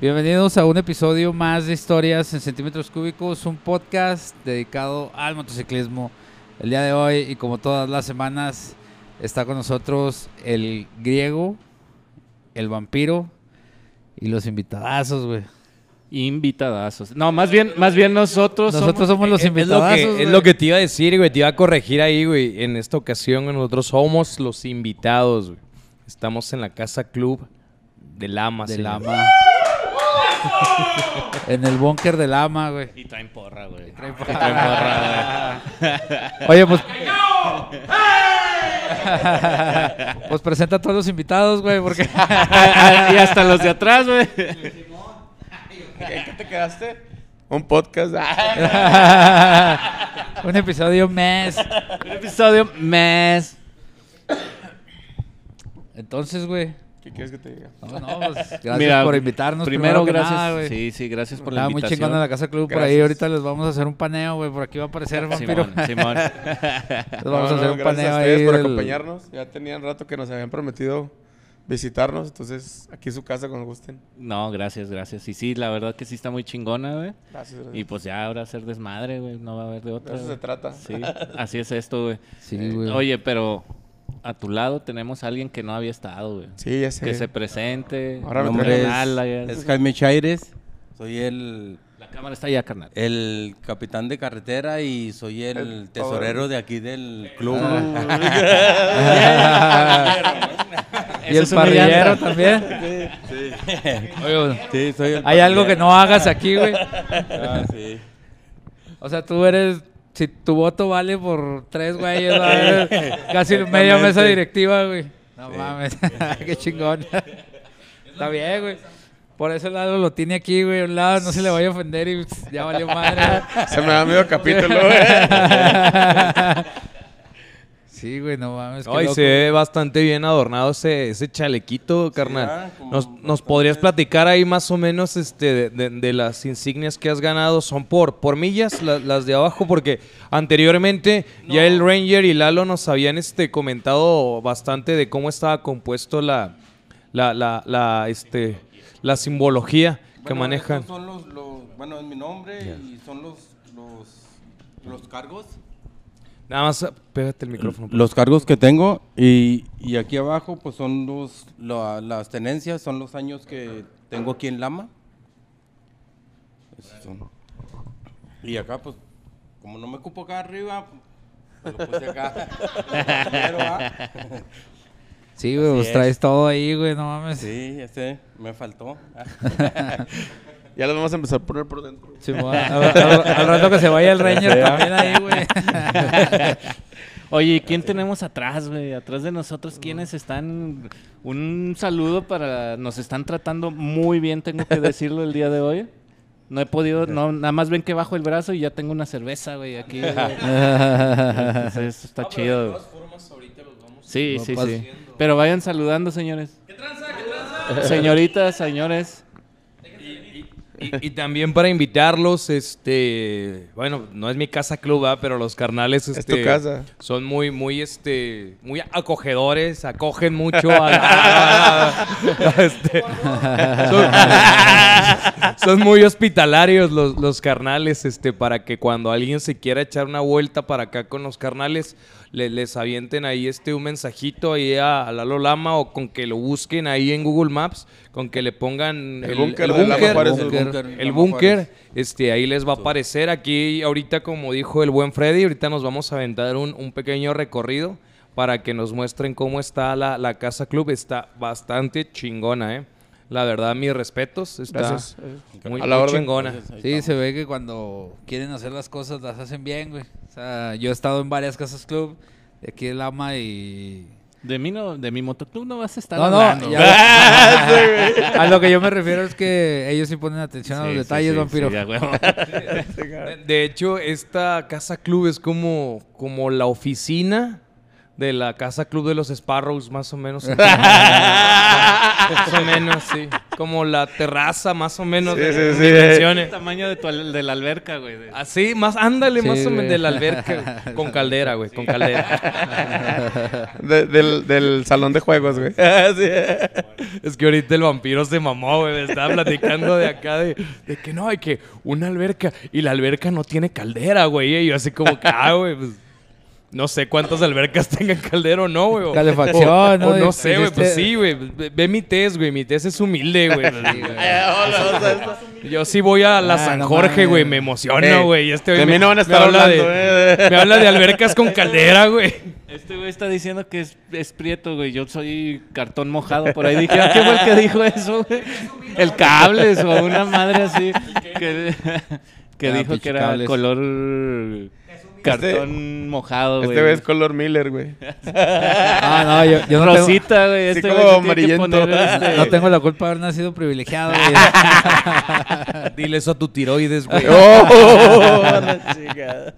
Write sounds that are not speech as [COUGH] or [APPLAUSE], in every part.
Bienvenidos a un episodio más de Historias en Centímetros Cúbicos, un podcast dedicado al motociclismo. El día de hoy y como todas las semanas está con nosotros el griego, el vampiro y los invitadazos, güey. Invitadazos. No, más bien, más bien nosotros. Nosotros somos los Es lo, invitadazos. que, es lo que te iba a decir, güey. Te iba a corregir ahí, güey. En esta ocasión nosotros somos los invitados, güey. Estamos en la Casa Club de Lama. de. Lama. [LAUGHS] en el búnker de Lama, güey. Y traen porra, güey. Traen Y traen porra, [LAUGHS] Oye, pues. [LAUGHS] pues presenta a todos los invitados, güey, porque. güey. y hasta los de atrás, güey. ¿En qué te quedaste? Un podcast. Un episodio mes. Un episodio más. Entonces, güey. ¿Qué quieres que te diga? No, no, pues, [LAUGHS] gracias Mira, por invitarnos. Primero, gracias. nada, sí, sí, gracias por la Estaba muy invitación. chingona la Casa Club por ahí. Gracias. Ahorita les vamos a hacer un paneo, güey. Por aquí va a aparecer el vampiro. Simón, [LAUGHS] Simón. Les [LAUGHS] vamos a hacer no, un gracias paneo a ustedes ahí. por del- acompañarnos. Ya tenían rato que nos habían prometido visitarnos. Entonces, aquí es su casa cuando gusten. No, gracias, gracias. Y sí, la verdad que sí está muy chingona, güey. Gracias. gracias. Y pues ya ahora hacer desmadre, güey. No va a haber de otra. De eso se trata. Sí, así es esto, güey. Sí, güey. Oye, pero a tu lado tenemos a alguien que no había estado, güey. Sí, ya sé. Que se presente. Ahora Mi me nombre es, Jaime Chaires, soy el, La cámara está allá, carnal. el capitán de carretera y soy el, El- tesorero de aquí del club. [LAUGHS] [LAUGHS] y el parrillero también. [LAUGHS] Oye, Sí, soy el hay algo que no hagas aquí, güey. Ah, sí. O sea, tú eres. Si tu voto vale por tres güeyes, [LAUGHS] casi media mesa directiva, güey. No mames, [LAUGHS] qué chingón. Está bien, güey. Por ese lado lo tiene aquí, güey. a Un lado no se le vaya a ofender y ya valió madre. Se me da medio capítulo, [LAUGHS] güey. Sí, güey, no mames. Ay, loco. se ve bastante bien adornado ese, ese chalequito, carnal. ah, ¿Nos, nos podrías platicar ahí más o menos este, de, de- de las insignias que has ganado? ¿Son por, por millas la- las de abajo? Porque anteriormente ya el Ranger y Lalo nos habían este, comentado bastante de cómo estaba compuesto la, la, la, la, este, la simbología que manejan. Son los, los- bueno, es mi nombre y son los, los, los cargos. Nada más pégate el micrófono. Los cargos que tengo y, y aquí abajo pues son los, la- las tenencias, son los años que tengo aquí en Lama. Son. Y acá pues, como no me cupo acá arriba, pues lo puse acá. Primero, ¿ah? Sí, güey, pues es. traes todo ahí, güey, no mames. Sí, este me faltó. [LAUGHS] Ya lo vamos a empezar a poner por dentro. Simón, al, al- al rato que se vaya el Ranger también ahí, güey. [LAUGHS] Oye, ¿y ¿quién tenemos atrás, güey? Atrás de nosotros, ¿quiénes están? Un saludo para... Nos están tratando muy bien, tengo que decirlo el día de hoy. No he podido, no, nada más ven que bajo el brazo y ya tengo una cerveza, güey, aquí. güey. [LAUGHS] Entonces, eso está chido. güey. Sí, No sí, pasa- sí. Pero vayan saludando, señores. ¿Qué tranza, qué tranza? Señoritas, señores. Y, y también para invitarlos, este, bueno, no es mi casa club, ¿verdad? pero los carnales, Es este, tu casa. son muy, muy, este, muy acogedores, acogen mucho a este, son, [LAUGHS] son muy hospitalarios los, los carnales, este, para que cuando alguien se quiera echar una vuelta para acá con los carnales, le- les avienten ahí este un mensajito ahí a, a Lalo Lama o con que lo busquen ahí en Google Maps, con que le pongan El búnker el búnker, este, ahí les va a aparecer. Aquí ahorita, como dijo el buen Freddy, ahorita nos vamos a aventar un, un pequeño recorrido para que nos muestren cómo está la, la Casa Club. Está bastante chingona, ¿eh? La verdad, mis respetos. Está Gracias. muy, A la muy orden. chingona. Sí, se ve que cuando quieren hacer las cosas las hacen bien, güey. O sea, yo he estado en varias casas club de aquí del Ama y... De mí no, de mi motoclub no vas a estar No, no, ya- [LAUGHS] a lo que yo me refiero es que ellos sí ponen atención a los Sí, detalles, sí, vampiro. ya, [LAUGHS] de hecho, esta Casa Club es como, como la oficina de la Casa Club de los Sparrows, más o menos. [LAUGHS] más o menos, sí. como la terraza más o menos Sí, de sí, sí. dimensiones. El tamaño de, tu al- de la alberca, güey. de- Así, más, ándale, Sí, más o menos de la alberca. güey. Con caldera, güey, con caldera. De- del, del salón de juegos, güey. [LAUGHS] Sí. Es que ahorita el vampiro se mamó, güey. Me estaba platicando de acá de, de que no, hay que una alberca. Y la alberca no tiene caldera, güey. Y yo así como que, ah, güey, pues. No sé cuántas albercas [LAUGHS] tengan caldera o no, güey. Calefacción, o- ¿no? o no Y sé, güey. Pues sí, güey. Ve, ve mi test, güey. Mi test es humilde, güey. [LAUGHS] Yo sí voy a la Ah, San Jorge, güey. Me emociono, Eh, güey. este de güey mí me- no van a me estar habla hablando, de- eh. Me habla de albercas con caldera, güey. Este güey está diciendo que es, es prieto, güey. Yo soy cartón mojado. Por ahí dije, "Ah, ¿qué fue el que dijo eso, güey? El cables o una madre así. Que, [LAUGHS] que Ah, dijo que era cables. color cartón mojado, güey. Este güey es color Miller, güey. [LAUGHS] Ah, no, yo, yo no Rosita, güey. Sí, Este como amarillento. poner, este, no tengo la culpa de haber nacido privilegiado, güey. [LAUGHS] Dile eso a tu tiroides, güey. ¡Oh! la [LAUGHS] chingada.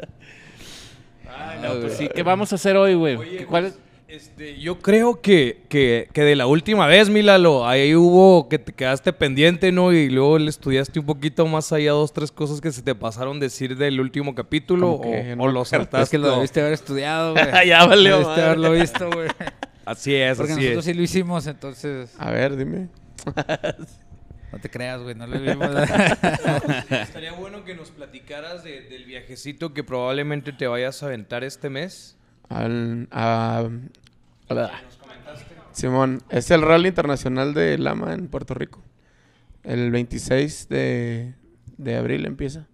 no, pues sí, ¿qué vamos a hacer hoy, güey? ¿Qué- ¿Cuál es? Este, yo creo que, que, que de la última vez, Milalo, ahí hubo que te quedaste pendiente, ¿no? Y luego le estudiaste un poquito más allá dos, tres cosas que se te pasaron decir del último capítulo o, no o lo saltaste. Es que lo debiste haber estudiado, [LAUGHS] güey. Ya valió Debiste madre. haberlo visto, güey. [LAUGHS] Así es, Porque así nosotros es. sí lo hicimos, entonces A ver, dime. no te creas, güey, no lo [LAUGHS] vimos. Estaría bueno que nos platicaras de- del viajecito que probablemente te vayas a aventar este mes. Al, a, Simón, es el Rally Internacional de Lama en Puerto Rico. El 26 de, de abril empieza.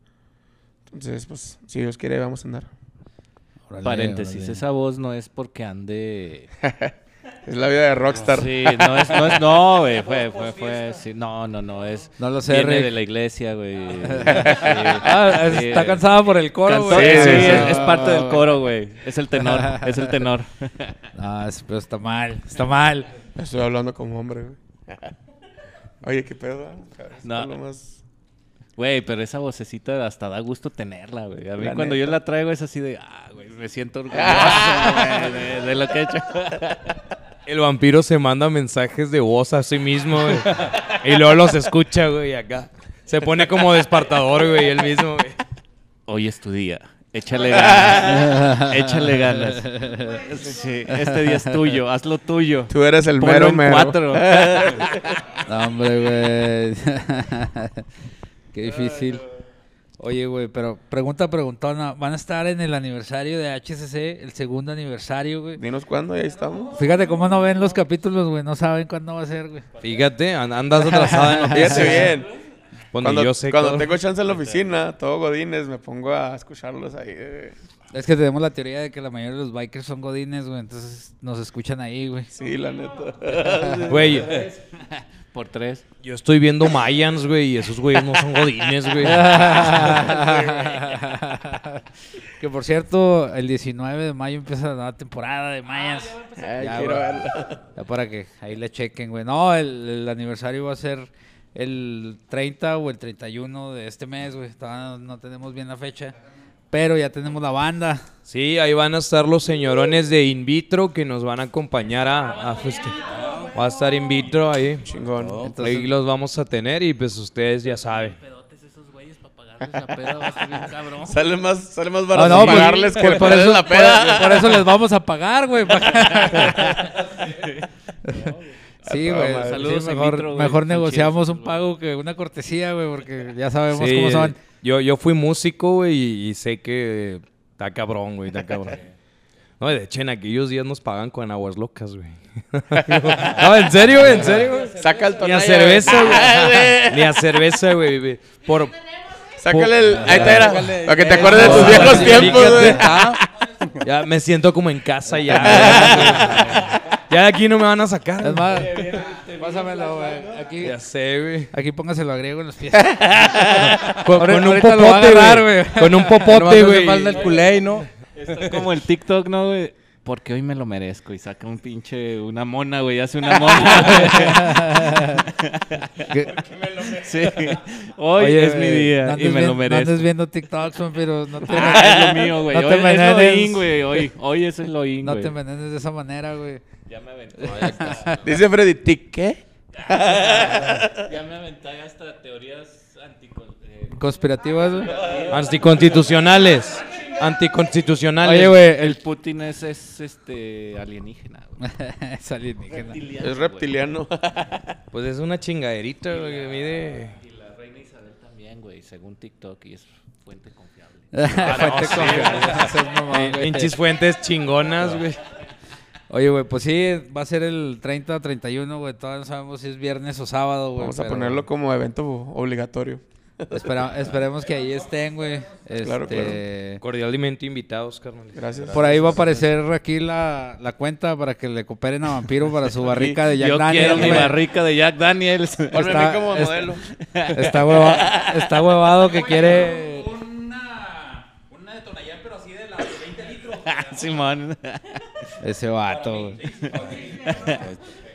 Entonces, pues, si Dios quiere, vamos a andar. Órale, Paréntesis, órale. esa voz no es porque ande... [LAUGHS] Es la vida de Rockstar. Sí, no es, no es, no, güey, fue, fue, fue, sí, no, no, no, es... No lo sé, Viene Rick. de la iglesia, güey. [LAUGHS] Ah, Sí. está cansada por el coro, güey. sí, es, es parte del coro, güey. Es el tenor, es el tenor. [LAUGHS] No, es- pero está mal, está mal. Estoy hablando como hombre, güey. [LAUGHS] Oye, qué pedo. No. Está lo más- Güey, pero esa vocecita hasta da gusto tenerla, güey. A mí La cuando neta. yo la traigo es así de, ah, güey, me siento orgulloso, güey, de, de lo que he hecho. El vampiro se manda mensajes de voz a sí mismo, güey. y luego los escucha, güey, acá. Se pone como despertador, güey, él mismo, güey. Hoy es tu día. Échale ganas. [LAUGHS] Échale ganas. Sí, este día es tuyo. Haz lo tuyo. Tú eres el Ponlo mero en mero. cuatro. [LAUGHS] No, hombre, güey. [LAUGHS] Qué difícil. Oye, güey, pero pregunta preguntona. ¿Van a estar en el aniversario de HCC, el segundo aniversario, güey? Dinos cuándo, y ahí estamos. Fíjate cómo no ven los capítulos, güey. No saben cuándo va a ser, güey. Fíjate, an- andas atrasada en noticias. Fíjate bien. Cuando, Cuando, yo sé cuando todo. tengo chance en la oficina, todo godines, me pongo a escucharlos ahí. eh. Es que tenemos la teoría de que la mayoría de los bikers son godines, güey. Entonces nos escuchan ahí, güey. Sí, la neta. [LAUGHS] Güey, Por tres. yo estoy viendo Mayans, güey, y esos güeyes no son godines, güey. [LAUGHS] que por cierto, el 19 de mayo empieza la nueva temporada de Mayas. Ay, Ya, quiero güey. verla. Ya para que ahí le chequen, güey. No, el, el aniversario va a ser el 30 o el 31 de este mes, güey. Todavía no, no tenemos bien la fecha. Pero ya tenemos la banda. Sí, ahí van a estar los señorones de In Vitro que nos van a acompañar a, a festejar. Va a estar In Vitro ahí. Chingón. Entonces- ahí los vamos a tener y pues ustedes ya saben. Pedotes esos güeyes para pagarles la peda. Va a estar bien cabrón. [LAUGHS] Sale más, sale más Ah, barato no, pues, pagarles por, que por eso, la peda. por- por eso les vamos a pagar, güey. [LAUGHS] [LAUGHS] Sí, toda güey. Saludos sí, mejor, negociamos un pago que una cortesía, güey, porque ya sabemos Sí, cómo son. Yo, yo fui músico, güey, y, y sé que está cabrón, güey, está cabrón. [LAUGHS] No, de hecho, en aquellos días nos pagan con aguas locas, güey. [LAUGHS] no, en serio, güey, en serio, güey. Saca el Ni a tonalla, cerveza, güey. Ni a cerveza, güey. Por, Sácale el. Ahí te era. Para que te acuerdes de tus Ah, viejos tiempos, güey. Ah, ya me siento como en casa ya. [LAUGHS] ya de aquí no me van a sacar. Es más, pásamelo, güey. Aquí, Ya sé, güey. aquí póngaselo a griego en los pies. [LAUGHS] Con, con un popote, güey. Con un popote, güey. el culé, ¿no? Está como el TikTok, ¿no, güey? Porque hoy me lo merezco. Y saca un pinche, una mona, güey. Hace una mona. [LAUGHS] Que- sí. Hoy Oye, es mi día no y andes me lo No merezco. andes viendo TikToks, pero no te, Ah, es lo mío, güey. No te hoy es lo in, güey. Hoy, hoy es lo in, no güey. te envenenes de esa manera, güey. Ya me aventó. [LAUGHS] Dice Freddy, ¿tic qué? Ya me aventé hasta teorías anticon... eh, Conspirativas. Anticonstitucionales. Anticonstitucionales. Oye, güey, El el Putin es, es este alienígena, güey. [LAUGHS] es alienígena. Es reptiliano. [LAUGHS] Pues es una chingaderita, güey, que mide... Y la reina Isabel también, güey, según TikTok, y es fuente confiable. [LAUGHS] Fuente confiable. Pinches fuentes chingonas, güey. Oye, güey, pues sí, va a ser el 30 o 31, güey. Todavía no sabemos si es viernes o sábado, güey. Vamos a pero ponerlo como evento obligatorio. Espera- esperemos que ahí estén, güey. Claro, Este, Cordialmente invitados, carnal. Gracias. Por ahí va a aparecer aquí la, la cuenta para que le cooperen a Vampiro para su barrica de Jack Yo Daniels. quiero mi güey. barrica de Jack Daniels. Está- como modelo. Está, hueva- está huevado que quiere... Una, una de Tonayán, pero así de la de 20 litros. [LAUGHS] Simón. Ese vato, güey.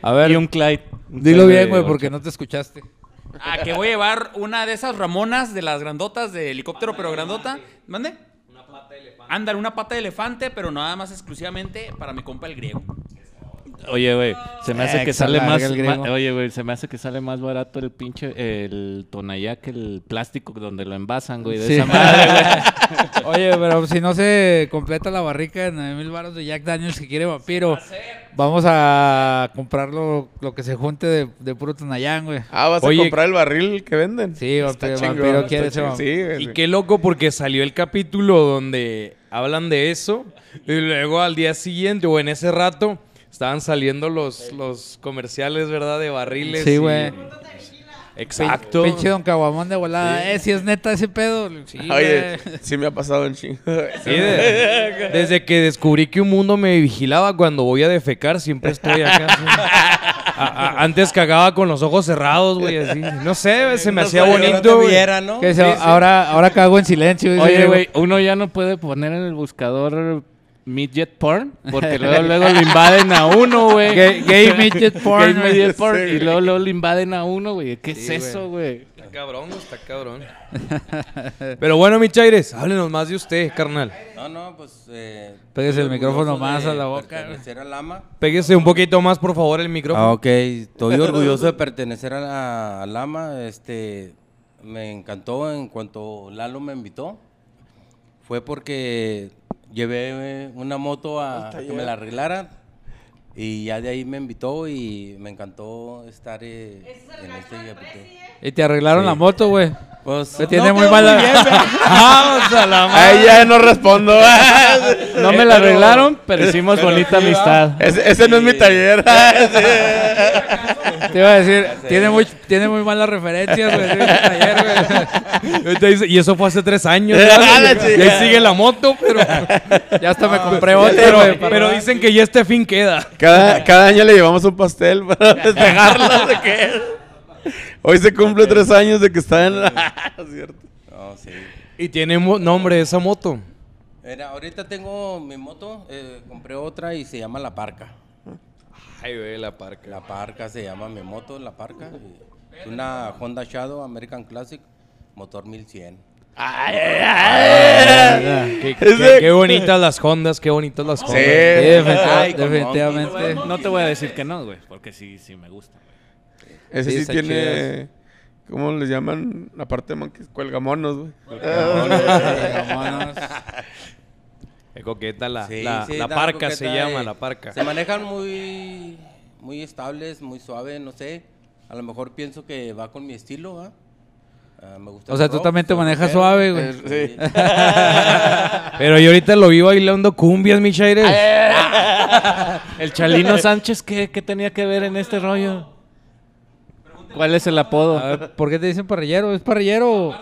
A ver, y un Clyde. Un dilo Clyde bien, güey, porque no te escuchaste. Ah, que voy a llevar una de esas ramonas de las grandotas de helicóptero, pero grandota. ¿Mande? Una pata de elefante. Ándale, una pata de elefante, pero nada más exclusivamente para mi compa el griego. Oye, güey, se me hace Eh, que que sale más, Oye, güey, se me hace que sale más barato el pinche el Tonayá que el plástico donde lo envasan, güey, de Sí. esa [LAUGHS] madre, güey. Oye, pero si no se completa la barrica de 9 mil baros de Jack Daniels que quiere vampiro, vamos a comprar lo, lo que se junte de, de puro Tonayán, güey. Ah, ¿vas Oye, a comprar el barril que venden? Sí, Está vampiro, chingón, vampiro está quiere ese vampiro. Sí, güey, Y qué loco porque salió el capítulo donde hablan de eso y luego al día siguiente o en ese rato estaban saliendo los, los comerciales, ¿verdad? De barriles. Sí, güey. Exacto. Pinche Don Caguamón de volada. Eh, si es neta ese pedo. Sí, [LAUGHS] Oye, sí me ha pasado en chingo. Sí, de- desde que descubrí que un mundo me vigilaba cuando voy a defecar, siempre estoy acá. A- a- antes cagaba con los ojos cerrados, güey, así. No sé, se me hacía bonito. güey. ¿no? Que se- ahora, ahora cago en silencio. Oye, güey, uno ya no puede poner en el buscador midget porn porque luego luego lo invaden a uno, güey. Gay, gay midget porn. Gay midget porn, Sí. y luego luego lo invaden a uno, güey. ¿Qué Sí, es eso, güey? Está cabrón, está cabrón. Pero bueno, mi Chaires, háblenos más de usted, carnal. No, no, pues. Eh, el micrófono más a la boca, pertenecer al AMA. Péguese un poquito más, por favor, el micrófono. Ah, ok. Estoy [LAUGHS] orgulloso de pertenecer a la, al AMA. Este, me encantó en cuanto Lalo me invitó. Fue porque llevé eh, una moto a, que me la arreglaran. Y ya de ahí me invitó y me encantó estar eh, en este capítulo. Y te arreglaron Sí. la moto, güey. Pues, tiene no muy mala. [LAUGHS] bien, Vamos a la Ahí ya no respondo. [LAUGHS] No me la arreglaron, pero hicimos pero bonita amistad. ese, ese no es mi taller. [LAUGHS] Te iba a decir, tiene muy, tiene muy malas referencias, güey. Y eso fue hace tres años. Ah, y ahí sigue la moto, pero, Ya hasta me compré otra, pero, dicen que ya este fin queda. Cada, cada año le llevamos un pastel para despegarlo de que Hoy se cumple tres años de que está en la... [LAUGHS] ¿Cierto? No, sí. Y tiene nombre esa moto. Era, ahorita tengo mi moto, eh, compré otra y se llama La Parca. Ay, güey, la parca. La Parca se llama mi moto, La Parca. y Es una Honda Shadow American Classic, motor 1100. Qué, [LAUGHS] qué- qué bonitas las Hondas, qué bonitas las Hondas. Sí, Ay, definitivamente. No te voy a decir que no, güey, porque sí, sí me gusta. Ese Sí, tiene... ¿Cómo les llaman? La parte de que cuelgamonos, güey. Vámonos. [LAUGHS] Qué coqueta la, Sí, la, sí, la está parca se llama, la parca. Se manejan muy, muy estables, muy suaves, no sé. A lo mejor pienso que va con mi estilo, ¿va? Ah, me gusta O sea, tú rock, también te manejas suave, güey. Eh, sí. [LAUGHS] Pero yo ahorita lo vi bailando cumbias, mi Chaires. El Chalino Sánchez, ¿qué, qué tenía que ver en este rollo? ¿Cuál es el apodo? A ver, ¿por qué te dicen parrillero? ¿Es parrillero?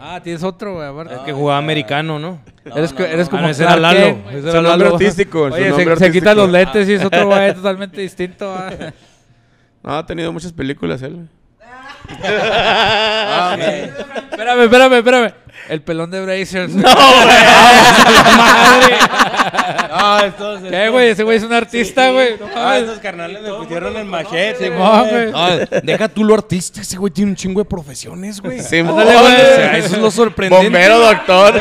Ah, tienes otro, güey, aparte. Es que jugaba americano, ¿no? No, eres, no, eres no. como Ah, no, ese era Clark Lalo. Kent. Ese Su era nombre Lalo. artístico. su Oye, nombre se, se quita los lentes y es otro [LAUGHS] güey totalmente distinto. ah. No, ha tenido muchas películas él, güey. Ah, ok. espérame, espérame, espérame. El pelón de Brazers. No, [LAUGHS] No, estos, ¿Qué, güey? Ese güey es un artista, güey. No Ah, estos carnales me pusieron el machete. Simón, güey. No, deja tú lo artista, ese güey tiene un chingo de profesiones, güey. Sí, Ándale, mo- güey. O sea, eso es lo sorprendente. Bombero, doctor.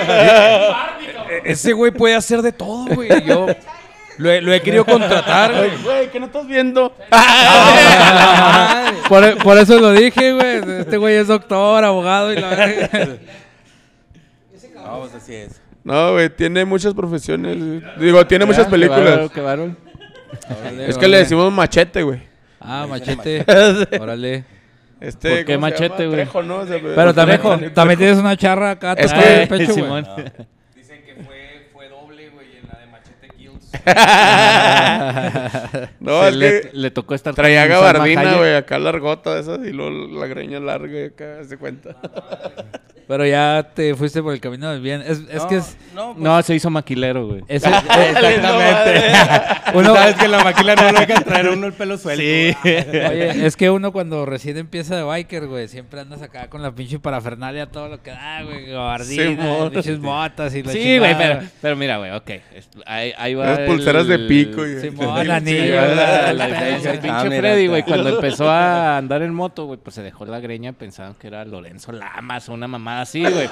Ese güey puede hacer de todo, güey. Yo, Lo he, lo he querido contratar, güey. Güey, ¿qué no estás viendo? [LAUGHS] Por, por eso lo dije, güey. Este güey es doctor, abogado y la. [LAUGHS] No, pues así es. No, güey, tiene muchas profesiones. güey. Digo, tiene muchas Qué películas. qué bárbaro. Es que le decimos machete, güey. Ah, machete. Órale. Este, ¿Por qué ¿cómo se machete, güey? Trejo, ¿no? O sea, Pero también, Trejo. también tienes una charra acá Es que- pecho, güey. Simón. Dicen que fue, fue doble, güey, en la de Machete Kills. [LAUGHS] No, es le, que le tocó estar traía gabardina, güey, acá largota de esas y luego la greña larga y acá, se cuenta. [LAUGHS] Pero ya te fuiste por el camino del bien. Es, es no, que es... No, pues, No, se hizo maquilero, güey. es- [LAUGHS] Exactamente. uno, Sabes que la maquila no lo dejan traer a uno el pelo suelto. Oye, es que uno cuando recién empieza de biker, güey, siempre andas acá con la pinche parafernalia, todo lo que da, güey, gabardina, pinches botas y la Sí, güey, pero, pero mira, güey, ok. es- Ahí, ahí va. Las pulseras de pico. Y, Simón, anillo, la, el la diferencia. El Ah, pinche mira, Freddy, güey, cuando empezó a [LAUGHS] andar en moto, güey, pues se dejó la greña pensaban que era Lorenzo Lamas o una mamada así, güey.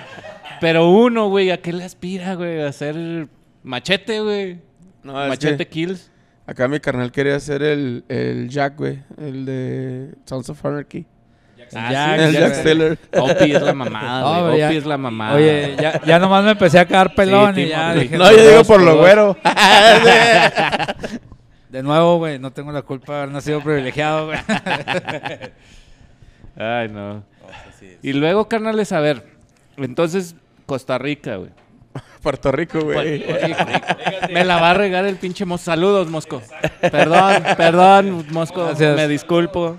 [LAUGHS] Pero uno, güey, ¿a qué le aspira, güey? A hacer machete, güey. No, es machete que kills. acá mi carnal quería hacer el, el Jack, güey, el de Sons of Anarchy. Ah, Jack, el sí, Jack. Steller. Opi es la mamada, güey. Opi es la mamada. Oye, ya, ya nomás me empecé a quedar pelón Sí, y ya dije, No, yo digo por lo güero. [LAUGHS] [LAUGHS] de nuevo, güey, no tengo la culpa de haber nacido privilegiado, güey. [LAUGHS] Ay, no. pues. Y luego, carnales, a ver. Entonces, Costa Rica, güey. Puerto Rico, güey. Me la va a regar el pinche Mosco. Saludos, Mosco. Perdón, perdón, Mosco. Gracias. Me disculpo.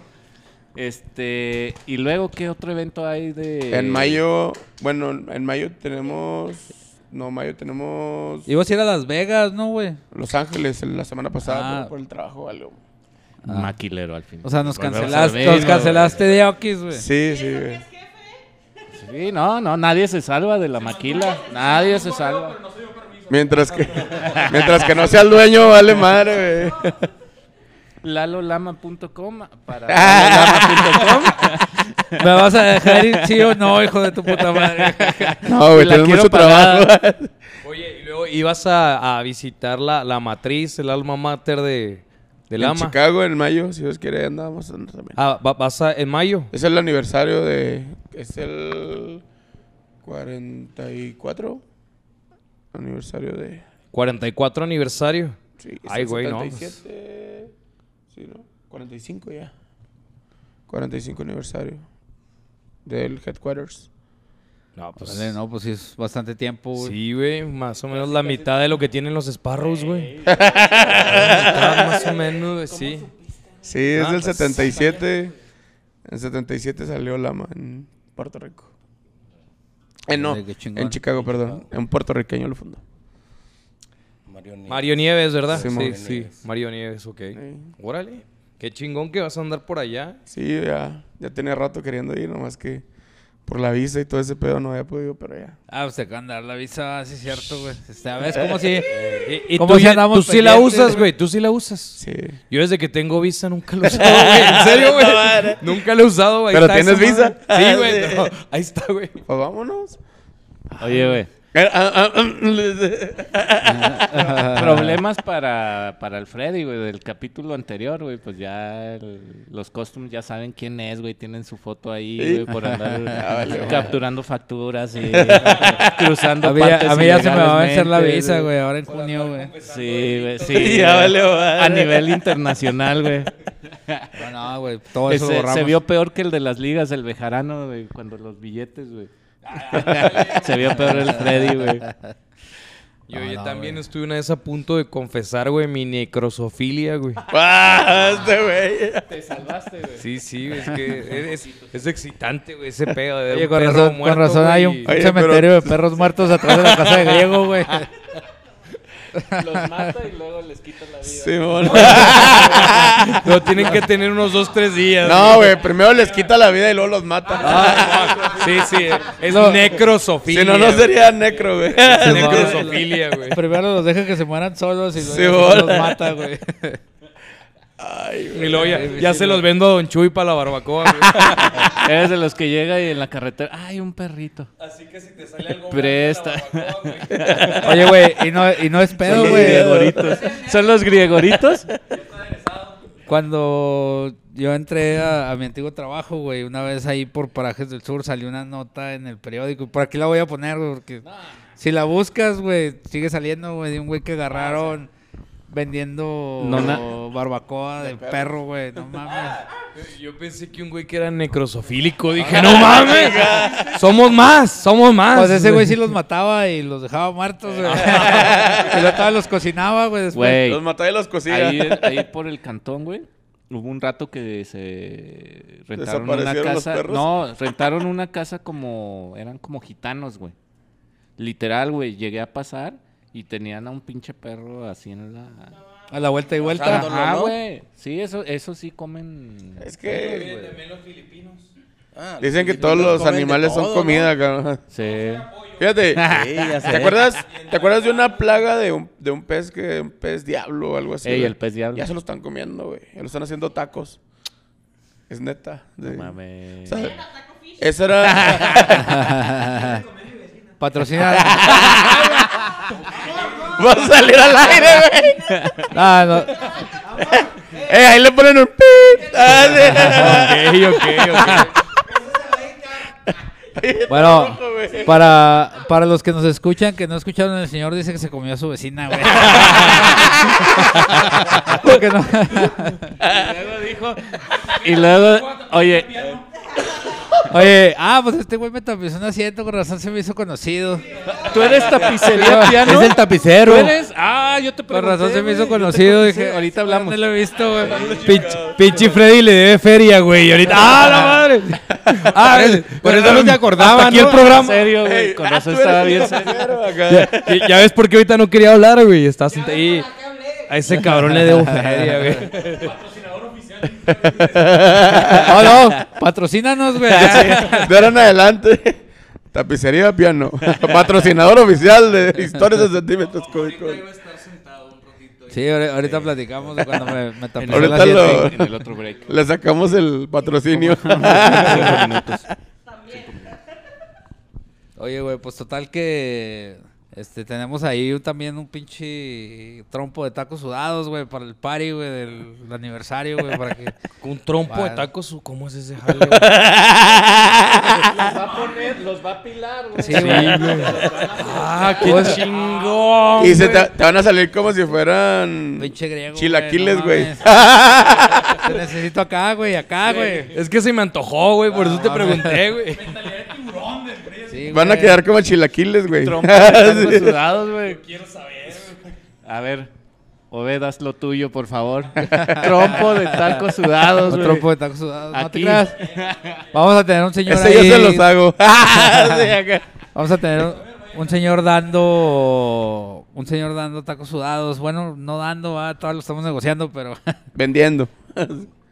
Este, y luego, ¿qué otro evento hay de...? En mayo, bueno, en mayo tenemos, no, mayo tenemos Ibas a ir a Las Vegas, ¿no, güey? Los Ángeles el- la semana pasada Ah. por el trabajo o algo. Maquilero, al fin. O sea, nos Volvemos cancelaste, nos cancelaste de Oquis, güey. Sí, sí, güey. güey. Sí, no, no, nadie se salva de la maquila. Nadie se salva. Mientras que, mientras que no sea el dueño, vale madre, güey. [LAUGHS] lalolama.com para [LAUGHS] lalolama.com ¿Me vas a dejar ir, sí o no, hijo de tu puta madre? [LAUGHS] No, güey, quiero mucho trabajo. Oye, y luego ibas a, a visitar la, la matriz, el alma mater de, de En Lama. Chicago, en mayo, si Dios quiere, andamos también. Ah, va- vas a, en mayo. Es el aniversario de. Es el. 44 aniversario de. 44 aniversario. Sí, es Ay, el güey, no, 77, Sí, ¿no? 45 ya. 45 aniversario del headquarters. No, pues. Vale, no, pues sí, es bastante tiempo, güey. Sí, güey, más o menos la mitad de lo que tienen los Sparrows, güey. La mitad, más o menos, güey, sí. Sí, es Ah, del pues. 77. En 77 salió Lama en Puerto Rico. Eh, no, en Chicago, perdón. Un puertorriqueño lo fundó. Mario Nieves. Mario Nieves, ¿verdad? Sí, Sí, Mario sí, Nieves. Mario Nieves, ok. Sí. Órale, qué chingón que vas a andar por allá. Sí, ya, ya tenía rato queriendo ir, nomás que por la visa y todo ese pedo no había podido, pero ya. Ah, pues te acaban de dar la visa, sí es cierto, güey. Este, a ver, es como si... [LAUGHS] Y, y ¿Cómo tú, si tú sí la usas, güey? tú sí la usas. Sí. Yo desde que tengo visa nunca lo he usado, güey. En [LAUGHS] serio, güey. nunca lo he usado, güey. ¿Pero tienes esa visa? Sí, güey. [LAUGHS] ahí está, güey. Pues vámonos. Oye, güey. Eh, [LAUGHS] Problemas para, para el Freddy, güey, del capítulo anterior, güey. Pues ya el- los costumes ya saben quién es, güey. Tienen su foto ahí, güey, por andar [LAUGHS] Ah, vale, capturando facturas y [LAUGHS] cruzando A mí, ya- partes a mí ya se me va a vencer la visa, güey, ahora en junio, güey. Sí, güey, sí. Ya vale. A nivel internacional, güey. No, no, güey, todo eso Ese- borramos. se vio peor que el de las ligas, el bejarano, güey, cuando los billetes, güey. Se vio peor el Freddy, güey. Yo, No, yo no, también estuve una vez a punto de confesar, güey, mi necrosofilia, güey. Ah, este güey. Te salvaste, güey. Sí, sí, es que es, es excitante, güey, ese pedo de Oye, un con perro razón, con muerto, razón hay un. Oye, cementerio de perros muertos atrás de la casa de Griego, güey. Los mata y luego les quita la vida. Simón. [LAUGHS] Lo tienen que tener unos dos, tres días. No, güey, primero les quita la vida y luego los mata. Ah, sí, sí, es No. necrosofilia. si no, no sería necro, güey. [LAUGHS] Necrosofilia, güey. Primero los deja que se mueran solos y Sí, luego los mata, güey. [LAUGHS] Y luego ya, ya se los vendo a Don Chuy para la barbacoa, güey. [LAUGHS] Eres de los que llega y en la carretera, ay, un perrito. Así que si te sale algo Presta. Oye, güey, y no, y no es pedo, Son los güey. griegoritos. ¿Son los griegoritos? Cuando yo entré a, a mi antiguo trabajo, güey, una vez ahí por Parajes del Sur salió una nota en el periódico. y Por aquí la voy a poner, güey, porque si la buscas, güey, sigue saliendo, güey, de un güey que agarraron vendiendo No, barbacoa de perro, güey. No mames. [LAUGHS] Yo pensé que un güey que era necrosofílico. Dije, no mames. somos más, somos más. Pues ese güey sí los mataba y los dejaba muertos, güey. [LAUGHS] y luego todavía los cocinaba, güey, después. Los mataba y los cocía. ahí, [LAUGHS] ahí por el cantón, güey. Hubo un rato que se rentaron una ¿Desaparecieron los casa. No, rentaron una casa como. Eran como gitanos, güey. Literal, güey. Llegué a pasar y tenían a un pinche perro así en la. A la vuelta y vuelta. ¿no? güey. Sí, eso, eso sí comen. Es que Ah, dicen que los todos los animales son todo, ¿no? comida, cabrón. Sí. Fíjate, Sí, ya sé. ¿te acuerdas, ¿te acuerdas de una plaga de un, de un pez que un pez diablo o algo así? Ey, el pez diablo. Ya se lo están comiendo, güey. Ya lo están haciendo tacos. Es neta. No de- mames. o sea, esa era. [LAUGHS] [LAUGHS] Patrocina. [LAUGHS] Va a salir al aire, güey. Ah, no. Eh, ahí le ponen un pip. Ah, sí. Ok, ok, ok. Bueno, para, para los que nos escuchan, que no escucharon, el señor dice que se comió a su vecina, güey. [LAUGHS] Porque no- Y luego, oye, Oye, ah, pues este güey me tapizó un asiento, con razón se me hizo conocido. ¿tú eres tapicería piano? Es el tapicero. ¿Tú eres? Ah, yo te Con pregunté, razón se me hizo conocido. Dije, ahorita hablamos. No lo he visto, güey. [LAUGHS] Pinche, Freddy le debe feria, güey. Y ahorita. ¡Ah, la madre! [LAUGHS] Ah, por eso no te acordaba. Aquí el En programa. serio, güey. Ey, Con ah, razón estaba bien serio. Ya, ya ves por qué ahorita no quería hablar, güey. Estás sentado ahí. A ese cabrón le debo feria, güey. [LAUGHS] [LAUGHS] No, no, patrocínanos, güey. [LAUGHS] De ahora en adelante, tapicería piano. Patrocinador oficial de historias de centímetros cúbicos. Sí, ahori- ahorita platicamos de cuando me, me Ahorita asiento. lo- En el otro break. Le sacamos el patrocinio. Oye, güey, pues total que este tenemos ahí también un pinche trompo de tacos sudados, güey, para el party, güey, del aniversario, güey, para que [LAUGHS] Un trompo de tacos. ¿Cómo es ese jale, güey? [LAUGHS] Los va a poner, los va a pilar, güey. Sí, güey. ¡Ah, qué chingón! y se te, te van a salir como si fueran pinche griego. chilaquiles, no güey. [LAUGHS] Te necesito acá, güey, acá, güey. Es que se me antojó, güey. Por eso te pregunté, güey. Van a quedar como chilaquiles, güey. Trompo de tacos sudados, güey. Quiero saber. A ver, Obed, haz lo tuyo, por favor. [LAUGHS] Trompo de tacos sudados, güey. trompo de tacos sudados. No te Aquí. creas. Vamos a tener un señor Ese yo ahí. se los hago. [LAUGHS] [LAUGHS] Vamos a tener un, un señor dando un señor dando tacos sudados. Bueno, no dando, va, todavía lo estamos negociando, pero Vendiendo.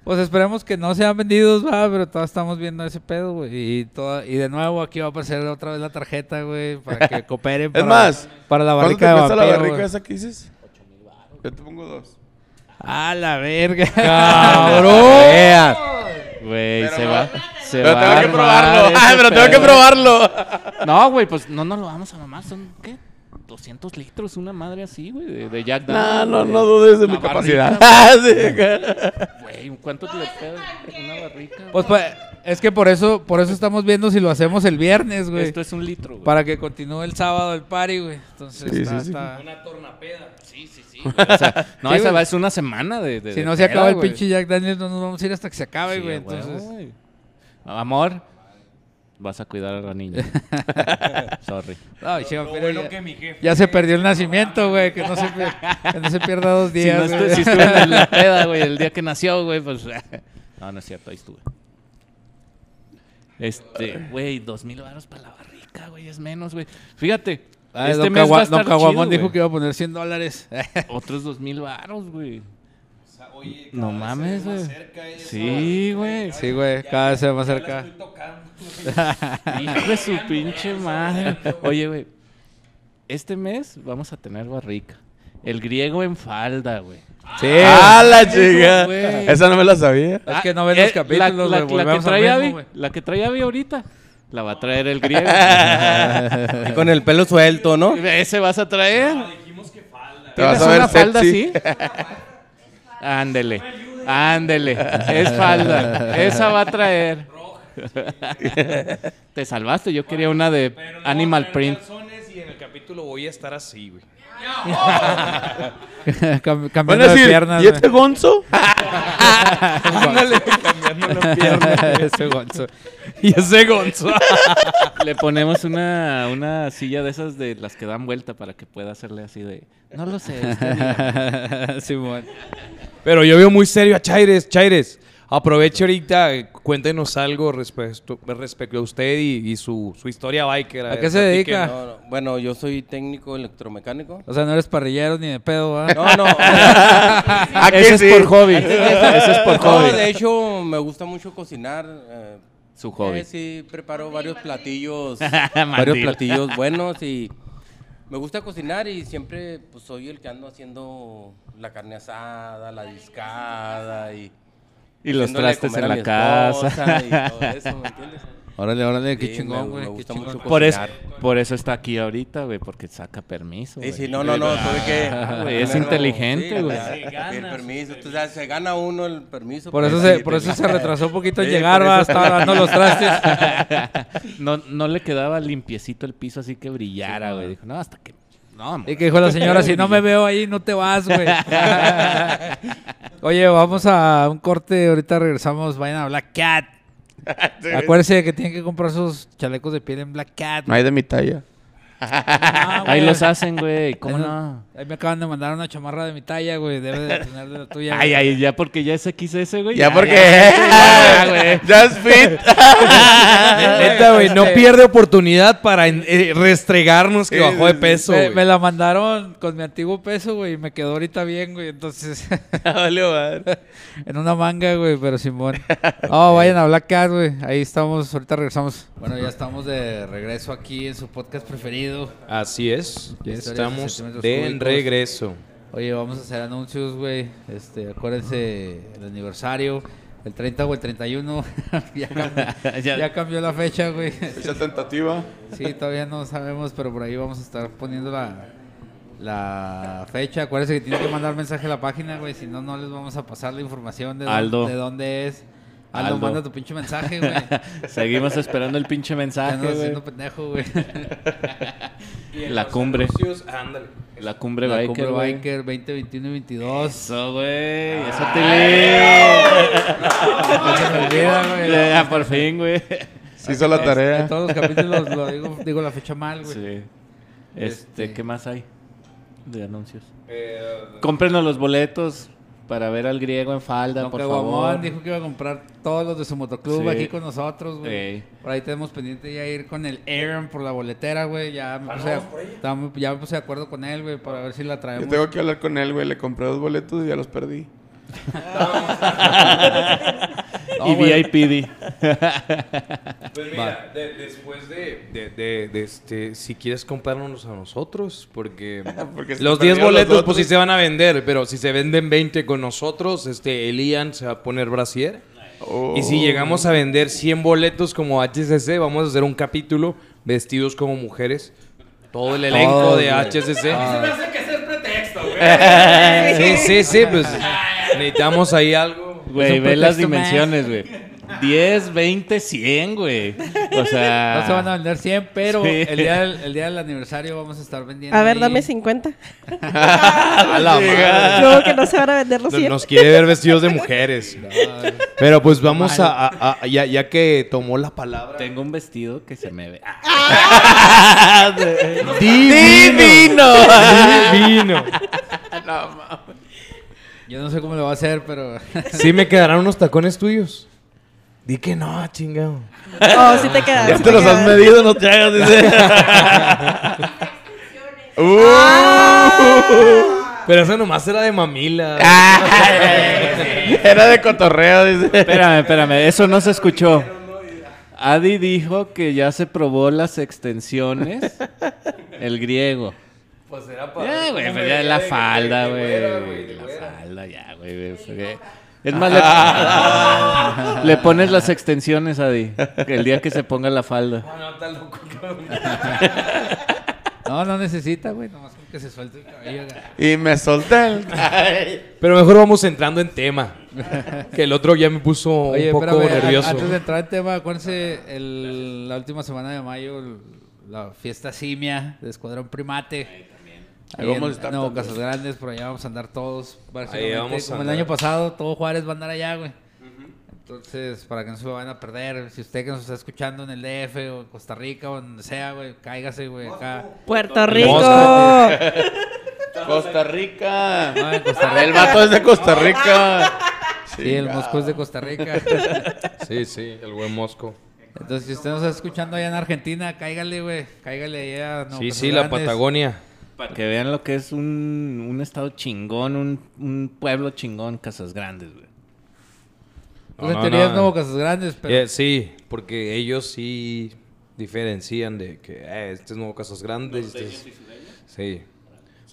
Pues esperemos que no sean vendidos, va, pero todavía estamos viendo ese pedo, güey. Y todo, y de nuevo aquí va a aparecer otra vez la tarjeta, güey, para que [LAUGHS] cooperen Es para, más, para la ¿Cuánto te barrica de cuesta la vampiro, barrica esa que dices? Yo te pongo dos. A la verga. ¡Cabrón! [LAUGHS] Güey, se no. va. Se Pero va tengo que probarlo. Ay, [LAUGHS] pero tengo que probarlo. No, güey, pues no nos lo vamos a mamar. Son, ¿qué? 200 litros, una madre así, güey, de, de Jack No, Daniels, no, güey. no dudes de mi capacidad. [LAUGHS] barrica, Ah. Güey, ¿cuánto le pega una barrica? güey? Pues pa- es que por eso por eso estamos viendo si lo hacemos el viernes, güey. Esto es un litro, güey. Para que continúe el sábado el party, güey. Entonces Sí, está- sí, sí. está- Sí, sí, sí. güey. [LAUGHS] O sea, no, Sí, esa güey. va, es una semana de. de- Si de no se peda, acaba el güey. pinche Jack Daniels, no nos vamos a ir hasta que se acabe, güey. Entonces, güey. Amor, vas a cuidar a la niña. [LAUGHS] Sorry. Ay, chico, ya, ya se perdió el nacimiento, güey. Que no se, pier- que no se pierda dos Si, días. no si estuve en la [LAUGHS] peda, güey, el día que nació, güey, pues. [LAUGHS] No, no es cierto, ahí estuve. Este, güey, dos mil baros para la barrica, güey, es menos, güey. Fíjate, Ah, este don, mes va a don estar Caguamón chido, dijo que iba a poner 100 dólares. Otros dos mil baros, güey. No mames, güey. Sí, güey. sí, güey. Cada vez se va más cerca. [LAUGHS] Hijo de su pinche madre. Oye, güey. Este mes vamos a tener barrica. El griego en falda, güey. Sí. ¡Ah, la chica! güey. Esa no me la sabía. Es que no ven los Eh, capítulos, la, güey, la- la que trae mismo, Abby, la que trae Abby ahorita, la va a traer el griego. [LAUGHS] Y con el pelo suelto, ¿no? [LAUGHS] ¿Ese vas a traer? Te vas ¿Tienes a ver una falda así? Ándele, ándele. Es falda. Esa va a traer. [LAUGHS] Te salvaste, yo quería una de Animal Print. Y en el capítulo voy a estar así, güey. [LAUGHS] Cam- Van Cambiando a de decir, piernas. ¿y este gonzo? [LAUGHS] Ándale, cambiando la pierna. güey. Ese gonzo. Y ese gonzo. Le ponemos una, una silla de esas de las que dan vuelta para que pueda hacerle así de... No lo sé. Simón. Pero yo veo muy serio a Chaires. Chaires, aproveche ahorita, cuéntenos algo respecto, respecto a usted y, y su, su historia biker. ¿A qué se dedica? No, no. Bueno, yo soy técnico electromecánico. O sea, no eres parrillero ni de pedo, ¿va? No, no. [LAUGHS] Aquí Ese sí. es por hobby. Ese es por no, hobby. de hecho, me gusta mucho cocinar. eh, Su hobby. eh, sí, preparo varios platillos, [LAUGHS] varios platillos buenos y me gusta cocinar y siempre pues soy el que ando haciendo la carne asada, la discada y Y los trastes en la casa. y todo eso, ¿me [LAUGHS] entiendes? Órale, órale, qué Sí, chingón, me- güey. me qué gusta chingón. mucho Por eso, cocinar. por eso está aquí ahorita, güey, porque saca permiso. Sí, güey. sí, no, no, no, tuve que... [LAUGHS] Ah, güey, es inteligente, güey. El permiso, tú sabes, se gana uno el permiso. Por eso, se, por eso se retrasó un poquito en Sí, llegar, por va. eso. Estaba dando los trastes. [LAUGHS] No, no le quedaba limpiecito el piso así que brillara, güey. Dijo, no, hasta que... No, Y que dijo la señora, si no me veo ahí, no te vas, güey. [LAUGHS] Oye, vamos a un corte, ahorita regresamos, vayan a Black Cat. [LAUGHS] Acuérdense de que tienen que comprar sus chalecos de piel en Black Cat. No hay de mi talla. Ah, Ahí los hacen, güey. [LAUGHS] ¿Cómo Eso- no? Ahí me acaban de mandar una chamarra de mi talla, güey. Debe de tener de la tuya. Ay, güey. ay, ya porque ya es XS, güey. Ya porque... [LAUGHS] ya, güey. Just fit. [LAUGHS] Neta, güey, no pierde oportunidad para eh, restregarnos que bajó de peso, Me, la mandaron con mi antiguo peso, güey. Y me quedó ahorita bien, güey. Entonces, en una manga, güey. Pero Simón. Oh, vayan a Black Cat, güey. Ahí estamos. Ahorita regresamos. Bueno, ya estamos de regreso aquí en su podcast preferido. Así es. Ya de estamos de cúbicos. regreso. Oye, vamos a hacer anuncios, güey. Este, acuérdense el aniversario. El 30 o el 31. [LAUGHS] ya, cambió, [LAUGHS] Ya- ya cambió la fecha, güey. Fecha tentativa. Sí, todavía no sabemos, pero por ahí vamos a estar poniendo la, la fecha. Acuérdense que tienen que mandar mensaje a la página, güey. Si no, no les vamos a pasar la información de, dónde- de dónde es. Aldo, Aldo. manda tu pinche mensaje, güey. [LAUGHS] Seguimos esperando el pinche mensaje, güey. haciendo pendejo, güey. La cumbre. ándale. La cumbre La biker, Cumbre. Biker 20, 21 y 22. Eso, güey. Eso te No [LAUGHS] se me olvida, güey. Ya, por fin, güey. Se hizo la En tarea. todos los capítulos lo digo, digo la fecha mal, güey. Sí. Este, Este- ¿qué más hay de anuncios? Cómprenos los boletos para ver al griego en falda, Don por favor. dijo que iba a comprar todos los de su motoclub Sí. aquí con nosotros, güey. Ey. Por ahí tenemos pendiente ya ir con el Aaron por la boletera, güey. Ya me puse, estamos- ya me puse de acuerdo con él, güey, para ver si la Yo traemos. tengo que hablar con él, güey. Le compré dos boletos y ya los perdí. [LAUGHS] No, y. VIPD. Pues mira, de- después de, de- de- de este, si quieres comprarnos a nosotros, porque, [LAUGHS] Porque se los perdieron 10 los boletos pues sí se van a vender, pero si se venden 20 con nosotros, este, Elian se va a poner brasier. Oh. Y si llegamos a vender 100 boletos como HCC, vamos a hacer un capítulo vestidos como mujeres. Todo el elenco de. HCC. hace que es pretexto, güey. [LAUGHS] Sí, sí, sí, pues [LAUGHS] necesitamos ahí algo. Güey, ve las dimensiones, güey. 10, 20, 100, güey. O sea... No se van a vender 100, pero Sí. el, día del, el día del aniversario vamos a estar vendiendo. A ver, ahí- dame 50. [LAUGHS] A la madre. Luego que no se van a vender los Nos- 100. Nos quiere ver vestidos de mujeres. [LAUGHS] Pero pues vamos a, a- a- ya, ya que tomó la palabra. Tengo un vestido que se me ve. Ah, [LAUGHS] Divino. Divino. Yo no sé cómo lo va a hacer, pero. [LAUGHS] Sí me quedarán unos tacones tuyos. Di que no, chingado. Oh, sí te quedas. Ya sí te los has medido, no te hagas. Dice. [LAUGHS] Pero eso nomás era de mamila. [LAUGHS] Era de cotorreo, dice. Espérame, espérame, eso no se escuchó. Adi dijo que ya se probó las extensiones. El griego. Pues era Eh, güey, pero ya la falda, güey. La falda, ya, güey. Es, más, le, [LAUGHS] le pones las extensiones, Adi. El día que se ponga la falda. [LAUGHS] No, no necesita, güey. Nomás con que se suelte el cabello. güey. Y me solté el... [LAUGHS] Pero mejor vamos entrando en tema. Que el otro ya me puso Oye, un poco espérame, nervioso. Antes de entrar en tema, acuérdense el- la última semana de mayo, el- la fiesta simia de Escuadrón Primate. Ahí Ahí vamos a estar todos. Casas Grandes, por allá vamos a andar todos. básicamente, vamos a como el andar. año pasado, todo Juárez va a andar allá, güey. Entonces, para que no se lo vayan a perder, si usted que nos está escuchando en el DF o en Costa Rica o donde sea, güey, cáigase, güey, acá. Puerto Rico. [LAUGHS] Costa Rica. No, en Costa Rica. El vato es de Costa Rica. Sí, el Moscú es de Costa Rica. [LAUGHS] Sí, sí, el buen Mosco. Entonces, si usted nos está escuchando allá en Argentina, cáigale, güey. Cáigale allá. Nuevo Sí, sí, la. Patagonia. Para que vean lo que es un, un estado chingón, un, un pueblo chingón, Casas Grandes, güey. Pues No, en no, teoría no. es Nuevo Casas Grandes, pero... Eh, sí, porque ellos sí diferencian de que eh, este es Nuevo Casas Grandes. este es- Sí.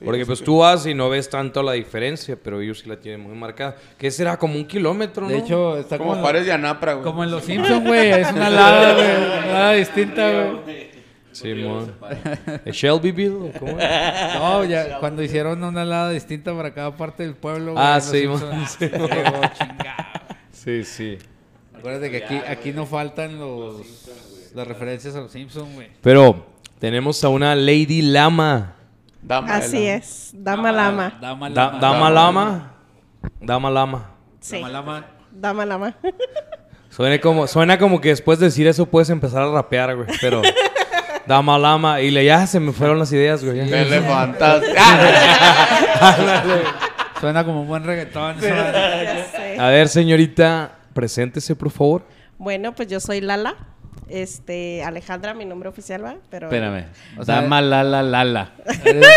Porque pues tú vas y no ves tanto la diferencia, pero ellos sí la tienen muy marcada. ¿Qué será? Como un kilómetro, De ¿no? hecho, está Como como, Juárez y Anapra, güey. como en Los Simpsons, güey. Es una lada, güey. Una lada distinta, güey. Sí, mon. ¿Es [LAUGHS] Shelbyville cómo es? No, ya cuando hicieron una lada distinta para cada parte del pueblo. Ah, sí, mon. Sí, llegó. Sí, sí. Acuérdate que aquí, aquí no faltan los, las referencias a Los Simpsons, güey. Pero tenemos a una Lady Lama. Dama Así es. Dama lama. Dama Da- Lama. Dama Lama. Dama Lama. Sí. Dama Lama. Dama lama. Suena como, suena como que después de decir eso puedes empezar a rapear, güey. Pero. [LAUGHS] Dama Lama. Y le ya se me fueron las ideas, güey. ya. Elefantas. [LAUGHS] Suena como un buen reggaetón. sé. A ver, señorita, preséntese, por favor. Bueno, pues yo soy Lala. Este, Alejandra, mi nombre oficial, ¿va? Pero Espérame. O sea- Dama, lala, lala.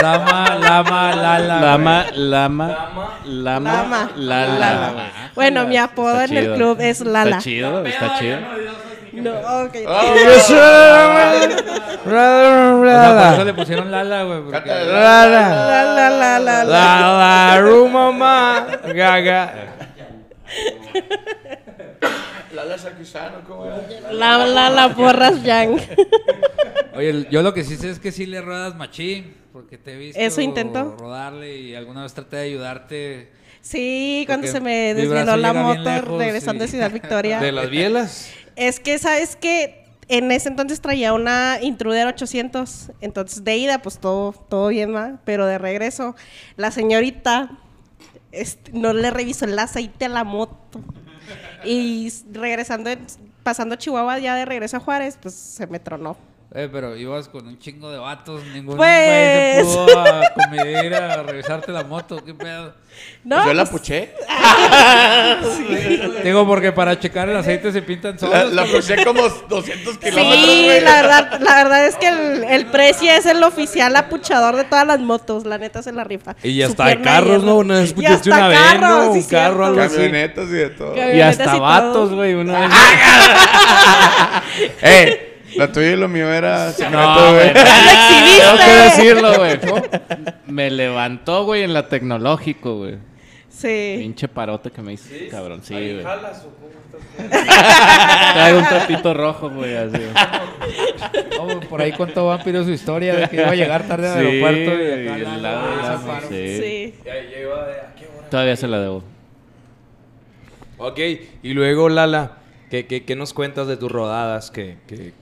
Dama, Lama, Lala. Lama, lama, lama, Lama. lala. Lala. Bueno, mi apodo en el club es Lala. Está chido, está chido. No, ok. O sea, por eso le pusieron Lala, güey. porque- La, la, la, la, la. La, la, ru, mamá. Gaga. Lala ¿cómo era? La, la, la porras yang. Oye, yo lo que sí sé es que sí le ruedas machín, porque te he visto Eso intento. rodarle y alguna vez traté de ayudarte. Sí, cuando Porque se me desveló brazo la moto lejos regresando y- de Ciudad Victoria. De las bielas. Es que, ¿sabes que En ese entonces traía una Intruder 800. Entonces, de ida, pues todo, todo bien, ¿va? Pero de regreso, la señorita este, no le revisó el aceite a la moto. Y regresando, pasando Chihuahua ya de regreso a Juárez, pues se me tronó. Eh, pero ibas con un chingo de vatos, ninguno Pues. güey se pudo a convenir a revisarte la moto, qué pedo. No, Yo la pues, puché. [LAUGHS] Digo, porque para checar el aceite se pintan La, solos. la puché como 200 kilómetros, Sí, güey. la verdad, la verdad es que el, el precio es el oficial apuchador de todas las motos. La neta se la rifa. Y ya está de carros. ¿no? Una vez escuchaste hasta una vez, carros, ¿no? sí, Un carro, algo así. Camionetas y de todo. Y hasta y vatos, todo. güey. Una vez. [LAUGHS] [LAUGHS] ¡Eh! La tuya y lo mío era secreto, No, güey. [LAUGHS] Tengo que decirlo, güey. [LAUGHS] Me levantó, güey, en la tecnológico, güey. Sí. Pinche parote que me hizo, cabrón. Sí, güey. [LAUGHS] Traigo un trapito rojo, güey, así. Oh, por ahí contó Vampiro su historia de que iba a llegar tarde al Sí, aeropuerto y acá el la- lado de la- la- paro. sí. Sí. Todavía se la debo. Ok, y luego, Lala, ¿qué, qué, qué nos cuentas de tus rodadas que, que,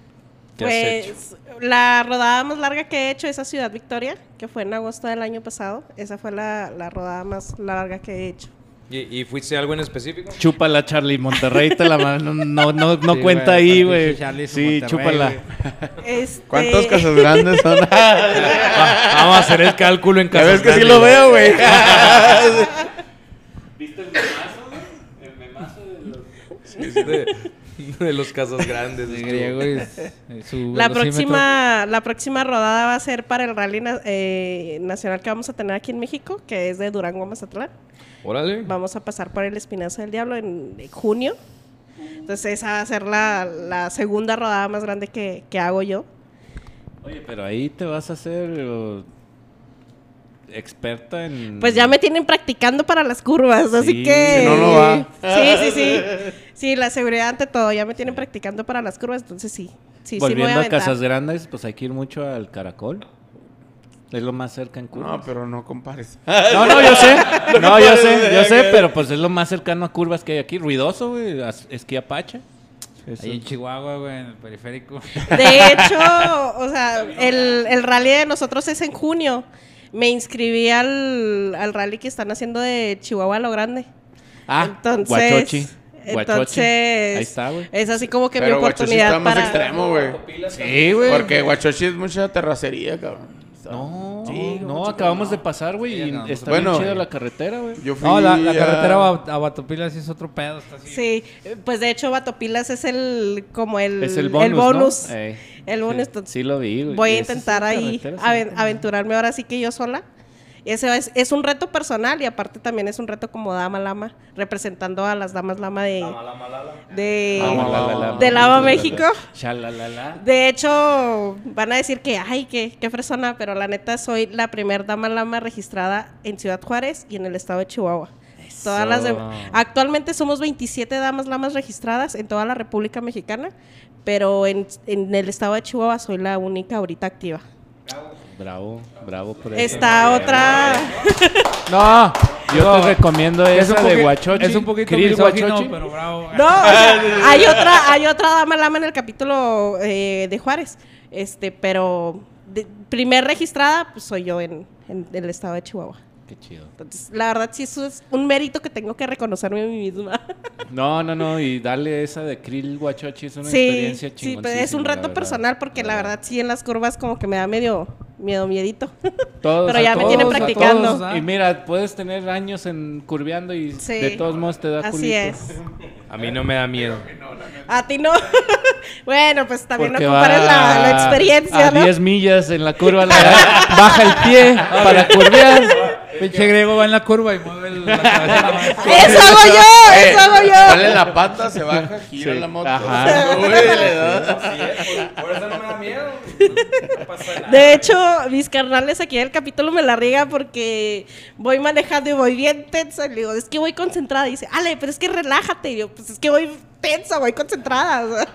que has hecho? Pues la rodada más larga que he hecho es a Ciudad Victoria, que fue en agosto del año pasado. Esa fue la, la rodada más larga que he hecho. ¿Y, y fuiste algo en específico? Chúpala, Charlie. Monterrey te la mano. No, no, no Sí, cuenta ahí, güey. Sí, Monterrey, chúpala. Este, ¿Cuántos casas [LAUGHS] grandes son? Va- [LAUGHS] vamos a hacer el cálculo en Ya casa. ves que sí lo veo, güey. [LAUGHS] ¿Viste el memazo, güey? El memazo de los... de, [LAUGHS] de los casas grandes. De estuvo. griego su La próxima, la próxima rodada va a ser para el rally na- eh, nacional que vamos a tener aquí en México, que es de Durango a Mazatlán. Órale. Vamos a pasar por el Espinazo del Diablo en junio. Entonces esa va a ser la, la segunda rodada más grande que, que hago yo. Oye, pero ahí te vas a hacer... o, experta en... Pues ya me tienen practicando para las curvas, así Sí, que... si no, no va. Sí, sí, sí. Sí, la seguridad ante todo. Ya me tienen practicando para las curvas, entonces sí. Sí, sí me voy Volviendo a a. Casas Grandes, pues hay que ir mucho al Caracol. Es lo más cerca en curvas. No, pero no compares. No, no, yo sé. [LAUGHS] No, yo sé, yo sé, pero pues es lo más cercano a curvas que hay aquí. Ruidoso, güey. Esquí Apache. Eso. Ahí en Chihuahua, güey, en el periférico. De hecho, o sea, el, el rally de nosotros es en junio. Me inscribí al, al rally que están haciendo de Chihuahua a lo grande. Ah, entonces, Guachochi. Guachochi. Entonces, Ahí está, güey. es así como que mi Pero Guachochi oportunidad está más extremo, güey. Sí, güey. Porque Guachochi es mucha terracería, cabrón. No, Sí, no, acabamos de pasar, güey. Sí, Y acabamos está bien Bueno. chida la carretera, güey. Yo fui No, la, la a- carretera a, a Batopila sí es otro pedo. Está así. Sí, pues de hecho Batopilas es el como el, Es el bonus, el bonus. ¿no? Ey. El bonus, Sí, entonces, sí lo vi, güey. Voy a esas intentar ahí carreteras, aven- sí. aventurarme ahora sí que yo sola. Ese es, es un reto personal y aparte también es un reto como dama lama, representando a las damas lama de, de, Lama, de Lama México. De hecho, van a decir que, ay, qué, qué fresona, pero la neta soy la primer dama lama registrada en Ciudad Juárez y en el estado de Chihuahua. Todas las de- actualmente somos 27 damas lamas registradas en toda la República Mexicana, pero en, en el estado de Chihuahua soy la única ahorita activa. Bravo, bravo por eso. Está otra... No, yo te recomiendo Es esa un de Guachochi. Es un poquito misógino, Guachochi. pero bravo. No, o sea, [LAUGHS] hay otra, hay otra dama lama en el capítulo eh, de Juárez, este, pero de- primer registrada pues, soy yo en, en el estado de Chihuahua. Qué chido. Entonces, la verdad sí eso es un mérito que tengo que reconocerme a mí misma. [LAUGHS] No, no, no, y darle esa de Krill Guachochi es una sí, experiencia sí, pero es un reto personal porque la verdad sí en las curvas como que me da medio miedo, miedito. [LAUGHS] Todos, pero ya a me tienen todos, practicando. todos, ¿ah? Y mira, puedes tener años en curveando y Sí. de todos modos te da Así culito. es. A mí no me da miedo. A ti no. [LAUGHS] bueno, pues también Porque no compares la, la experiencia, a ¿no? 10 millas en la curva, la baja el pie para curvear. Pinche griego va en la curva y mueve el- la cabeza. Eso hago yo, Eh, eso hago yo. Sale la pata, se baja, gira Sí. la moto. Ajá. Uy, le da. Por eso no me da miedo. De hecho, mis carnales aquí del capítulo me la riega porque voy manejando y voy bien tensa. Y le digo, es que voy concentrada. Y dice, Ale, pero es que relájate. Y yo, pues es que voy tensa, voy concentrada. o sea.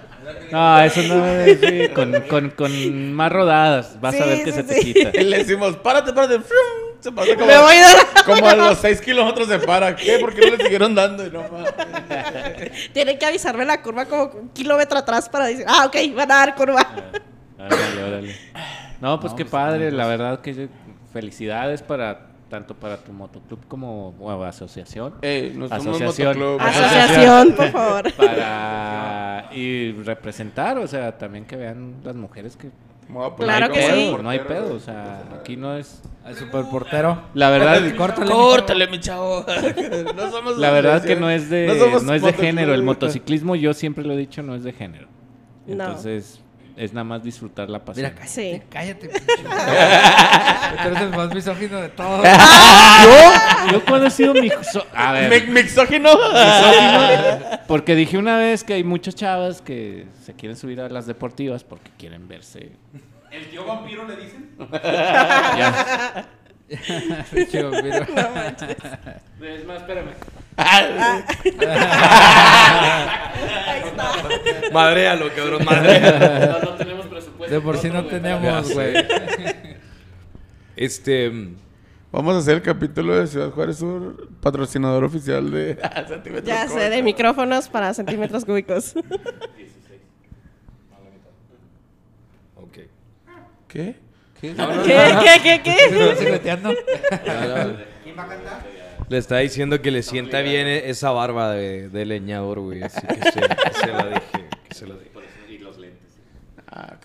No, eso no es sí, con, con, con más rodadas. Vas a ver que sí, se te quita. Y le decimos, párate, párate. Frum. Se pasa como, Me voy de... [LAUGHS] como a los 6 kilómetros se para. ¿Qué? ¿Por qué no le siguieron dando? Y no. [LAUGHS] Tienen que avisarme la curva como un kilómetro atrás para decir, ah, ok, van a dar curva. Órale, órale. No, pues qué padre, la verdad que felicidades para tanto para tu motoclub como o asociación. Somos Asociación. motoclub. Asociación, por favor. Para y representar, o sea, también que vean las mujeres que Claro no que hay como sí. pedo, no hay pedo, o sea, aquí no es El superportero. la verdad Córtale. Córtale, mi chavo. [LAUGHS] No somos la verdad que no es de No no, es de género, el motociclismo yo siempre lo he dicho no es de género. No. Entonces, es nada más disfrutar la pasión. Mira, cállate, Sí. cállate. [LAUGHS] pinche. Tú eres el más misógino de todos. yo, [LAUGHS] yo cuando he sido mi so- a ver, Mi- Mixógino. misógino, porque dije una vez que hay muchas chavas que se quieren subir a las deportivas porque quieren verse. ¿El tío vampiro le dicen? Ya. [LAUGHS] Pinche vampiro. Es más, espérame. Madréalo, cabrón, madréalo. No, no tenemos presupuesto. De por sí no tenemos, güey. Este. Vamos a hacer el capítulo de Ciudad Juárez Sur, patrocinador oficial de [LAUGHS] Centímetros Ya sé, de micrófonos para centímetros cúbicos. [LAUGHS] Ok. ¿Qué? ¿Qué, qué, qué, qué? ¿Estás secreteando? Le está diciendo que le sienta bien e- esa barba de, de leñador, güey. Así que se, que se la dije. Que se la dije.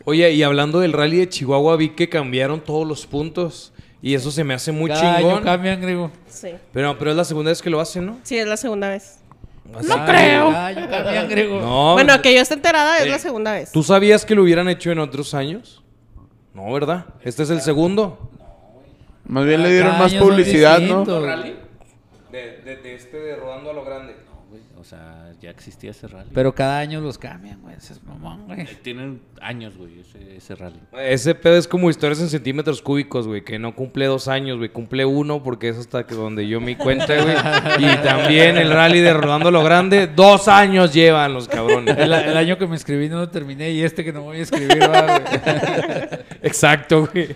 Oye, y hablando del rally de Chihuahua, vi que cambiaron todos los puntos. Y eso se me hace muy Cada año chingón. cambian, griego. Sí. Pero, pero es la segunda vez que lo hacen, ¿no? Sí, es la segunda vez. Cada creo. año cambian, griego. No. bueno, que yo esté enterada es Eh, la segunda vez. ¿Tú sabías que lo hubieran hecho en otros años? No, ¿verdad? Este es el segundo. Más bien le dieron más publicidad, ¿no? distintos. De, este de rodando a lo grande. Sea, ya existía ese rally. Pero cada año los cambian, güey. Ese es mamón, güey. Eh, Tienen años, güey, ese, ese rally. Ese pedo es como historias en centímetros cúbicos, güey, que no cumple dos años, güey, cumple uno porque es hasta que donde yo me cuenta, güey. Y también el rally de Rodando lo Grande, dos años llevan los cabrones. El, el año que me escribí no lo terminé y este que no voy a escribir, va, güey. [LAUGHS] Exacto, güey.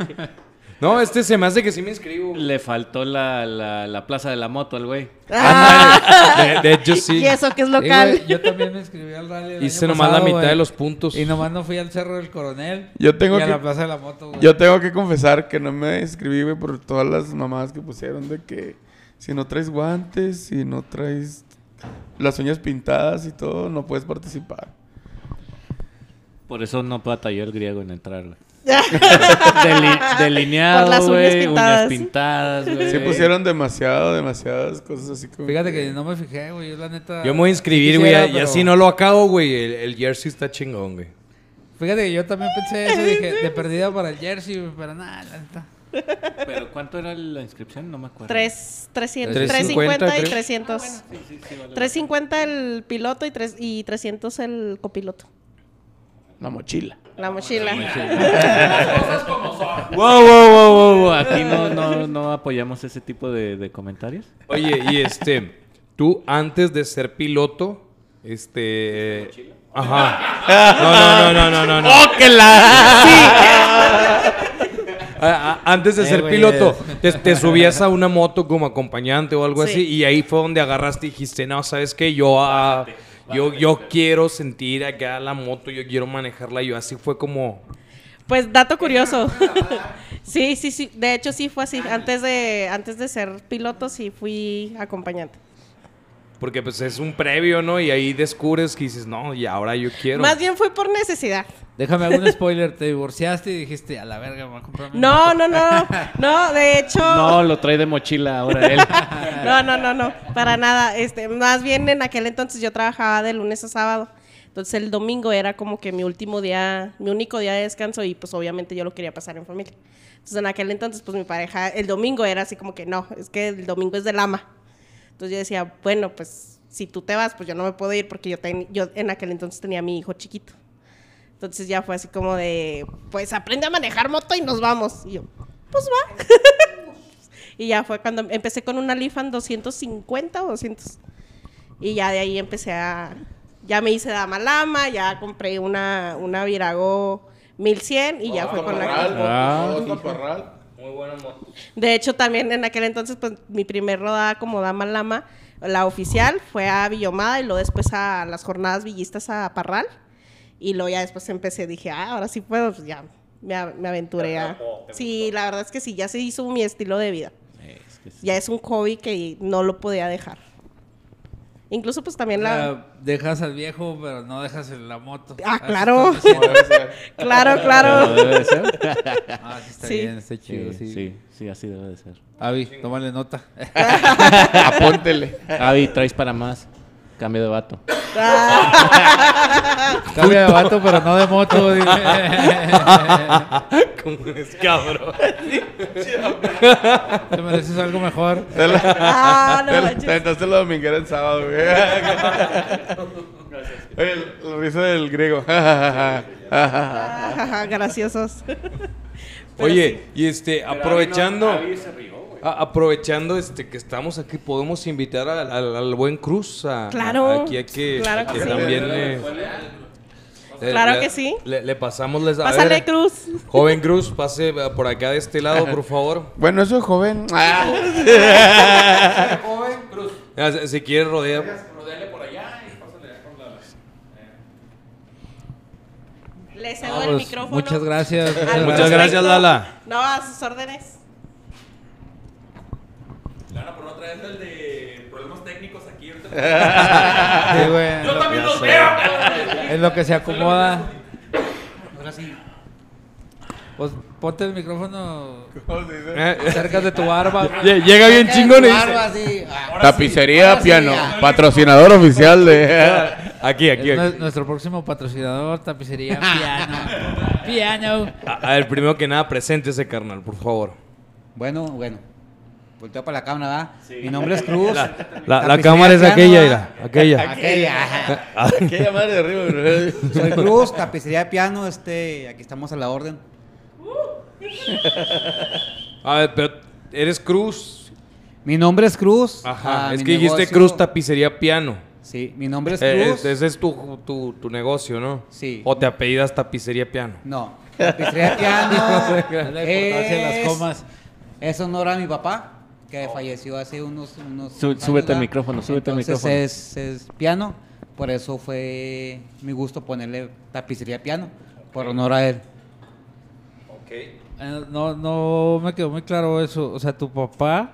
No, este se me hace que sí me inscribo. Le faltó la, la, la plaza de la moto al güey. De, de hecho, sí. Y eso que es local. güey, yo también me inscribí al rally. Hice año nomás la mitad güey. de los puntos. Y nomás no fui al Cerro del Coronel. Yo tengo y a que- la Plaza de la Moto, güey. Yo tengo que confesar que no me inscribí, güey, por todas las mamadas que pusieron de que si no traes guantes, si no traes las uñas pintadas y todo, no puedes participar. Por eso no batalló el griego en entrar, güey. Deli- delineado, [LAUGHS] Por las uñas güey. Uñas pintadas. pintadas, güey. Sí pusieron demasiado, demasiadas cosas así como... Fíjate que no me fijé, güey. Yo la neta. Yo me voy a inscribir, sí güey, y así no lo acabo, güey. El, el jersey está chingón, güey. Fíjate que yo también pensé eso. Dije, de perdida para el jersey, güey, pero nada, la neta. Pero ¿cuánto era la inscripción? No me acuerdo. Tres, 300, 350, 350 y creo. 300. 350 el piloto y, tres, y 300 el copiloto. La mochila. La mochila. [LAUGHS] Wow, wow, wow, wow, wow. Aquí no, no, no apoyamos ese tipo de, de comentarios. Oye, y este, tú antes de ser piloto, este... Ajá. No, no, no, no, no, no. ¡Oh, que la! Ah, Antes de Eh, ser piloto, te, te subías a una moto como acompañante o algo Sí. así y ahí fue donde agarraste y dijiste, no, ¿sabes qué? Yo, ah, yo, yo quiero sentir acá la moto, yo quiero manejarla yo. Así fue como... Pues dato curioso. [LAUGHS] sí, sí, sí. De hecho sí fue así. Antes de, antes de ser piloto sí fui acompañante. Porque pues es un previo, ¿no? Y ahí descubres que dices, no, y ahora yo quiero. Más bien fue por necesidad. Déjame algún spoiler. Te divorciaste y dijiste, a la verga, me voy a comprar mi No, moto". no, no. No, de hecho. No, lo trae de mochila ahora él. [LAUGHS] No, no, no, no, para nada. Este, más bien en aquel entonces yo trabajaba de lunes a sábado. Entonces el domingo era como que mi último día, mi único día de descanso y pues obviamente yo lo quería pasar en familia. Entonces en aquel entonces pues mi pareja, el domingo era así como que no, es que el domingo es del ama. Entonces yo decía, bueno, pues si tú te vas, pues yo no me puedo ir porque yo, ten- yo en aquel entonces tenía a mi hijo chiquito. Entonces ya fue así como de, pues aprende a manejar moto y nos vamos. Y yo, pues va. [LAUGHS] y ya fue cuando empecé con una Lifan 250 o 200. Y ya de ahí empecé a, ya me hice Dama Lama, ya compré una, una Virago 1100 y ya fue con la que... Ah, Muy buena moto. De hecho, también en aquel entonces, pues mi primer rodada como Dama Lama, la oficial, fue a Villomada y luego después a las jornadas villistas a Parral. Y luego ya después empecé, dije, ah, ahora sí puedo, pues ya me, me aventuré a... Sí, la verdad es que sí, ya se hizo mi estilo de vida. es que sí. Ya es un hobby que no lo podía dejar. Incluso pues también la... sea, dejas al viejo, pero no dejas en la moto. Ah, Así claro. [LAUGHS] Claro, claro. debe de ser. [LAUGHS] Ah, sí está Sí. bien, está chido, Sí, sí. sí, sí, así debe de ser. Avi, tómale nota. [LAUGHS] Apóntele. Avi, traes para más. Cambio de vato. [LAUGHS] Cambia de vato, pero no de moto. Como [LAUGHS] es cabrón. Te mereces algo mejor. Ah, no Te manches. te aventaste la dominguera el sábado, güey. [LAUGHS] Oye, la risa del griego. Ah, Graciosos. Pero Oye, y este, aprovechando... a- aprovechando este que estamos aquí, podemos invitar al, al- al buen Cruz a, Claro, a- aquí a que, claro a que sí. también le, le- Claro le- que sí. Le, le pasamos les a Pásale, ver, Cruz. Joven Cruz, pase eh, por acá de este lado, por favor. [LAUGHS] bueno, eso es joven. [LAUGHS] Ah. Ah, Si, si quiere rodear. Le cedo Ah, el pues, micrófono. muchas gracias. [LAUGHS] Muchas gracias. Lala. No, a sus órdenes. El de problemas técnicos aquí. ahorita. Sí, Yo lo- también los veo. En lo que se acomoda. Pues ponte el micrófono Eh, cerca de tu barba. Llega bien chingón y dice, Barba, sí. Tapicería Piano, patrocinador oficial de. [LAUGHS] Aquí, aquí, Es aquí. nue- nuestro próximo patrocinador, tapicería Piano. [LAUGHS] Piano. A, a ver, primero que nada, presente ese carnal, por favor. Bueno, bueno. Volteo para la cámara, ¿verdad? Mi nombre es Cruz. La, cámara es aquella, ¿verdad? mira, aquella. Aquella. Aquella madre de arriba, bro. [LAUGHS] Soy Cruz, tapicería de piano, este, aquí estamos a la orden. A ver, pero eres Cruz. Mi nombre es Cruz. Ajá, ah, es que dijiste negocio- Cruz Tapicería Piano. Sí, mi nombre es Eh, Cruz. es- ese es tu, tu, tu negocio, ¿no? Sí. O te apellidas Tapicería Piano. No, tapicería piano. [LAUGHS] La importancia de las es- comas. Es honor a mi papá, que falleció hace unos, unos Sú- súbete al micrófono, súbete al micrófono. Es, es piano, por eso fue mi gusto ponerle tapicería piano, por honor a él. Eh, No, no me quedó muy claro eso. O sea, tu papá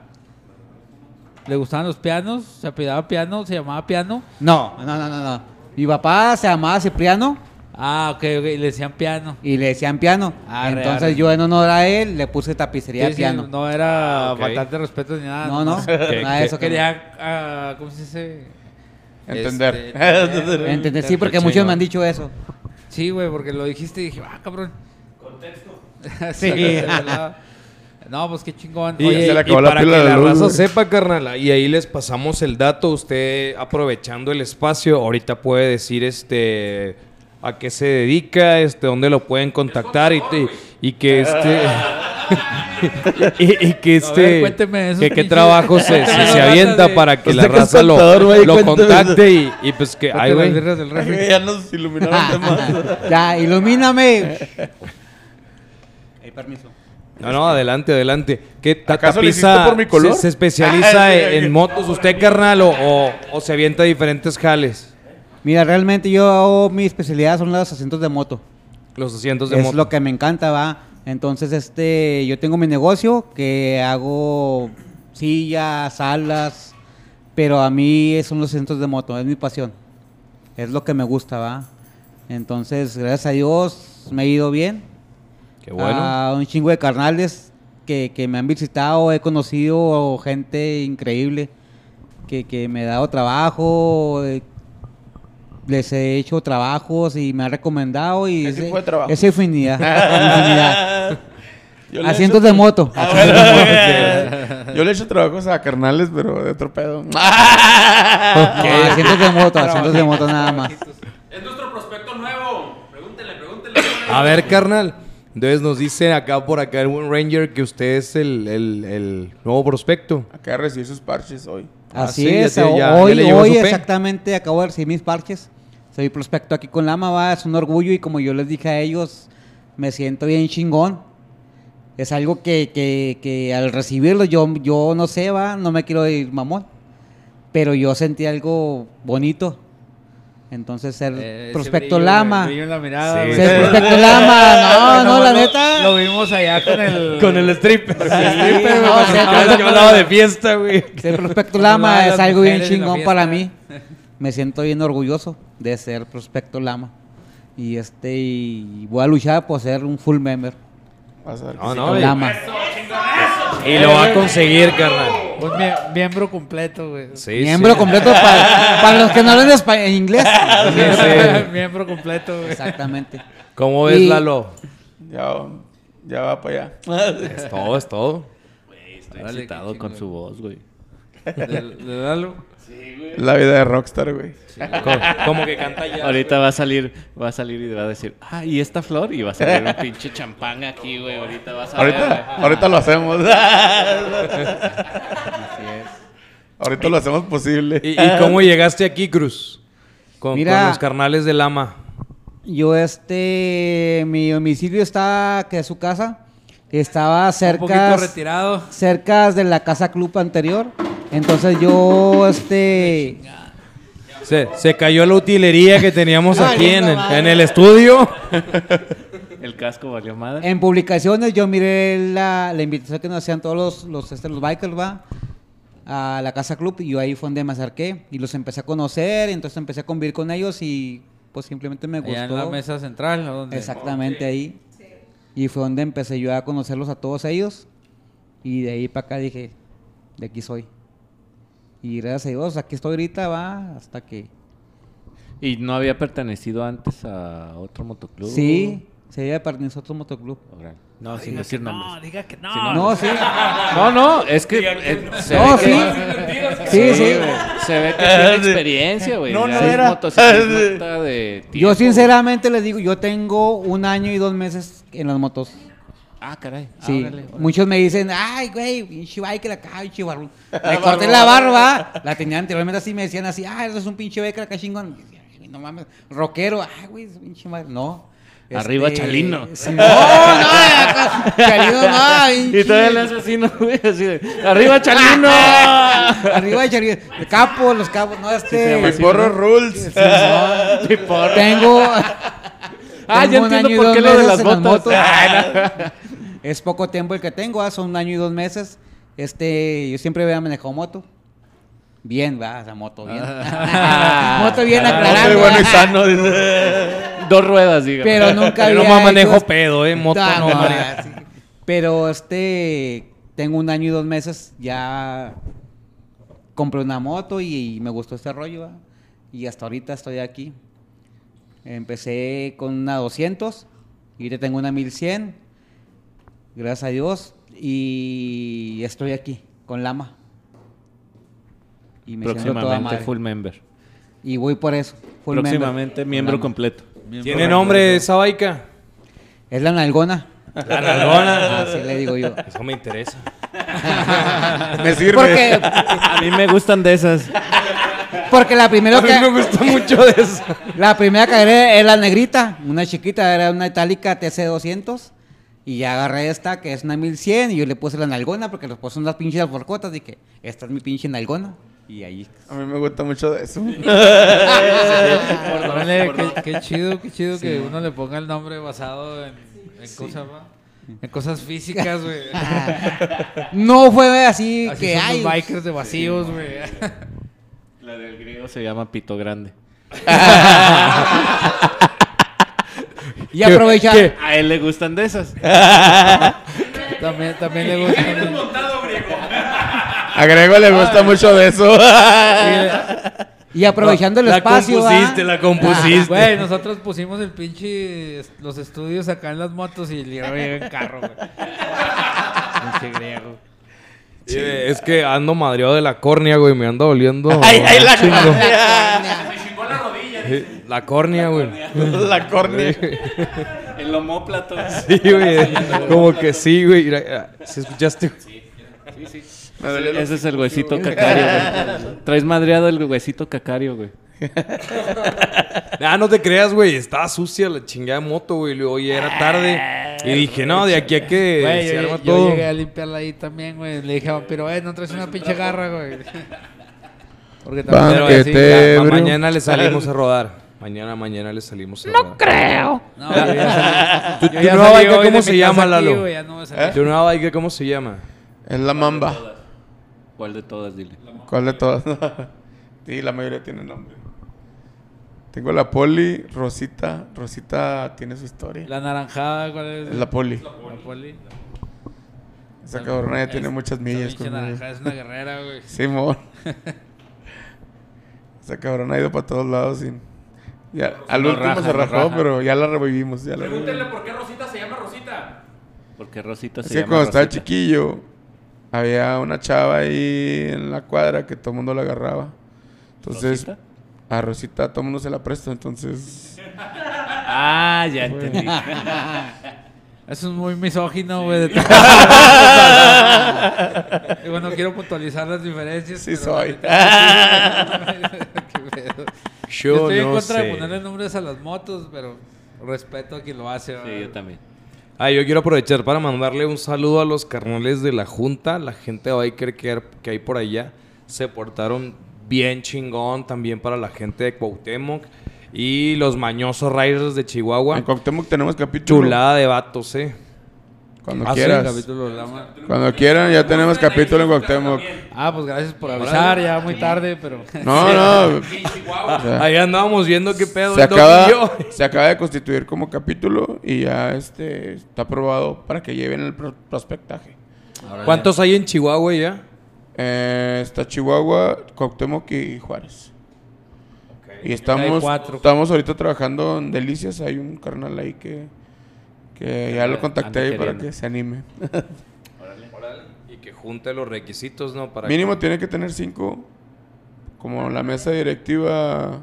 le gustaban los pianos, se apellidaba piano, se llamaba piano. No, no, no, no, no. Mi papá se llamaba Cipriano Ah, ok, ok, y le decían piano. y le decían piano. Arre, Entonces arre. yo en honor a él le puse tapicería Sí, sí, piano. no era Ah, ok. faltarte respeto ni nada. No, no, [LAUGHS] nada de eso. Quería, ah, ¿cómo se dice? Entender. Este, [LAUGHS] Entendés, Sí, porque muchos me han dicho eso. Sí, güey, porque lo dijiste y dije, ah, cabrón. Contexto. [LAUGHS] Sí. no, pues qué chingón. Y, Oye, se le y acabó la para pila que de la luz, raza sepa, carnal, y ahí les pasamos el dato, usted aprovechando el espacio, ahorita puede decir este a qué se dedica, este dónde lo pueden contactar y, [LAUGHS] y, y que este y, y que este cuénteme esos que qué trabajo se, [LAUGHS] se, se avienta para que la Usted que es raza lo, lo contacte y, y pues que ay güey ya nos iluminaron [LAUGHS] de más. ya, ilumíname. Hey, permiso. No, no, adelante, adelante. ¿Qué ta- ¿Acaso lo tapiza hiciste por mi color? Se, se especializa Ah, en motos usted, carnal, o, o, o se avienta diferentes jales? Mira, realmente yo mi especialidad son los asientos de moto. Los asientos de es moto. lo que me encanta, va. Entonces, este, yo tengo mi negocio que hago sillas, salas, pero a mí son los asientos de moto, es mi pasión. Es lo que me gusta, va. Entonces, gracias a Dios me ha ido bien. Qué bueno. A un chingo de carnales que, que me han visitado, he conocido gente increíble que, que me ha dado trabajo, eh, les he hecho trabajos y me ha recomendado y ¿Qué ese- tipo de trabajo? esa infinidad, [LAUGHS] infinidad. Yo le Asientos de moto. Ah, bueno. Yo le he hecho trabajos a carnales, pero de otro pedo. No, [LAUGHS] asientos de moto, asientos de moto nada más. Es nuestro prospecto nuevo. Pregúntenle, pregúntenle. A ver, carnal. Entonces nos dice acá por acá el buen Ranger que usted es el, el- el nuevo prospecto. Acá recibí sus parches hoy. Ah, Así sí, ya es, ya- hoy, hoy exactamente acabo de recibir mis parches. Soy prospecto aquí con Lama, va, es un orgullo y como yo les dije a ellos, me siento bien chingón. Es algo que, que, que al recibirlo yo, yo no sé, va, no me quiero ir mamón, pero yo sentí algo bonito. Entonces ser Eh, prospecto brillo, Lama, brillo en la mirada, Sí. ser prospecto Lama, [LAUGHS] no, no, la Lo- neta. Lo vimos allá con el... [LAUGHS] Con el stripper. Sí, no, Cada vez que hablaba de fiesta, güey. Ser prospecto Lama es algo bien chingón para mí. [LAUGHS] Me siento bien orgulloso de ser prospecto Lama. Y este y voy a luchar por ser un full member. Vas a ver No, sí. Lama. y lo va a conseguir, carnal. Un miembro completo, güey. Sí, Miembro sí. completo para, para los que no hablan inglés. [LAUGHS] miembro completo, güey. Exactamente. ¿Cómo ves, Y- Lalo? Ya, ya va para allá. Es todo, es todo. Estoy excitado con su voz, güey. [LAUGHS] De, de Lalo. La vida de rockstar, güey. Co- Como que canta ya. Ahorita va a salir, va a salir y va a decir, ah, ¿y esta flor? Y va a salir un pinche champán aquí, güey. Ahorita vas a ver, Ahorita, güey. ahorita lo hacemos. Así es. ahorita lo hacemos posible. ¿Y, y cómo llegaste aquí, Cruz? Con, Mira. con los carnales de Lama. Yo este mi domicilio está que es su casa estaba Un cerca poquito retirado. cerca de la casa club anterior. Entonces yo este Se, se cayó la utilería que teníamos aquí en, en el estudio. [LAUGHS] El casco valió madre. En publicaciones yo miré la, la invitación que nos hacían todos los, los, este, los bikers, va, a la Casa Club, y yo ahí fue donde me acerqué, y los empecé a conocer, y entonces empecé a convivir con ellos, y pues simplemente me Allá gustó. en la mesa central. Exactamente ahí. Y fue donde empecé yo a conocerlos a todos ellos, y de ahí para acá dije, de aquí soy. Y gracias a Dios, aquí estoy ahorita, va, hasta que... ¿Y no había pertenecido antes a otro motoclub? Sí, se había pertenecido a otro motoclub. No, sin Diga decir que nombres. No, diga que no. Sí, no, No, sí. No, no, es que eh, se No, ve sí. que, Sí, sí. güey, se ve que tiene experiencia, güey. No, no es era. motociclista de Yo sinceramente les digo, yo tengo un año y dos meses en las motos. Güey. Ah, caray. Ah, Sí, órale, órale. muchos me dicen, ay, güey, pinche biker acá, pinche barbón. Me corté la barba, la tenía anteriormente así, me decían así, ah, eres un pinche biker acá chingón. Y decía, "Ay, güey, no mames, rockero, ay, güey, ese pinche madre. No. Arriba Chalino. sí, no, no, Chalino, no, [LAUGHS] Y todavía le hace así, ¿no, güey? Así de, ¡Arriba, Chalino! [LAUGHS] Arriba Chalino. El capo, los capos, no, este. así, Porro ¿no? rules. [LAUGHS] Tengo. Ah, ya tengo un entiendo por qué lo de las botas. motos. Ah, Es poco tiempo el que tengo, ah, son un año y dos meses. Este, yo siempre había manejado moto. Bien, va, esa moto bien. [LAUGHS] moto bien bueno ah. sano. [LAUGHS] dice. Dos ruedas, diga. Pero nunca Yo había. no manejo hecho- pedo, eh. Moto Ah, no no, manejo. ah, sí. Pero este, tengo un año y dos meses, ya compré una moto y, me gustó este rollo. ¿va? Y hasta ahorita estoy aquí. Empecé con una 200 y ahorita tengo una 1100. Gracias a Dios. Y estoy aquí con Lama. Y me toda Próximamente madre. full member. Y voy por eso. full member. Próximamente miembro Lama. completo. ¿Tiene nombre esa baica? Es la nalgona. La nalgona. [LAUGHS] Así le digo yo. Eso me interesa. [LAUGHS] Me sirve. Porque, A mí me gustan de esas. porque la primera A mí que me gusta [LAUGHS] mucho de eso. la primera que agarré es la negrita, una chiquita, era una itálica TC200 y ya agarré esta que es una 1100 y yo le puse la nalgona porque les puse unas pinches alforcotas y que esta es mi pinche nalgona y ahí A mí me gusta mucho de eso. Qué, qué chido, qué chido que uno le ponga el nombre basado en, en cosas, ¿va? en cosas físicas, güey. [LAUGHS] no fue así, Así que son hay los bikers de vacíos, güey. La del griego se llama Pito Grande. [LAUGHS] [LAUGHS] y aprovechar A él le gustan de esas. [LAUGHS] También, también le gusta. [LAUGHS] A Grego le gusta mucho de eso. y aprovechando el la espacio, ¿va? compusiste, la compusiste. Güey, nosotros pusimos el pinche los estudios acá en las motos y llega en carro, güey. Pinche griego. Sí, es que ando madreado de la córnea, güey. Me anda doliendo. Ay, ay, la chingo. córnea. Sí, La córnea, güey. La córnea. El homóplato. Sí, güey. Como que sí, güey. ¿Sí escuchaste? Duele la- Ese es el huesito cacario, güey. Traes madreado el huesito cacario, güey. [LAUGHS] Ah, no te creas, güey. Estaba sucia la chingada moto, güey. Ya era tarde. Y dije, no, de aquí a que Güey, se yo, arma yo todo. llegué a limpiarla ahí también, güey. Le dije Vampiro, eh, no traes una pinche garra, güey. Porque Va, Pero que sí, te- ya, mañana le salimos a rodar. Mañana, mañana le salimos a rodar. No, yo ya salí- ¿Tu, yo tu ya nueva salí de cómo mi se casa llama, aquí, Lalo? güey, ya no voy a salir. ¿Tu nueva bike cómo se llama? Es la mamba. ¿Cuál de todas, dile? ¿Cuál de todas? [LAUGHS] sí, la mayoría tiene nombre. Tengo la poli, Rosita. Rosita tiene su historia. La naranjada, ¿cuál es? Es la poli. La poli. Esa cabrona ya tiene muchas Esa millas pinche conmigo. naranjada es una guerrera, güey. Simón. [LAUGHS] Esa cabrona ha ido para todos lados y... Ya, al último raja, se rajó, raja. pero ya la revivimos. Ya Pregúntenle por qué Rosita se llama Rosita. Porque Rosita Es se que llama cuando estaba chiquillo, había una chava ahí en la cuadra que todo el mundo la agarraba. Entonces, ¿Rosita? a Rosita todo el mundo se la presta, entonces... Ah, ya entendí. [LAUGHS] Eso es muy misógino, güey. de- [LAUGHS] y bueno, quiero puntualizar las diferencias. Sí soy. [LAUGHS] [LAUGHS] Yo Yo estoy en contra de sé. ponerle nombres a las motos, pero respeto a quien lo hace. Sí, yo también. Ah, yo quiero aprovechar para mandarle un saludo a los carnales de la Junta, la gente de biker que, que hay por allá. Se portaron bien chingón también para la gente de Cuauhtémoc y los mañosos riders de En Chihuahua. Cuauhtémoc tenemos capítulo. Chulada de vatos, eh. Cuando Ah, quieras. Cuando quieran, ya tenemos capítulo en Cuauhtémoc. Ah, pues gracias por avisar, ya muy tarde, pero... No, no. En Chihuahua. o sea, Ahí andábamos viendo qué pedo. se, acaba, [LAUGHS] se acaba de constituir como capítulo y ya este está aprobado para que lleven el pro- prospectaje. ¿Cuántos hay en Chihuahua ya? Eh, está Chihuahua, Cuauhtémoc y Juárez. Y estamos, cuatro. estamos ahorita trabajando en Delicias. Hay un carnal ahí que, Que ya lo contacté para que se anime. Y que junte los requisitos, ¿no? Para Mínimo que- tiene que tener cinco. Como la mesa directiva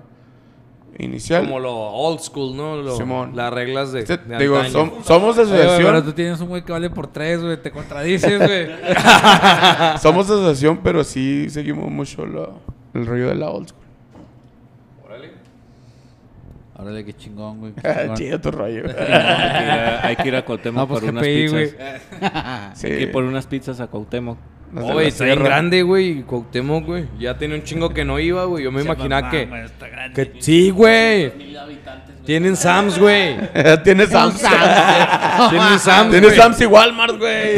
inicial. Como lo old school, ¿no? Lo- Simón. Las reglas de. Este, de digo, som- somos Oye, güey, pero asociación. tú tienes un güey que vale por tres, güey. Te contradices, güey. [LAUGHS] somos asociación, pero sí seguimos mucho la- el rollo de la old school. Órale, qué chingón, güey. [LAUGHS] Ah. Chido tu rollo. Hay que ir a, hay que ir a Cuauhtémoc No, pues por unas pizzas. güey. Sí. Hay que ir por unas pizzas a Cuauhtémoc. Oye, está bien grande, güey. Cuauhtémoc, güey. Ya tiene un chingo que no iba, güey. Yo me imaginaba mamá, que, güey, está grande. que. Sí, güey. Tienen Sams, güey. [LAUGHS] Tiene Sams. Tienen Sams. Tiene. Sams y Walmart, güey.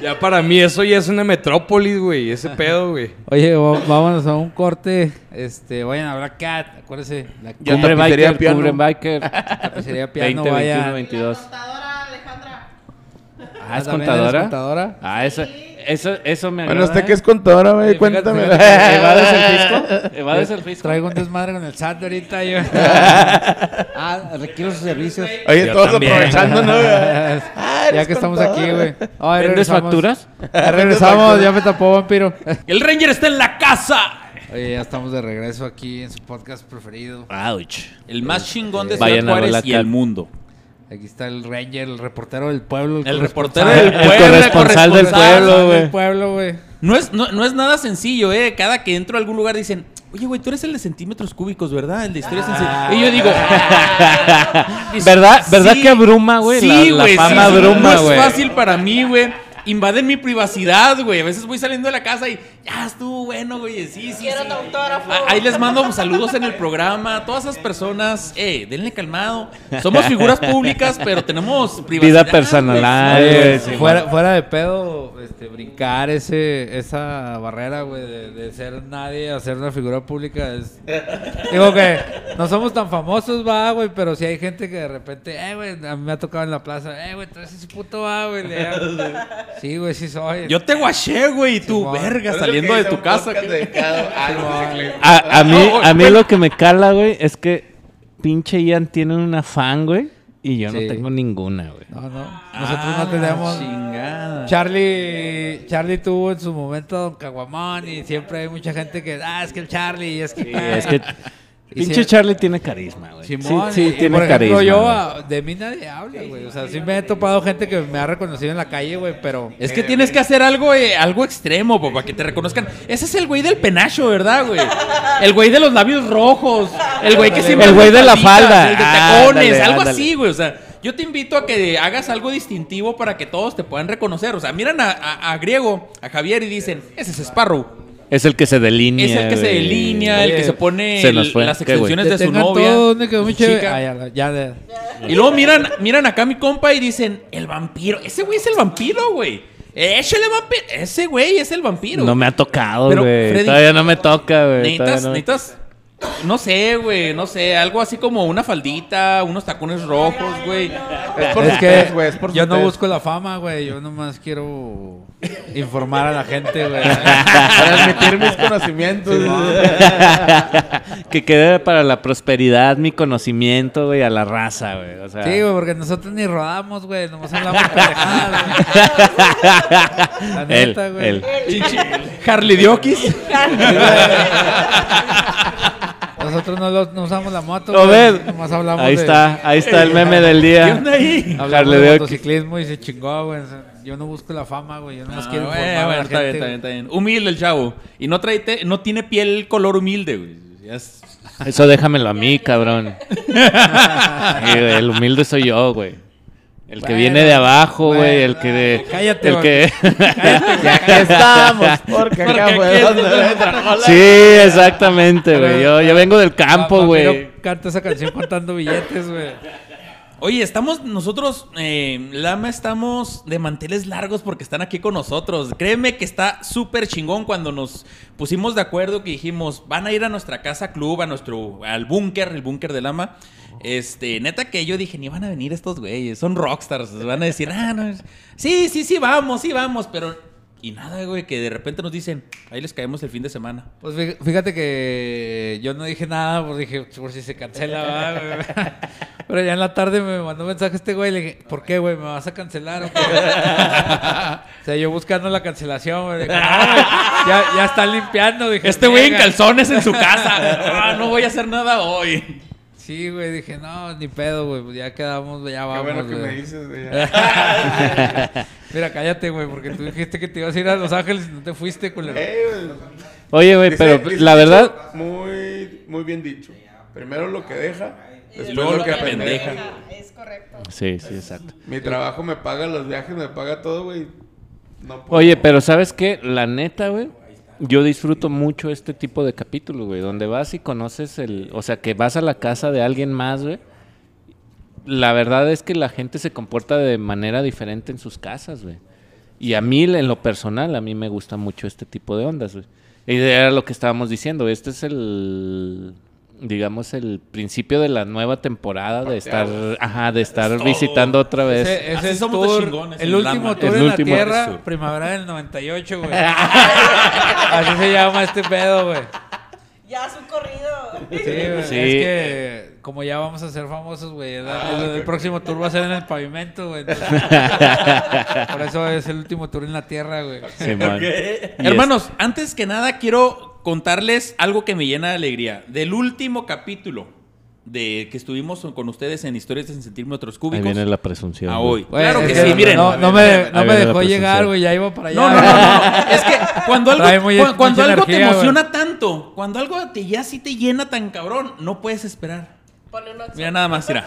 Ya para mí eso ya es una metrópolis, güey. Ese pedo, güey. Oye, vámonos a un corte. Este, vayan a Black Cat. Acuérdense. La Cumbre Biker, piano. Cumbre Biker. tapicería piano, 20, vaya. 21, 22. Contadora Alejandra. Ah, ¿es ¿también contadora? eres contadora? Ah, eso, eso, eso me agrada. Bueno, usted ¿eh? que es contadora, güey, fíjate, cuéntame. ¿Evades el fisco? [LAUGHS] ¿Evades el fisco? Traigo un desmadre con el SAT ahorita. Yo. [LAUGHS] Ah, requiero sus servicios. Oye, Yo todos también. aprovechando, ¿no? [LAUGHS] ya eres que estamos aquí, güey. Ay, ¿Vendes regresamos. facturas? Ya regresamos, ya me tapó vampiro. El Ranger está en la casa. Oye, ya estamos de regreso aquí en su podcast preferido. Ouch. El más chingón de Ciudad Juárez y el mundo. Aquí está el Ranger, el reportero del pueblo. El reportero corresponsal. del El pueblo. corresponsal del corresponsal pueblo, del güey. pueblo, güey. No es, no, no es nada sencillo, ¿eh? Cada que entro a algún lugar dicen, oye, güey, tú eres el de centímetros cúbicos, ¿verdad? El de historias Ah. sencillas. Y yo digo, [LAUGHS] ¿Verdad, ¿verdad Sí. que abruma, güey? Sí, la, la güey, fama sí, abruma, No güey. es fácil para mí, güey. Invaden mi privacidad, güey. A veces voy saliendo de la casa y ya estuvo bueno, güey. Sí, sí, Quiero sí. tu autógrafo. Ah, Ahí les mando saludos en el programa. Todas esas personas, eh, denle calmado. Somos figuras públicas, pero tenemos privacidad. Vida personal, güey. güey, Oye, sí, fuera, fuera de pedo, este, brincar ese, esa barrera, güey, de, de ser nadie a ser una figura pública es... Digo que no somos tan famosos, va, güey, pero si hay gente que de repente, eh, güey, a mí me ha tocado en la plaza, eh, güey, tú eres ese puto, va, güey. Sí, güey, sí soy. Yo te guaché, güey, y tú, verga, saliendo de tu casa. [LAUGHS] A, a mí, a mí lo que me cala, güey, es que pinche Ian tiene una fan, güey, y yo Sí. no tengo ninguna, güey. No, no, nosotros no tenemos... Chingada. Charlie, Charlie tuvo en su momento a Don Caguamón y siempre hay mucha gente que, ah, es que el Charlie, es que... Sí, es que [LAUGHS] [LAUGHS] pinche Charlie tiene carisma, güey. Sí, sí, tiene por ejemplo, carisma. yo, ah, de mí nadie habla, güey. O sea, sí me he topado gente que me ha reconocido en la calle, güey, pero... Es que tienes que hacer algo, eh, algo extremo, po, para que te reconozcan. Ese es el güey del penacho, ¿verdad, güey? El güey de los labios rojos. El güey que siempre... El güey de la falda. El de Ah, tacones, ándale, algo ándale. así, güey. O sea, yo te invito a que hagas algo distintivo para que todos te puedan reconocer. O sea, miran a, a- a Griego, a Javier y dicen, ese es Sparrow. Es el que se delinea. Es el que se güey. delinea, el que se pone se nos el- fue. las ¿Qué, güey? extensiones de su Detengan novia. todo, ¿dónde quedó mi su chévere? chica. Ah, ya, ya, ya. Y luego miran, miran acá a mi compa y dicen, el vampiro. Ese güey es el vampiro, güey. Échale vampiro. Ese güey es el vampiro. No me ha tocado, Pero, güey. Freddy, Todavía no me toca, güey. Necesitas, no me- necesitas, no sé, güey, no sé, algo así como una faldita, unos tacones rojos, güey. Es por Es su que test, güey, es por su yo no busco la fama, güey. Yo nomás quiero informar a la gente, güey. Transmitir mis conocimientos. [LAUGHS] que quede para la prosperidad mi conocimiento, güey, a la raza, güey. O sea, Sí, güey, porque nosotros ni rodamos, güey. Nomás hablamos [LAUGHS] pendejadas, güey. La neta, güey. él. Harley Diokis. [LAUGHS] Nosotros no, lo- no usamos la moto, ¿Lo ves? Nomás hablamos Ahí de- está, ahí está el meme del ¿Qué día. onda ahí? Hablamos Harley de motociclismo y se chingó, güey. Yo no busco la fama, güey. Yo nomás Ah, quiero bueno, informar a bueno, la está bien, está bien, está bien. Humilde el chavo. Y no, trae te- no tiene piel color humilde, güey. Ya es- Eso déjamelo a mí, cabrón. [LAUGHS] El humilde soy yo, güey. El que Bueno, viene de abajo, güey. bueno, El que de. cállate, el güey. que. [LAUGHS] Ya que estamos, porque acá fue donde Sí, exactamente, güey. Yo, yo vengo del campo, güey. Canta esa canción contando billetes, güey. Oye, estamos nosotros, eh, Lama, estamos de manteles largos porque están aquí con nosotros. Créeme que está súper chingón cuando nos pusimos de acuerdo que dijimos, van a ir a nuestra casa club, a nuestro, al búnker, el búnker de Lama. Este, neta que yo dije, ni van a venir estos güeyes, son rockstars, van a decir, ah, no, sí, sí, sí, vamos, sí, vamos, pero... Y nada, güey, que de repente nos dicen, ahí les caemos el fin de semana. Pues fí- fíjate que yo no dije nada, pues dije, por si se cancela, ¿verdad, güey? [LAUGHS] Pero ya en la tarde me mandó un mensaje este güey. Le dije, ¿por qué, güey? ¿Me vas a cancelar o qué? [LAUGHS] o sea, yo buscando la cancelación, güey. Dije, "No, güey, ya, ya están limpiando. Dije, Este güey en calzones en su casa. [LAUGHS] Ah, no voy a hacer nada hoy. Sí, güey. Dije, no, ni pedo, güey. Pues ya quedamos, ya Qué vamos. bueno que güey". me dices, güey. [LAUGHS] Mira, cállate, güey, porque tú dijiste que te ibas a ir a Los Ángeles y no te fuiste, culero. Eh, güey. Oye, güey, pero dice la verdad, Muy, muy bien dicho. Primero lo que deja, después luego lo que pendeja. Es correcto. sí, sí, exacto. Mi trabajo me paga los viajes, me paga todo, güey. No puedo. Oye, pero ¿sabes qué? La neta, güey. Yo disfruto mucho este tipo de capítulos, güey. Donde vas y conoces el... O sea, que vas a la casa de alguien más, güey. La verdad es que la gente se comporta de manera diferente en sus casas, güey. Y a mí, en lo personal, a mí me gusta mucho este tipo de ondas, güey. Y era lo que estábamos diciendo. Este es el... Digamos, el principio de la nueva temporada de estar... Ajá, de estar visitando otra vez. Ese, ese es tour, chingones el último tour El en último la Tierra, tour. primavera del 98, güey. [LAUGHS] Así se llama este pedo, güey. Ya es un corrido. Sí, güey. Sí. Es que como ya vamos a ser famosos, güey, el, el- el próximo tour va a ser en el pavimento, güey. Entonces, [LAUGHS] Por eso es el último tour en la Tierra, güey. Hermanos, antes que nada quiero contarles algo que me llena de alegría. Del último capítulo de que estuvimos con ustedes en Historias de centímetros Ahí cúbicos viene la presunción. a hoy. Claro que sí, miren. No, no me, no Ahí dejó llegar, güey, ya iba para allá. No, no, no, no. Es que cuando algo, muy- cuando te energía, emociona tanto, cuando algo te ya sí te llena tan cabrón, no puedes esperar. Mira nada más, mira.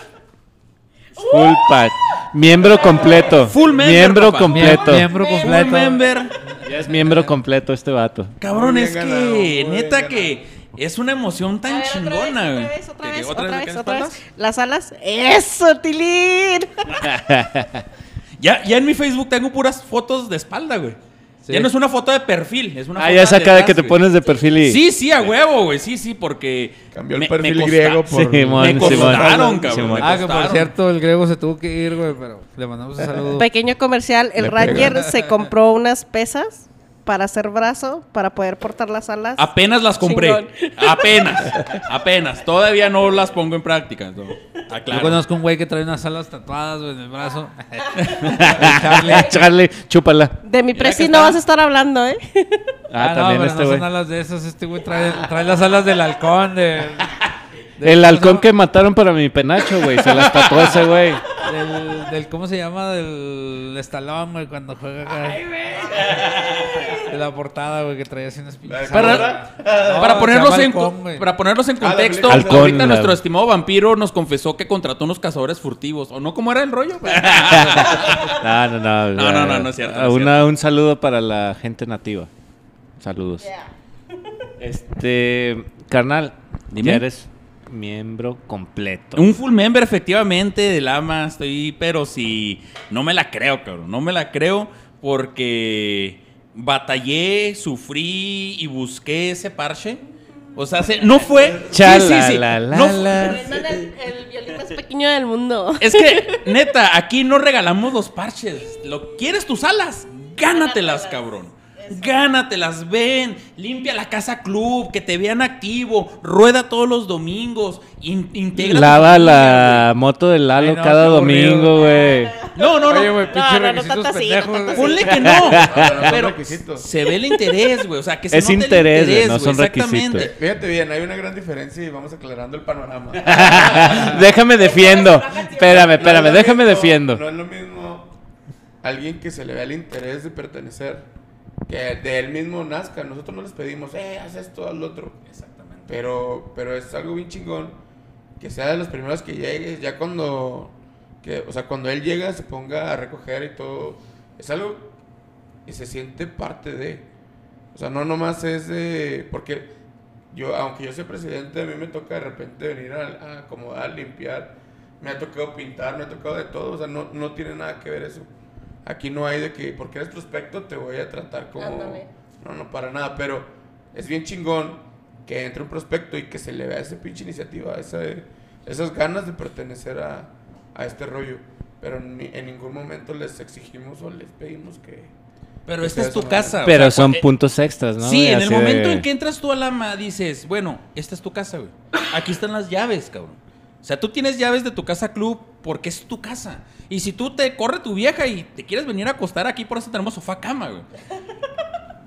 Full pack. Miembro completo. Full member, Miembro papá. completo. Miembro Full completo. member. Ya es miembro completo este vato. Cabrón, es que neta ganado. que es una emoción tan ver, chingona, güey. Otra vez, otra ¿Que- vez, otra vez, vez. Las alas. ¡Eso, Tilín! [LAUGHS] Ya, ya en mi Facebook tengo puras fotos de espalda, güey. Sí. Ya no es una foto de perfil, es una Ah, foto ya es acá de que te güey. pones de perfil y. Sí, sí, a huevo, güey. Sí, sí, porque. Cambió el me- perfil me costa- griego por... Simón, Me costaron, Simón. cabrón. Me Ah, que por cierto, el griego se tuvo que ir, güey, pero le mandamos un saludo. Pequeño comercial. El Le Ranger pega. se compró unas pesas para hacer brazo, para poder portar las alas. Apenas las compré. Chingón. [LAUGHS] Apenas. Apenas. Todavía no las pongo en práctica. No. Yo conozco un güey que trae unas alas tatuadas, güey, en el brazo. [LAUGHS] Charlie. Charlie, chúpala. De mi presi no vas a estar hablando, ¿eh? Ah, Ah, no, también pero este no güey. son alas de esas. Este güey trae, trae las alas del halcón, de, de- El halcón ¿cómo que mataron para mi penacho, güey. Se las tatuó ese güey. Del, del- ¿Cómo se llama? Del estalón, güey, cuando juega acá. De la portada, güey, que traía así unas pinches. Para, No, ponerlos en, para ponerlos en Ah, contexto, ahorita la- nuestro estimado vampiro nos confesó que contrató unos cazadores furtivos. ¿O no? ¿Cómo era el rollo? [LAUGHS] No, no, no. No, no, no, no es cierto, no Una- un saludo para la gente nativa. Saludos. Este, carnal, Dime. ya eres miembro completo. Un full member, efectivamente, del AMA. Estoy, pero si no me la creo, cabrón. No me la creo porque batallé, sufrí y busqué ese parche. O sea, se- no fue. Chala, sí, sí, sí. la, la, No- la. El, el violín más pequeño del mundo. Es que, [LAUGHS] neta, aquí no regalamos los parches. ¿Lo quieres tus alas? Gánatelas, cabrón. Gánatelas, ven, limpia la casa club, que te vean activo, rueda todos los domingos, in- integra. Lava la moto del Lalo Ay, no, cada domingo, güey. No, no, no. Oye, güey, pinche No, no, no requisitos tanto así, no pendejos, tanto güey. así. Ponle que [LAUGHS] no, no pero requisitos. se ve el interés, güey. O sea, que se Es note el interés, güey, interés, no son requisitos. Fíjate bien, hay una gran diferencia y vamos aclarando el panorama. [LAUGHS] déjame defiendo. Espérame, espérame, déjame defiendo. No es lo mismo alguien que se le vea el interés de pertenecer que de él mismo nazca. Nosotros no les pedimos, eh, haz esto, haz lo otro. Exactamente. Pero, pero es algo bien chingón que sea de los primeros que llegues, ya cuando, que, o sea, cuando él llega, se ponga a recoger y todo. Es algo y se siente parte de. O sea, no nomás es de. Porque yo, aunque yo sea presidente, a mí me toca de repente venir a, a acomodar, limpiar. Me ha tocado pintar, me ha tocado de todo. O sea, no, no tiene nada que ver eso. Aquí no hay de que, porque eres prospecto, te voy a tratar como. Ándale. No, no, para nada. Pero es bien chingón que entre un prospecto y que se le vea esa pinche iniciativa, esa, esas ganas de pertenecer a, a este rollo. Pero ni- en ningún momento les exigimos o les pedimos que. Pero que esta es tu casa. o Pero sea, son puntos extras, ¿no? Sí, en el momento de- en que entras tú al ama, dices, bueno, esta es tu casa, güey. Aquí están las llaves, cabrón. O sea, tú tienes llaves de tu casa club porque es tu casa. Y si tú te corre tu vieja y te quieres venir a acostar aquí, por eso tenemos sofá cama, güey.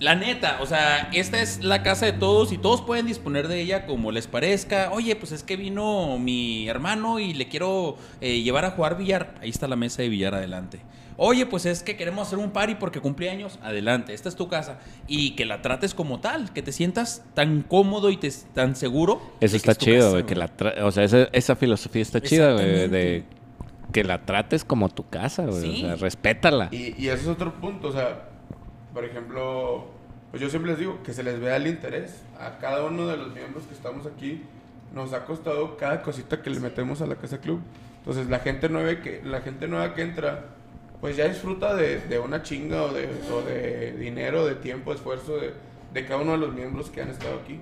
La neta, o sea, esta es la casa de todos y todos pueden disponer de ella como les parezca. Oye, pues es que vino mi hermano y le quiero eh, llevar a jugar billar. Ahí está la mesa de billar adelante. Oye, pues es que queremos hacer un party porque cumple años. Adelante, esta es tu casa. Y que la trates como tal, que te sientas tan cómodo y te, tan seguro. Eso está es chido, güey. Que la tra- o sea, esa, esa filosofía está chida, güey. De. Que la trates como tu casa, güey. Sí. O sea, respétala. Y, y ese es otro punto, o sea, por ejemplo, pues yo siempre les digo que se les vea el interés. A cada uno de los miembros que estamos aquí nos ha costado cada cosita que le metemos a la casa club. Entonces la gente nueva que, la gente nueva que entra, pues ya disfruta de, de una chinga o de, o de dinero, de tiempo, esfuerzo de, de cada uno de los miembros que han estado aquí.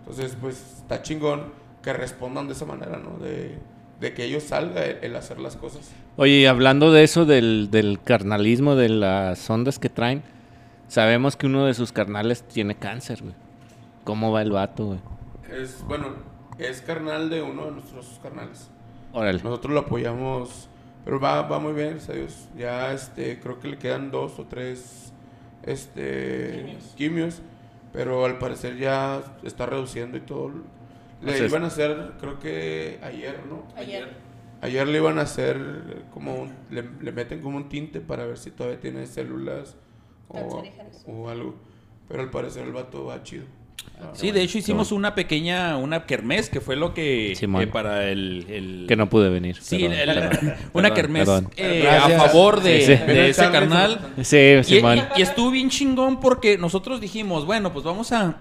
Entonces, pues está chingón que respondan de esa manera, ¿no? De, de que ellos salga el, el hacer las cosas. Oye, y hablando de eso, del, del carnalismo, de las ondas que traen, sabemos que uno de sus carnales tiene cáncer, güey. ¿Cómo va el vato, güey? Es, bueno, es carnal de uno de nuestros carnales. Órale. Nosotros lo apoyamos, pero va, va muy bien, gracias a Dios. Ya este, creo que le quedan dos o tres este, quimios. pero al parecer ya está reduciendo y todo. Le O sea, es- iban a hacer, creo que ayer, ¿no? Ayer. Ayer le iban a hacer como un- le, le meten como un tinte para ver si todavía tiene células o, o algo. Pero al parecer el vato va chido. Sí, de hecho hicimos una pequeña, una kermés, que fue lo que Simón. eh, para el, el- Que no pude venir. Sí, perdón, el- perdón. una kermés eh, a favor de, Sí, sí. de ese carnal. Sí, Y, Simón. y estuvo bien chingón porque nosotros dijimos, bueno, pues vamos a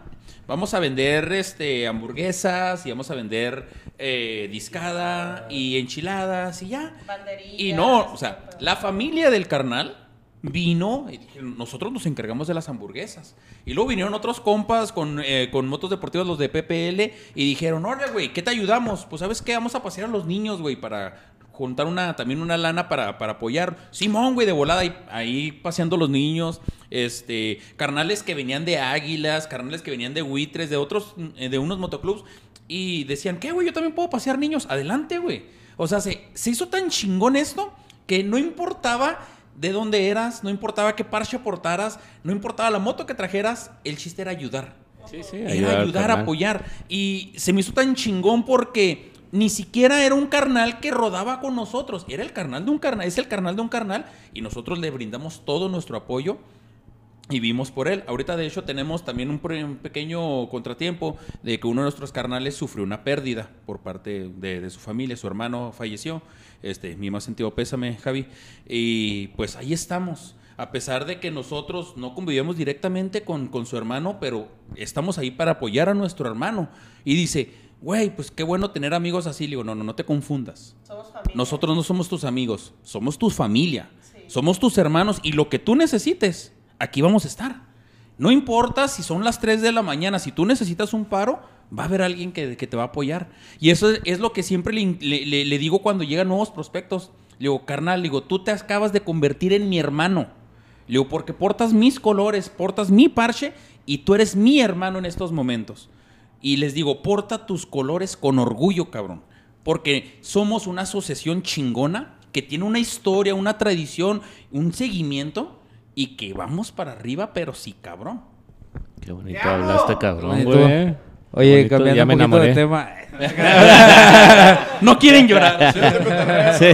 vamos a vender este hamburguesas y vamos a vender eh, discada y enchiladas y ya. Banderillas, Y no, o sea, la familia del carnal vino y dijeron, nosotros nos encargamos de las hamburguesas. Y luego vinieron otros compas con, eh, con motos deportivas, los de PPL, y dijeron, órale, güey, ¿qué te ayudamos? Pues, ¿sabes qué? Vamos a pasear a los niños, güey, para juntar una, también una lana para, para apoyar. Simón, güey, de volada, ahí, ahí paseando los niños. Este, carnales que venían de águilas, carnales que venían de buitres, de otros, eh, de unos motoclubs. Y decían, ¿qué, güey? Yo también puedo pasear niños. Adelante, güey. O sea, se, se hizo tan chingón esto que no importaba de dónde eras, no importaba qué parche aportaras, no importaba la moto que trajeras, el chiste era ayudar. Sí, sí, Era ayudar ayudar, apoyar. Y se me hizo tan chingón porque ni siquiera era un carnal que rodaba con nosotros. Era el carnal de un carnal, es el carnal de un carnal y nosotros le brindamos todo nuestro apoyo y vimos por él. Ahorita, de hecho, tenemos también un, pequeño contratiempo de que uno de nuestros carnales sufrió una pérdida por parte de, de su familia. Su hermano falleció. Este, mi más sentido pésame, Javi. Y pues ahí estamos. A pesar de que nosotros no convivimos directamente con, con su hermano, pero estamos ahí para apoyar a nuestro hermano. Y dice, güey, pues qué bueno tener amigos así. Le digo, no, no, no te confundas. Somos familia. Nosotros no somos tus amigos, somos tu familia, somos tus hermanos y lo que tú necesites, aquí vamos a estar. No importa si son las 3 de la mañana, si tú necesitas un paro, va a haber alguien que, te va a apoyar. Y eso es, lo que siempre le digo cuando llegan nuevos prospectos. Le digo, carnal, le digo, tú te acabas de convertir en mi hermano. Le digo, porque portas mis colores, portas mi parche y tú eres mi hermano en estos momentos. Y les digo, porta tus colores con orgullo, cabrón. Porque somos una asociación chingona que tiene una historia, una tradición, un seguimiento y que vamos para arriba, pero sí, cabrón. Qué bonito hablaste, cabrón, güey. Oye, Bonito, cambiando ya me un poquito de enamoré. tema. [LAUGHS] No quieren llorar. Sí.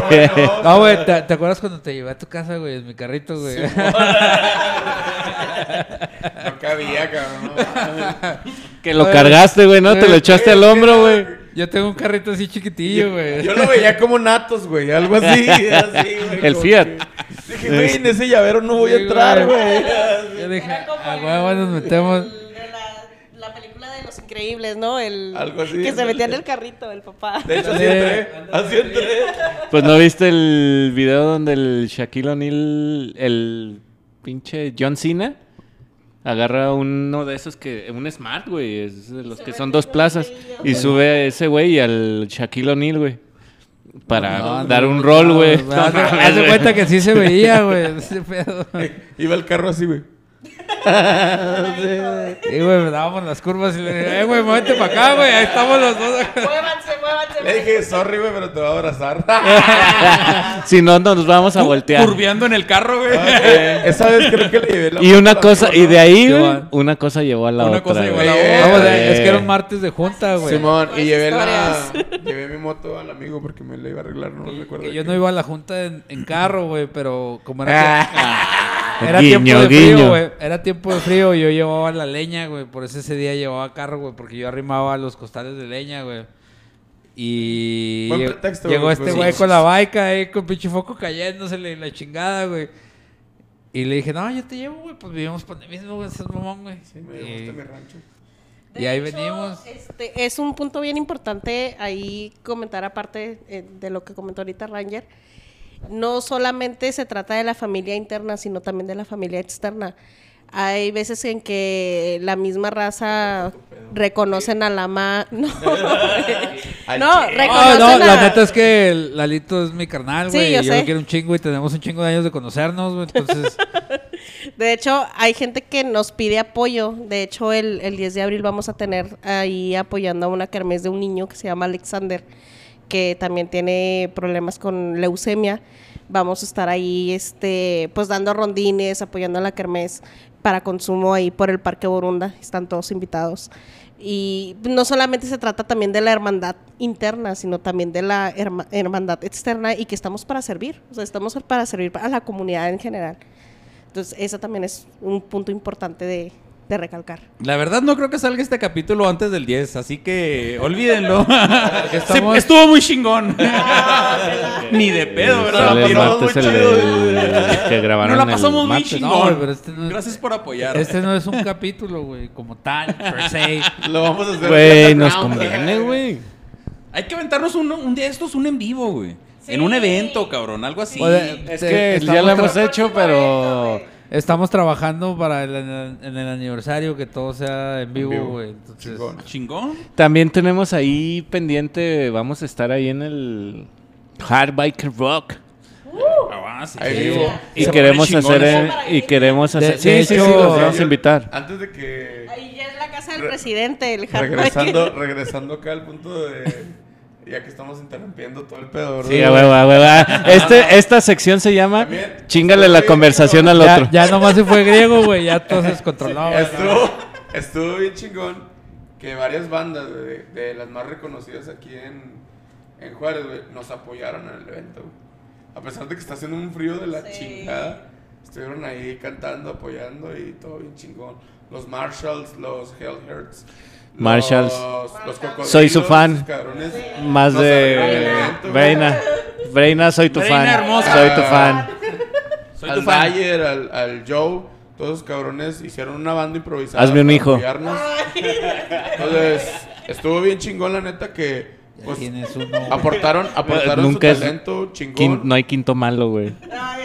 No, güey, ¿te, te acuerdas cuando te llevé a tu casa, güey? En mi carrito, güey. [LAUGHS] No cabía, cabrón. Que lo cargaste, güey, ¿no? Te lo echaste al hombro, güey. Yo tengo un carrito así chiquitillo, güey. Yo lo veía como natos, güey. Algo así, [LAUGHS] así, güey. El Fiat. que- Dije, güey, en ese llavero no voy a entrar, güey. Yo [LAUGHS] dije, a huevo nos metemos. la, la película de Los Increíbles, ¿no? El, Algo así. Que se metía en el carrito, el papá. De hecho, así entré. Así entré. Pues no viste el video donde el Shaquille O'Neal, el pinche John Cena, agarra uno de esos que, un Smart, güey, es de los que son dos plazas, y sube a ese güey y al Shaquille O'Neal, güey, para No, dar no, un no, rol, no, güey. Haz [LAUGHS] No haz de cuenta que sí se veía, güey. [LAUGHS] Ese pedo. Iba el carro así, güey. Y, güey, me dábamos las curvas y le dije, eh, güey, muévete para acá, güey. Ahí estamos los dos. Muévanse, muévanse. Le dije, sorry, güey, pero te voy a abrazar. [LAUGHS] Si no, nos vamos a voltear. Curveando en el carro, güey. Esa vez creo que le llevé la Y una cosa, la y de ahí, Sí, güey, va. una cosa llevó a la Una otra. cosa llevó a la Vamos, eh. es que era un martes de junta, güey. Simón, y llevé la... Llevé mi moto al amigo porque me la iba a arreglar, no recuerdo. Yo no iba a la junta en, en carro, güey, pero como era, [LAUGHS] Ah, era Guiño, tiempo de guiño. frío, güey. Era tiempo de frío y yo llevaba la leña, güey. Por eso ese día llevaba carro, güey, porque yo arrimaba los costales de leña, güey. Y Buen lle- pretexto, llegó güey, este pues, güey sí. con la baica ahí, con pinche foco cayéndosele la chingada, güey. Y le dije, no, yo te llevo, güey, pues vivimos por el mismo, güey, ese es mamón, güey. Sí, me Y- gusta mi rancho. Y ahí hecho, venimos. Este, es un punto bien importante ahí comentar aparte eh, de lo que comentó ahorita Ranger. No solamente se trata de la familia interna, sino también de la familia externa. Hay veces en que la misma raza reconocen a la ma... [LAUGHS] No, [LAUGHS] Al no No, reconocen no, a... la neta es que Lalito es mi carnal, Sí, güey. yo y yo lo quiero un chingo y tenemos un chingo de años de conocernos, güey. Entonces, [LAUGHS] De hecho, hay gente que nos pide apoyo. De hecho, el, el 10 de abril vamos a tener ahí apoyando a una kermés de un niño que se llama Alexander, que también tiene problemas con leucemia. Vamos a estar ahí, este, pues dando rondines, apoyando a la kermés para consumo ahí por el Parque Borunda. Están todos invitados. Y no solamente se trata también de la hermandad interna, sino también de la herma- hermandad externa y que estamos para servir. O sea, estamos para servir a la comunidad en general. Entonces, eso también es un punto importante de, de recalcar. La verdad no creo que salga este capítulo antes del 10, así que olvídenlo. [LAUGHS] [LAUGHS] Estamos- Se- estuvo muy chingón. [LAUGHS] Ni de pedo, ¿verdad? Sale el martes que grabaron Nos la el pasamos muy chingón. No, pero este no es- Gracias por apoyar. este no es un capítulo, güey, como tal, per se. Lo vamos a hacer. Güey, nos conviene, güey. Hay que aventarnos un, un día de estos, un en vivo, güey. En un evento, cabrón, algo así. Es que ya lo hemos hecho, pero... Estamos trabajando para el, en el aniversario que todo sea en vivo, vivo. güey. Entonces, Chingón. Chingón. También tenemos ahí pendiente, vamos a estar ahí en el Hard Biker Rock. Ah, sí. Ahí Sí. vivo. Y Se queremos hacer y queremos hacer De- sí, de sí, hecho- sí, los vamos a invitar. Antes de que... Ahí ya es la casa del Re- presidente, el hard Regresando, regresando acá al punto de... Ya que estamos interrumpiendo todo el pedo. Sí, a huevo, a huevo. Ah, [LAUGHS] Este, esta sección se llama También, Chingale la sí, conversación al ya, otro. ya nomás se fue griego, güey. Ya todo se descontroló. güey. Estuvo, estuvo bien chingón que varias bandas de, de las más reconocidas aquí en, en Juárez, güey, nos apoyaron en el evento. A pesar de que está haciendo un frío de la Sí. chingada, estuvieron ahí cantando, apoyando y todo bien chingón. Los Marshalls, los Hellhearts. Marshalls. Los, los Soy su fan. Más de. Breina. Breina, soy tu Breina fan. hermosa. Soy tu fan. Soy al tu fan. Bayer, al, al Joe, todos esos cabrones hicieron una banda improvisada. Hazme un para hijo. apoyarnos. Entonces, estuvo bien chingón la neta que pues, tienes uno. aportaron, aportaron Nunca su es talento chingón. Quin- no hay quinto malo, güey.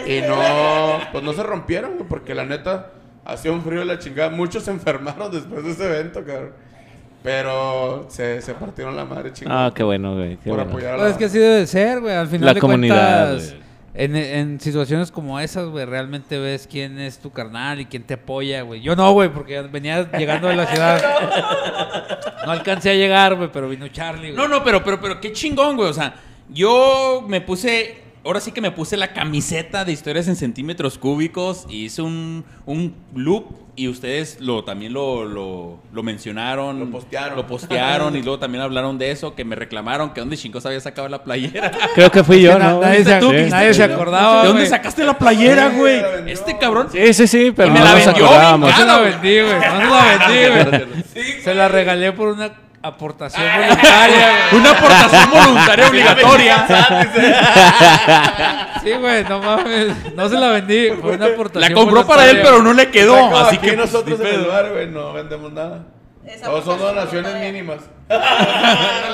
Y no, pues no se rompieron, güey, porque la neta hacía un frío de la chingada. Muchos se enfermaron después de ese evento, cabrón. Pero se, se partieron la madre chingón. Ah, qué bueno, güey. Qué por bueno. apoyar a Pues la es que así debe ser, güey. Al final La de comunidad, cuentas, güey. en, en situaciones como esas, güey, realmente ves quién es tu carnal y quién te apoya, güey. Yo no, güey, porque venía llegando de la ciudad. No alcancé a llegar, güey, pero vino Charlie, güey. No, no, pero, pero, pero qué chingón, güey. O sea, yo me puse. Ahora sí que me puse la camiseta de historias en centímetros cúbicos y hice un, un loop y ustedes lo también lo, lo, lo mencionaron. Lo postearon. Lo postearon y [LAUGHS] luego también hablaron de eso, que me reclamaron que dónde chingos había sacado la playera. Creo que fui yo, ¿no? nadie, se, tú que Sí. nadie se acordaba, ¿De dónde sacaste la playera, güey? Este cabrón. Sí, sí, sí, pero no la nos vendió acordábamos. No se bien la vendí, güey. No se la vendí, [LAUGHS] güey. Se la regalé por una aportación voluntaria, [LAUGHS] güey. Una aportación voluntaria obligatoria. [LAUGHS] Sí, güey, no mames. No se la vendí. Fue una aportación La compró para él, pero no le quedó. como Así aquí que pues, nosotros en el bar, güey, no vendemos nada. Todos son donaciones mínimas.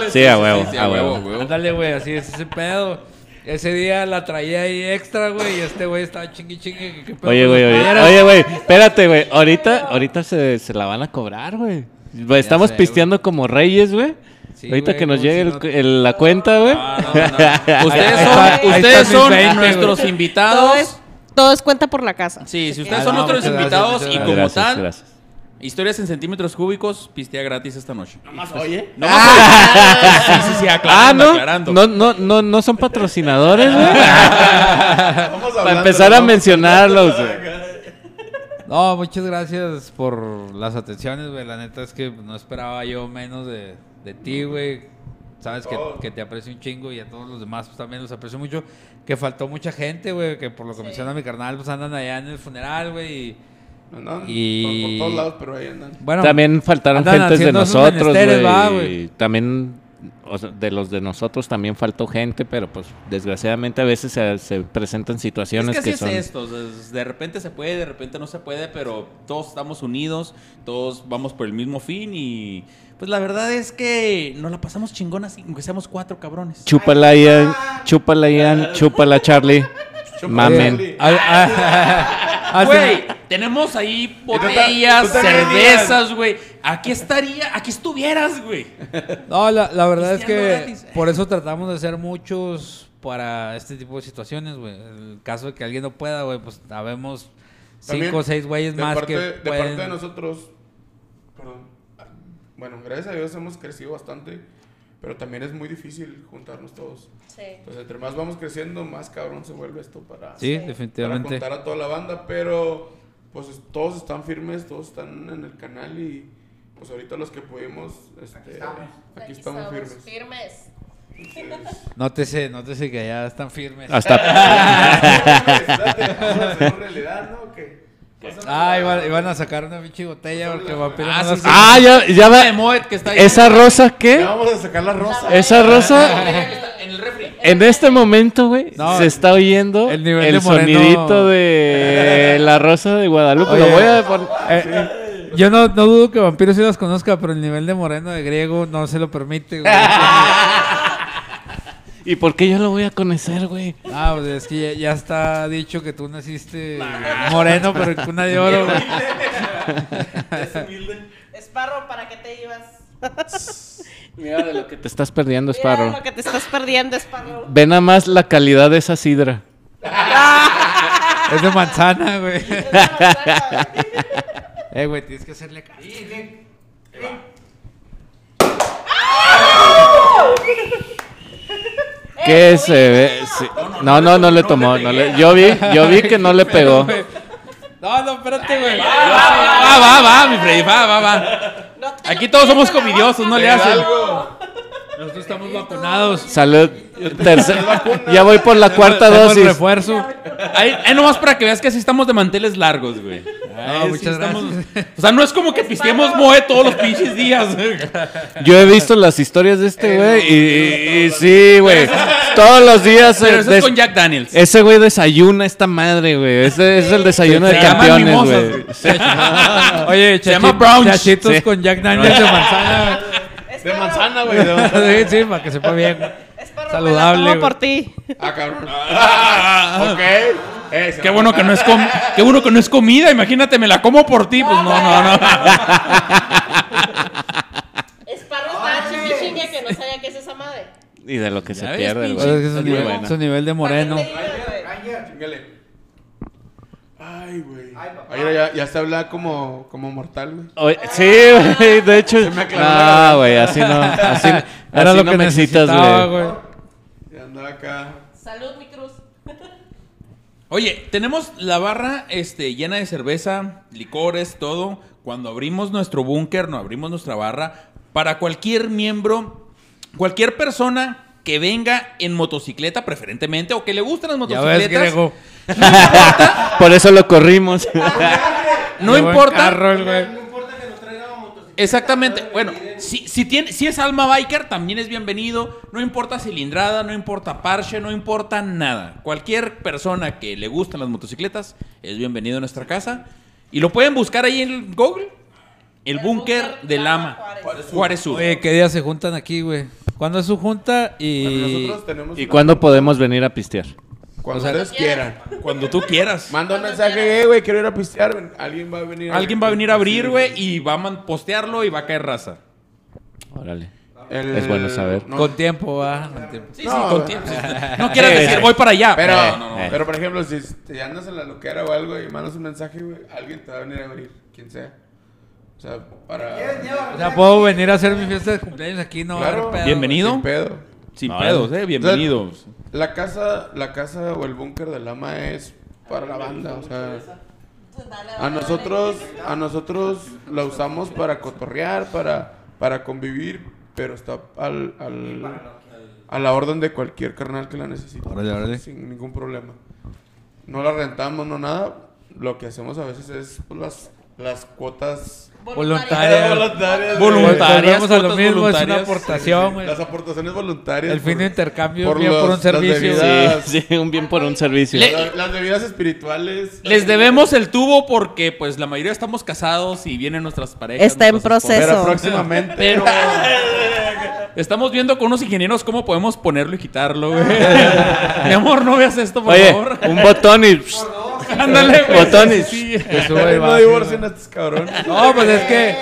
Sí, a huevo, sí, a huevo. Ándale, güey, así es ese pedo. Ese día la traía ahí extra, güey, y este güey estaba chingui pedo Oye, güey, oye, oye, güey, espérate, güey. Ahorita, ahorita se, se la van a cobrar, güey. Estamos sé, pisteando como reyes, güey. Sí, ahorita güey, que nos llegue si el- no- el- la cuenta, güey. No, no, no. [LAUGHS] Ustedes son, ustedes son mis 20, nuestros güey. invitados. Todo es, todo es cuenta por la casa. Sí, si Ah, ustedes no, son nuestros gracias, invitados y como Gracias, tal, gracias. Historias en centímetros cúbicos, pistea gratis esta noche. Nada más oye. No más oye. Sí, sí, sí, Ah, ¿no? aclarando. No, no, no, no son patrocinadores, güey. Vamos [LAUGHS] Para empezar a mencionarlos, güey. No, muchas gracias por las atenciones, güey. La neta es que no esperaba yo menos de, de ti, güey. Sabes que, Oh. que te aprecio un chingo y a todos los demás pues, también los aprecio mucho. Que faltó mucha gente, güey, que por lo que menciona mi carnal, pues andan allá en el funeral, güey. Y, Andan Y- por, por todos lados, pero ahí andan. bueno, También faltaron andan gentes de nosotros, güey. güey. y También, o sea, de los de nosotros también faltó gente, pero pues desgraciadamente a veces se, se presentan Es situaciones que que es son... esto, es- de repente se puede, de repente no se puede, pero todos estamos unidos, todos vamos por el mismo fin y pues la verdad es que nos la pasamos chingón así, aunque seamos cuatro cabrones. Chúpala Ian, chúpala Ian, [LAUGHS] chúpala Charlie. Mamen. [LAUGHS] Güey, tenemos ahí botellas, tú cervezas, güey. Aquí estaría, aquí estuvieras, güey. No, la, la verdad es que gratis. por eso tratamos de hacer muchos para este tipo de situaciones, güey. En el caso de que alguien no pueda, güey, pues También, cinco o seis güeyes de más parte, que de pueden... parte de nosotros, perdón, bueno, gracias a Dios hemos crecido bastante, pero también es muy difícil juntarnos todos. Sí. Entonces, entre más vamos creciendo, más cabrón se vuelve esto para, Sí, para definitivamente. juntar a toda la banda, pero pues es- todos están firmes, todos están en el canal y pues ahorita los que pudimos, este, aquí estamos, firmes. firmes. Nótese, nótese que ya están firmes. Hasta [LAUGHS] ¿En realidad, no? ¿Qué? Ah, iban, iban a sacar una pinche botella porque vampiro Ah, no sí, sí. Ah, ya, ya va. de Moet que está ahí. ¿Esa rosa Ya qué? vamos a sacar la rosa. Esa rosa, En el refri. en este momento, güey, No, se está oyendo el el, nivel de sonidito de [LAUGHS] la rosa de Guadalupe. Lo Oye. voy a poner. Eh, yo no, no dudo que Vampiro sí las conozca, pero el nivel de moreno de griego no se lo permite, güey. [LAUGHS] ¿Y por qué yo lo voy a conocer, güey? Ah, pues es que ya, ya está dicho que tú naciste moreno, pero en cuna de oro, güey. Esparro, ¿para qué te ibas? [LAUGHS] Mira de lo que te estás perdiendo, Mira Sparrow. lo que te estás perdiendo, Esparro. Ve nada más la calidad de esa sidra. [LAUGHS] Es de manzana, güey. [LAUGHS] Eh, güey, tienes que hacerle cariño. ¿Qué se ve? Sí. No, no, no le tomó. no le- Yo vi, yo vi que no le [LAUGHS] pegó. No, no, espérate, güey. Va, va, va, mi Freddy, va, va, va. Aquí lo todos somos comidiosos, no le hacen. Nosotros estamos vacunados. Salud. Tercer- [LAUGHS] ya voy por la cuarta dosis. refuerzo. Ahí, ahí nomás para que veas que así estamos de manteles largos, güey. Sí muchas estamos- gracias. O sea, no es como que pisteemos moe todos los pinches días. güey. Yo he visto las historias de este güey y, y- y sí, güey. Todos los días. Pero eh, eso es con Jack Daniels. Ese güey desayuna esta madre, güey. Ese es el desayuno Se de campeones, mimosas, güey. güey. Oye, [LAUGHS] Se llama brunch. chachitos Sí. con Jack Daniels de manzana. De manzana, güey. de manzana. [LAUGHS] sí, sí, para que sepa bien. Saludable, me la tomo güey. por ti. Ah, cabrón. [LAUGHS] ok. Eh, se Qué bueno que no es com- qué bueno que no es comida, imagínate, me la como por ti, pues no, no, no. [LAUGHS] Esparro está chingue chingue que no sabía qué es esa madre. Y de lo que se pierde, güey. es que Es muy nivel, de moreno. ¿Para qué te ibas, güey? Chingale. Ay, güey. Ay, ya, ya se habla como, como mortal, güey. Sí, güey, de hecho. me aclaró la No, güey, así no. Así, [LAUGHS] Era así lo no que me güey. güey. Ya andaba acá. Salud, mi cruz. Oye, tenemos la barra este, llena de cerveza, licores, todo. Cuando abrimos nuestro búnker, no abrimos nuestra barra, para cualquier miembro, cualquier persona que venga en motocicleta, preferentemente, o que le gusten las Ya ves, motocicletas. [LAUGHS] [LAUGHS] Por eso lo corrimos. [LAUGHS] no Qué buen importa. carro el güey. Exactamente. Bueno, si, si, tiene, si es alma biker, también es bienvenido. No importa cilindrada, no importa parche, no importa nada. Cualquier persona que le gustan las motocicletas es bienvenido a nuestra casa. Y lo pueden buscar ahí en Google. El búnker de Lama. Juárez Sur. Oye, ¿qué día se juntan aquí, güey? ¿Cuándo es su junta? Y... Bueno, nosotros tenemos. ¿Y una- cuándo podemos venir a pistear? Cuando O sea, ustedes quieran. Cuando tú quieras. Manda un mensaje, eh, güey, quiero ir a pistear. ven, Alguien va a venir. Alguien va a venir a abrir, güey, y va a man- postearlo y va a caer raza. Órale. El- Es bueno saber. no, Con tiempo, va. Con tiempo. Sí, No, sí, con güey. tiempo. [LAUGHS] No quieras decir, voy para allá. Pero, No, no, no. Pero por ejemplo, si te andas en la loquera o algo y mandas un mensaje, güey, alguien te va a venir a abrir, quien sea. O sea, para... O sea, puedo venir a hacer mi fiesta de cumpleaños aquí, no Claro. pedo, Bienvenido. Sin pedo. Sin No, pedos, eh. Bienvenidos. La casa, la casa o el búnker del Lama es para la banda, o sea... A nosotros, a nosotros la usamos para cotorrear, para, para convivir, pero está al, al- a la orden de cualquier carnal que la necesite. Órale, órale. Sin ningún problema. No la rentamos, no nada. Lo que hacemos a veces es pues, las, las cuotas, Voluntarias. Voluntarias. Voluntarias, Volvemos a lo mismo, es una aportación, güey. las aportaciones voluntarias. El fin de intercambio por bien por un las servicio. bebidas. Sí, sí, un bien por un servicio. Le- la- las bebidas espirituales. Les debemos el tubo porque, pues, la mayoría estamos casados y vienen nuestras parejas. Está en nuestras esposas. proceso. Pero próximamente. Pero [LAUGHS] estamos viendo con unos ingenieros cómo podemos ponerlo y quitarlo, güey. [LAUGHS] Mi amor, no veas esto, por Oye, favor. un botón y... Ándale, güey. Botones. Sí, sí. Que sube y no divorcien a estos cabrones. No, pues es que.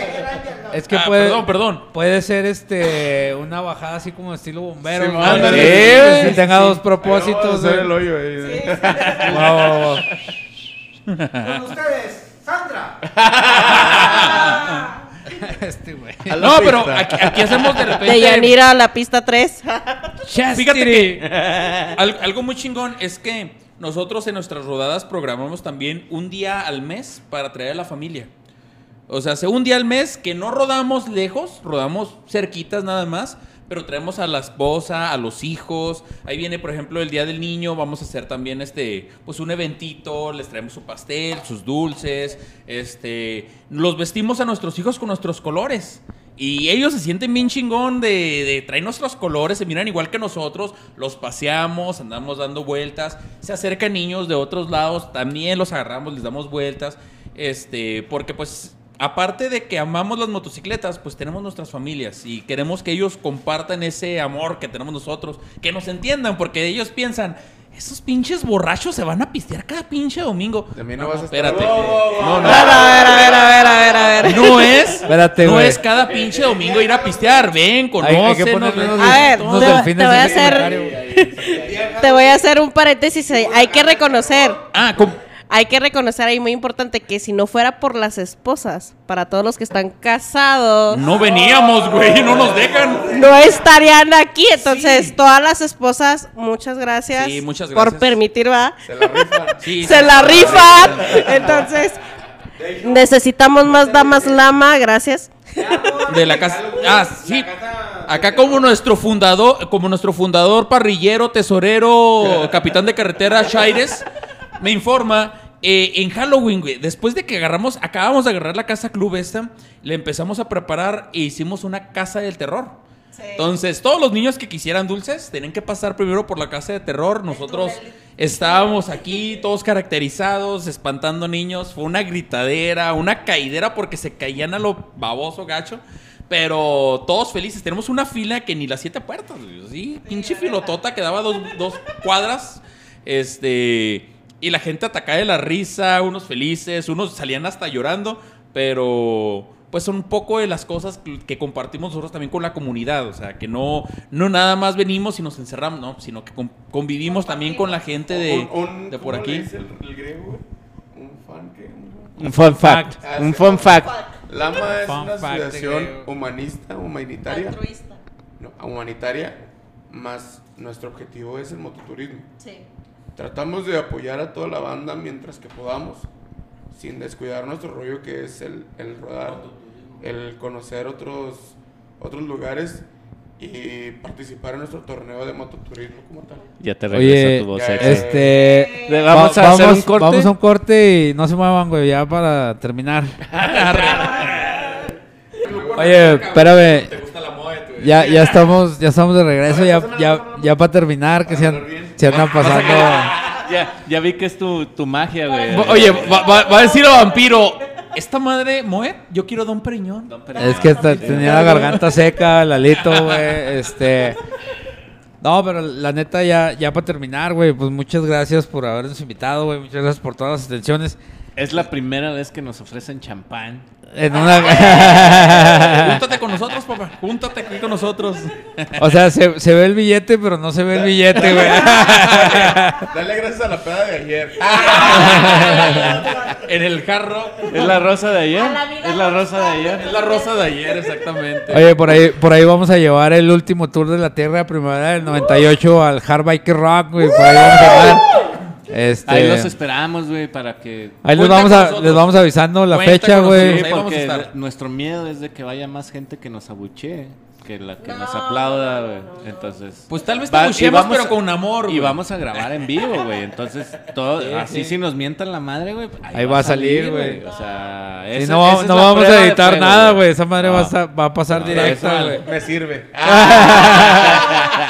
Es que Ah, puede. Perdón, perdón. Puede ser este una bajada así como estilo bombero. Sí, ¿no? ándale. Que Sí, tenga dos Ahí propósitos. vamos a hacer güey. el hoyo ahí. Va, va, va. Con ustedes, Sandra. [LAUGHS] Este güey. A la No, pero pista. aquí, aquí hacemos de repente. De Yanira a la pista 3. Fíjate que al- algo muy chingón es que nosotros en nuestras rodadas programamos también un día al mes para traer a la familia. O sea, hace un día al mes que no rodamos lejos, rodamos cerquitas nada más, pero traemos a la esposa, a los hijos. Ahí viene, por ejemplo, el Día del Niño, vamos a hacer también este, pues un eventito, les traemos su pastel, sus dulces, este, los vestimos a nuestros hijos con nuestros colores. Y ellos se sienten bien chingón de, de traer nuestros colores, se miran igual que nosotros, los paseamos, andamos dando vueltas, se acercan niños de otros lados, también los agarramos, les damos vueltas, este, porque pues aparte de que amamos las motocicletas, pues tenemos nuestras familias y queremos que ellos compartan ese amor que tenemos nosotros, que nos entiendan, porque ellos piensan, esos pinches borrachos se van a pistear cada pinche domingo. De mí no vas a estar- espérate. No, no. A ver, a ver, a ver, a ver, a ver. No es, Espérate, no es cada pinche domingo ir a pistear. Ven, conócenos. A ver, unos te- te voy a hacer-. Te voy a hacer un paréntesis. ahí. Hay que reconocer. Ah, com- Hay que reconocer ahí muy importante que si no fuera por las esposas, para todos los que están casados, no, no veníamos, güey, no nos dejan. estarían aquí. Entonces, todas las esposas, muchas gracias, Sí, muchas por permitir, va. Se la rifan. [LAUGHS] Sí, Se la rifan. [LAUGHS] Entonces, necesitamos más damas lama, gracias. de la casa. Ah, sí. Acá como nuestro fundador, como nuestro fundador, parrillero, tesorero, [LAUGHS] capitán de carretera, Shaires, me informa, eh, en Halloween, güey, después de que agarramos, acabamos de agarrar la casa club esta, le empezamos a preparar e hicimos una casa del terror. Entonces, todos los niños que quisieran dulces tenían que pasar primero por la casa de terror. Nosotros estábamos aquí, todos caracterizados, espantando niños. Fue una gritadera, una caidera porque se caían a lo baboso, gacho. Pero todos felices. Tenemos una fila que ni las siete puertas. güey. Sí, pinche filotota que daba dos, dos cuadras. Este. Y la gente atacaba de la risa, unos felices, unos salían hasta llorando. Pero pues son un poco de las cosas que, compartimos nosotros también con la comunidad. O sea, que no, no nada más venimos y nos encerramos, no, sino que con- convivimos también con la gente de, Un- un- de por ¿cómo le aquí. dice el, el griego? Un fan que... un- Un fun fact. Un fun fact. Lama es Fun una asociación humanista, humanitaria. No, humanitaria, más nuestro objetivo es el mototurismo. Tratamos de apoyar a toda la banda mientras que podamos, sin descuidar nuestro rollo que es el, el rodar, el conocer otros, otros lugares y participar en nuestro torneo de mototurismo como tal. Ya te regresa Oye, tu voz. ya, eh. Este. Le vamos va- a hacer un corte. Vamos a un corte y no se muevan, güey, ya para terminar. [LAUGHS] Oye, espérame. Ya, ya [LAUGHS] estamos, ya estamos de regreso, ya, ya, ya para terminar, que se, an- se andan pasando. [LAUGHS] Ya, ya vi que es tu, tu magia, güey. Oye, va, va- va a decir a Vampiro, esta madre, Moe, yo quiero Don Periñón. Es que te- tenía la garganta seca, Lalito, güey. Este. No, pero la neta, ya, ya para terminar, güey, pues muchas gracias por habernos invitado, güey. Muchas gracias por todas las atenciones. Es la primera vez que nos ofrecen champán. En una... [LAUGHS] Júntate con nosotros, papá. Júntate aquí con nosotros. o sea, se, se ve el billete, pero no se ve el billete, güey. [LAUGHS] Dale gracias a la peda de ayer. [LAUGHS] en el jarro. ¿Es la rosa de ayer? ¿Es la rosa de ayer? Es la rosa de ayer, exactamente. Oye, por ahí, por ahí vamos a llevar el último tour de la Tierra primavera del 98 al Hard Biker Rock, güey. Por ahí vamos a llevar. Este, Ahí los esperamos, güey, para que... ahí les vamos, a, les vamos avisando la Cuenta fecha, güey. nosotros. Sí, ahí vamos a porque estar. nuestro miedo es de que vaya más gente que nos abuchee, que la que nos No, aplauda, güey. Entonces... Pues tal vez te Va- buchemos, vamos pero con amor, Y vamos a grabar en vivo, güey. Entonces, todo, así si nos mientan la madre, güey. Ahí va a salir, güey. O sea, Sí, esa- no esa es no vamos a editar nada, güey. Esa madre va, a va a pasar No, directa, güey. Me sirve. [LAUGHS] [LAUGHS]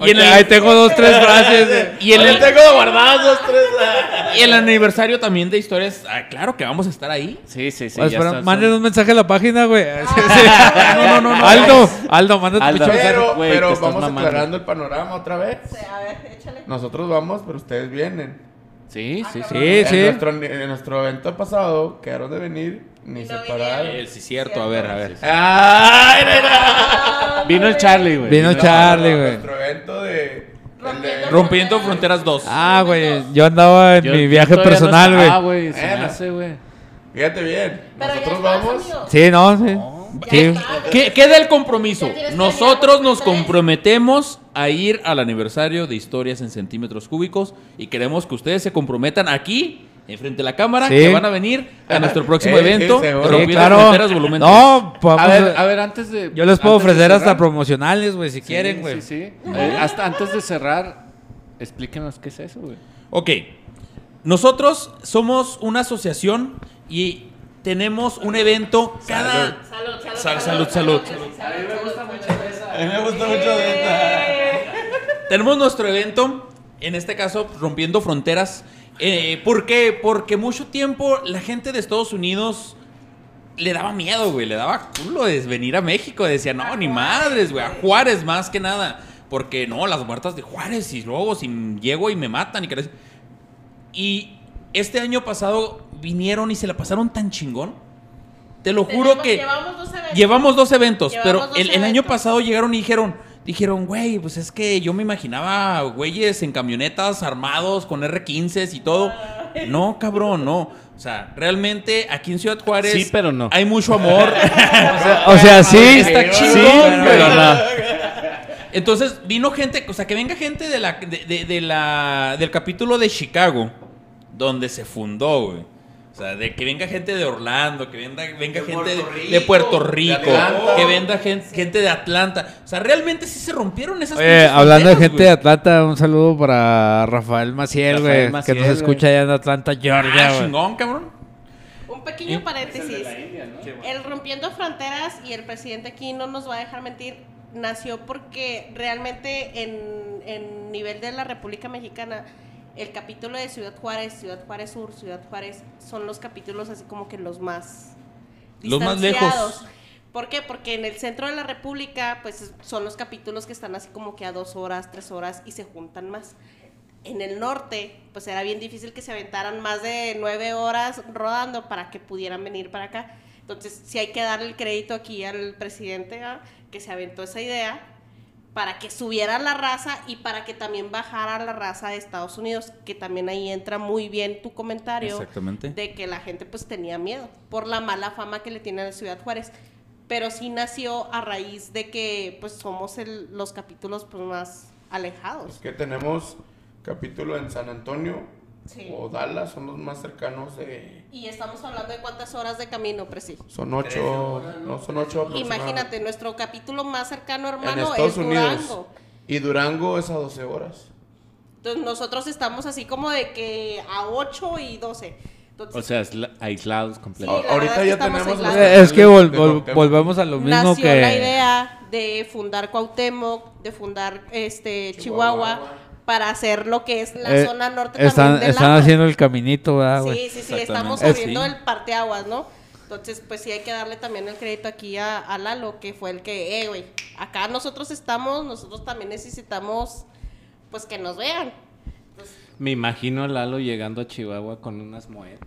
Y en el- ahí tengo dos, tres frases. Y el, Ahí tengo guardados dos, tres. y el aniversario también de historias. ah, claro que vamos a estar ahí. Sí, sí, sí. Pues, está- manden son- un mensaje a la página, güey. [LAUGHS] Sí, sí. No, no, no, no. Aldo, Aldo, manda tu Aldo. Pero, te pero vamos aclarando el panorama otra vez. A ver, échale. Nosotros vamos, pero ustedes vienen. Sí, sí, sí. Sí, En, sí. nuestro, en nuestro evento pasado quedaron de venir ni se no pararon. vinieron. sí, cierto. A ver, a ver. ¡Ay, nena! Vino el Charlie, güey. Vino el Charlie, güey. Nuestro evento de. de- Rompiendo Fronteras 2. Ah, güey. Yo andaba en Yo- mi viaje personal, güey. estaba, güey. Se me Bueno. hace, güey. Fíjate bien. Pero Nosotros vamos. amigo. Sí, no, sí. Está. ¿Qué, queda el compromiso? Nosotros nos comprometemos a ir al aniversario de Historias en Centímetros Cúbicos y queremos que ustedes se comprometan aquí, enfrente de la cámara, Sí. que van a venir a nuestro [LAUGHS] próximo Eh, evento, sí. Sí, Rompiendo claro. No, pues, A ver, a- ver, antes de. Yo les puedo ofrecer hasta promocionales, güey, si Sí, quieren, güey. Sí, sí. Eh, hasta antes de cerrar, explíquenos qué es eso, güey. Ok, nosotros somos una asociación y tenemos un evento cada... Salud, salud, Sal- salud, salud. A mí me gusta mucho de esta. Tenemos nuestro evento, en este caso, Rompiendo Fronteras. Eh, ¿Por qué? Porque mucho tiempo la gente de Estados Unidos le daba miedo, güey. Le daba culo de venir a México. Decía, no, ni madres, güey. A Juárez más que nada. Porque no, las muertas de Juárez y luego si llego y me matan y que... Y este año pasado vinieron y se la pasaron tan chingón. Te lo juro Tenemos- que... Llevamos dos eventos. Llevamos dos eventos, Llevamos pero dos el, el año pasado llegaron y dijeron, dijeron, güey, pues es que yo me imaginaba güeyes en camionetas armados con R15s y todo. No, cabrón, no. O sea, realmente aquí en Ciudad Juárez Sí, pero no. hay mucho amor. [LAUGHS] O sea, sí. Está sí, pero güey. no. Entonces vino gente, o sea, que venga gente de la, de, de- de la, del capítulo de Chicago, donde se fundó, güey. O sea, de que venga gente de Orlando, que venga, venga De gente de, Puerto Rico, de Puerto de Rico, Atlanta. que venga gente, gente de Atlanta. O sea, realmente sí se rompieron esas Oye, hablando de gente de Atlanta, un saludo para Rafael Maciel, güey, que nos escucha allá en Atlanta. Georgia, Ah, chingón, cabrón. Un pequeño paréntesis. El Rompiendo Fronteras y el presidente aquí no nos va a dejar mentir. Nació porque realmente en, en nivel de la República Mexicana, el capítulo de Ciudad Juárez, Ciudad Juárez Sur, Ciudad Juárez, son los capítulos así como que los más Los más lejos. distanciados. ¿Por qué? Porque en el centro de la República, pues son los capítulos que están así como que a dos horas, tres horas y se juntan más. En el norte, pues era bien difícil que se aventaran más de nueve horas rodando para que pudieran venir para acá. Entonces, sí hay que darle el crédito aquí al presidente ¿ah? que se aventó esa idea para que subiera la raza y para que también bajara la raza de Estados Unidos, que también ahí entra muy bien tu comentario Exactamente. de que la gente pues tenía miedo por la mala fama que le tiene a la Ciudad Juárez. Pero sí nació a raíz de que pues somos el- los capítulos pues más alejados. Que tenemos capítulo en San Antonio Sí. o Dallas, son los más cercanos de. Y estamos hablando de cuántas horas de camino, Presi. Son ocho. No, son ocho. Imagínate, nuestro capítulo más cercano, En hermano, Estados es Unidos. Durango. Y Durango es a 12 horas. Entonces nosotros estamos así como de que a 8 y 12. Entonces, O sea, es la- aislados Sí, completamente. la Ahorita ya tenemos. aislados. Es que vol- vol- volvemos a lo mismo nació que... la idea de fundar Cuauhtémoc, de fundar este Chihuahua, para hacer lo que es la Eh, zona norte están, también del están haciendo el caminito, ¿verdad, güey? Sí, sí, sí, estamos Es- abriendo sí. el parteaguas, ¿no? Entonces, pues sí hay que darle también el crédito aquí a, a Lalo, que fue el que, eh, güey, acá nosotros estamos, nosotros también necesitamos, pues que nos vean. Me imagino a Lalo llegando a Chihuahua con unas moedas.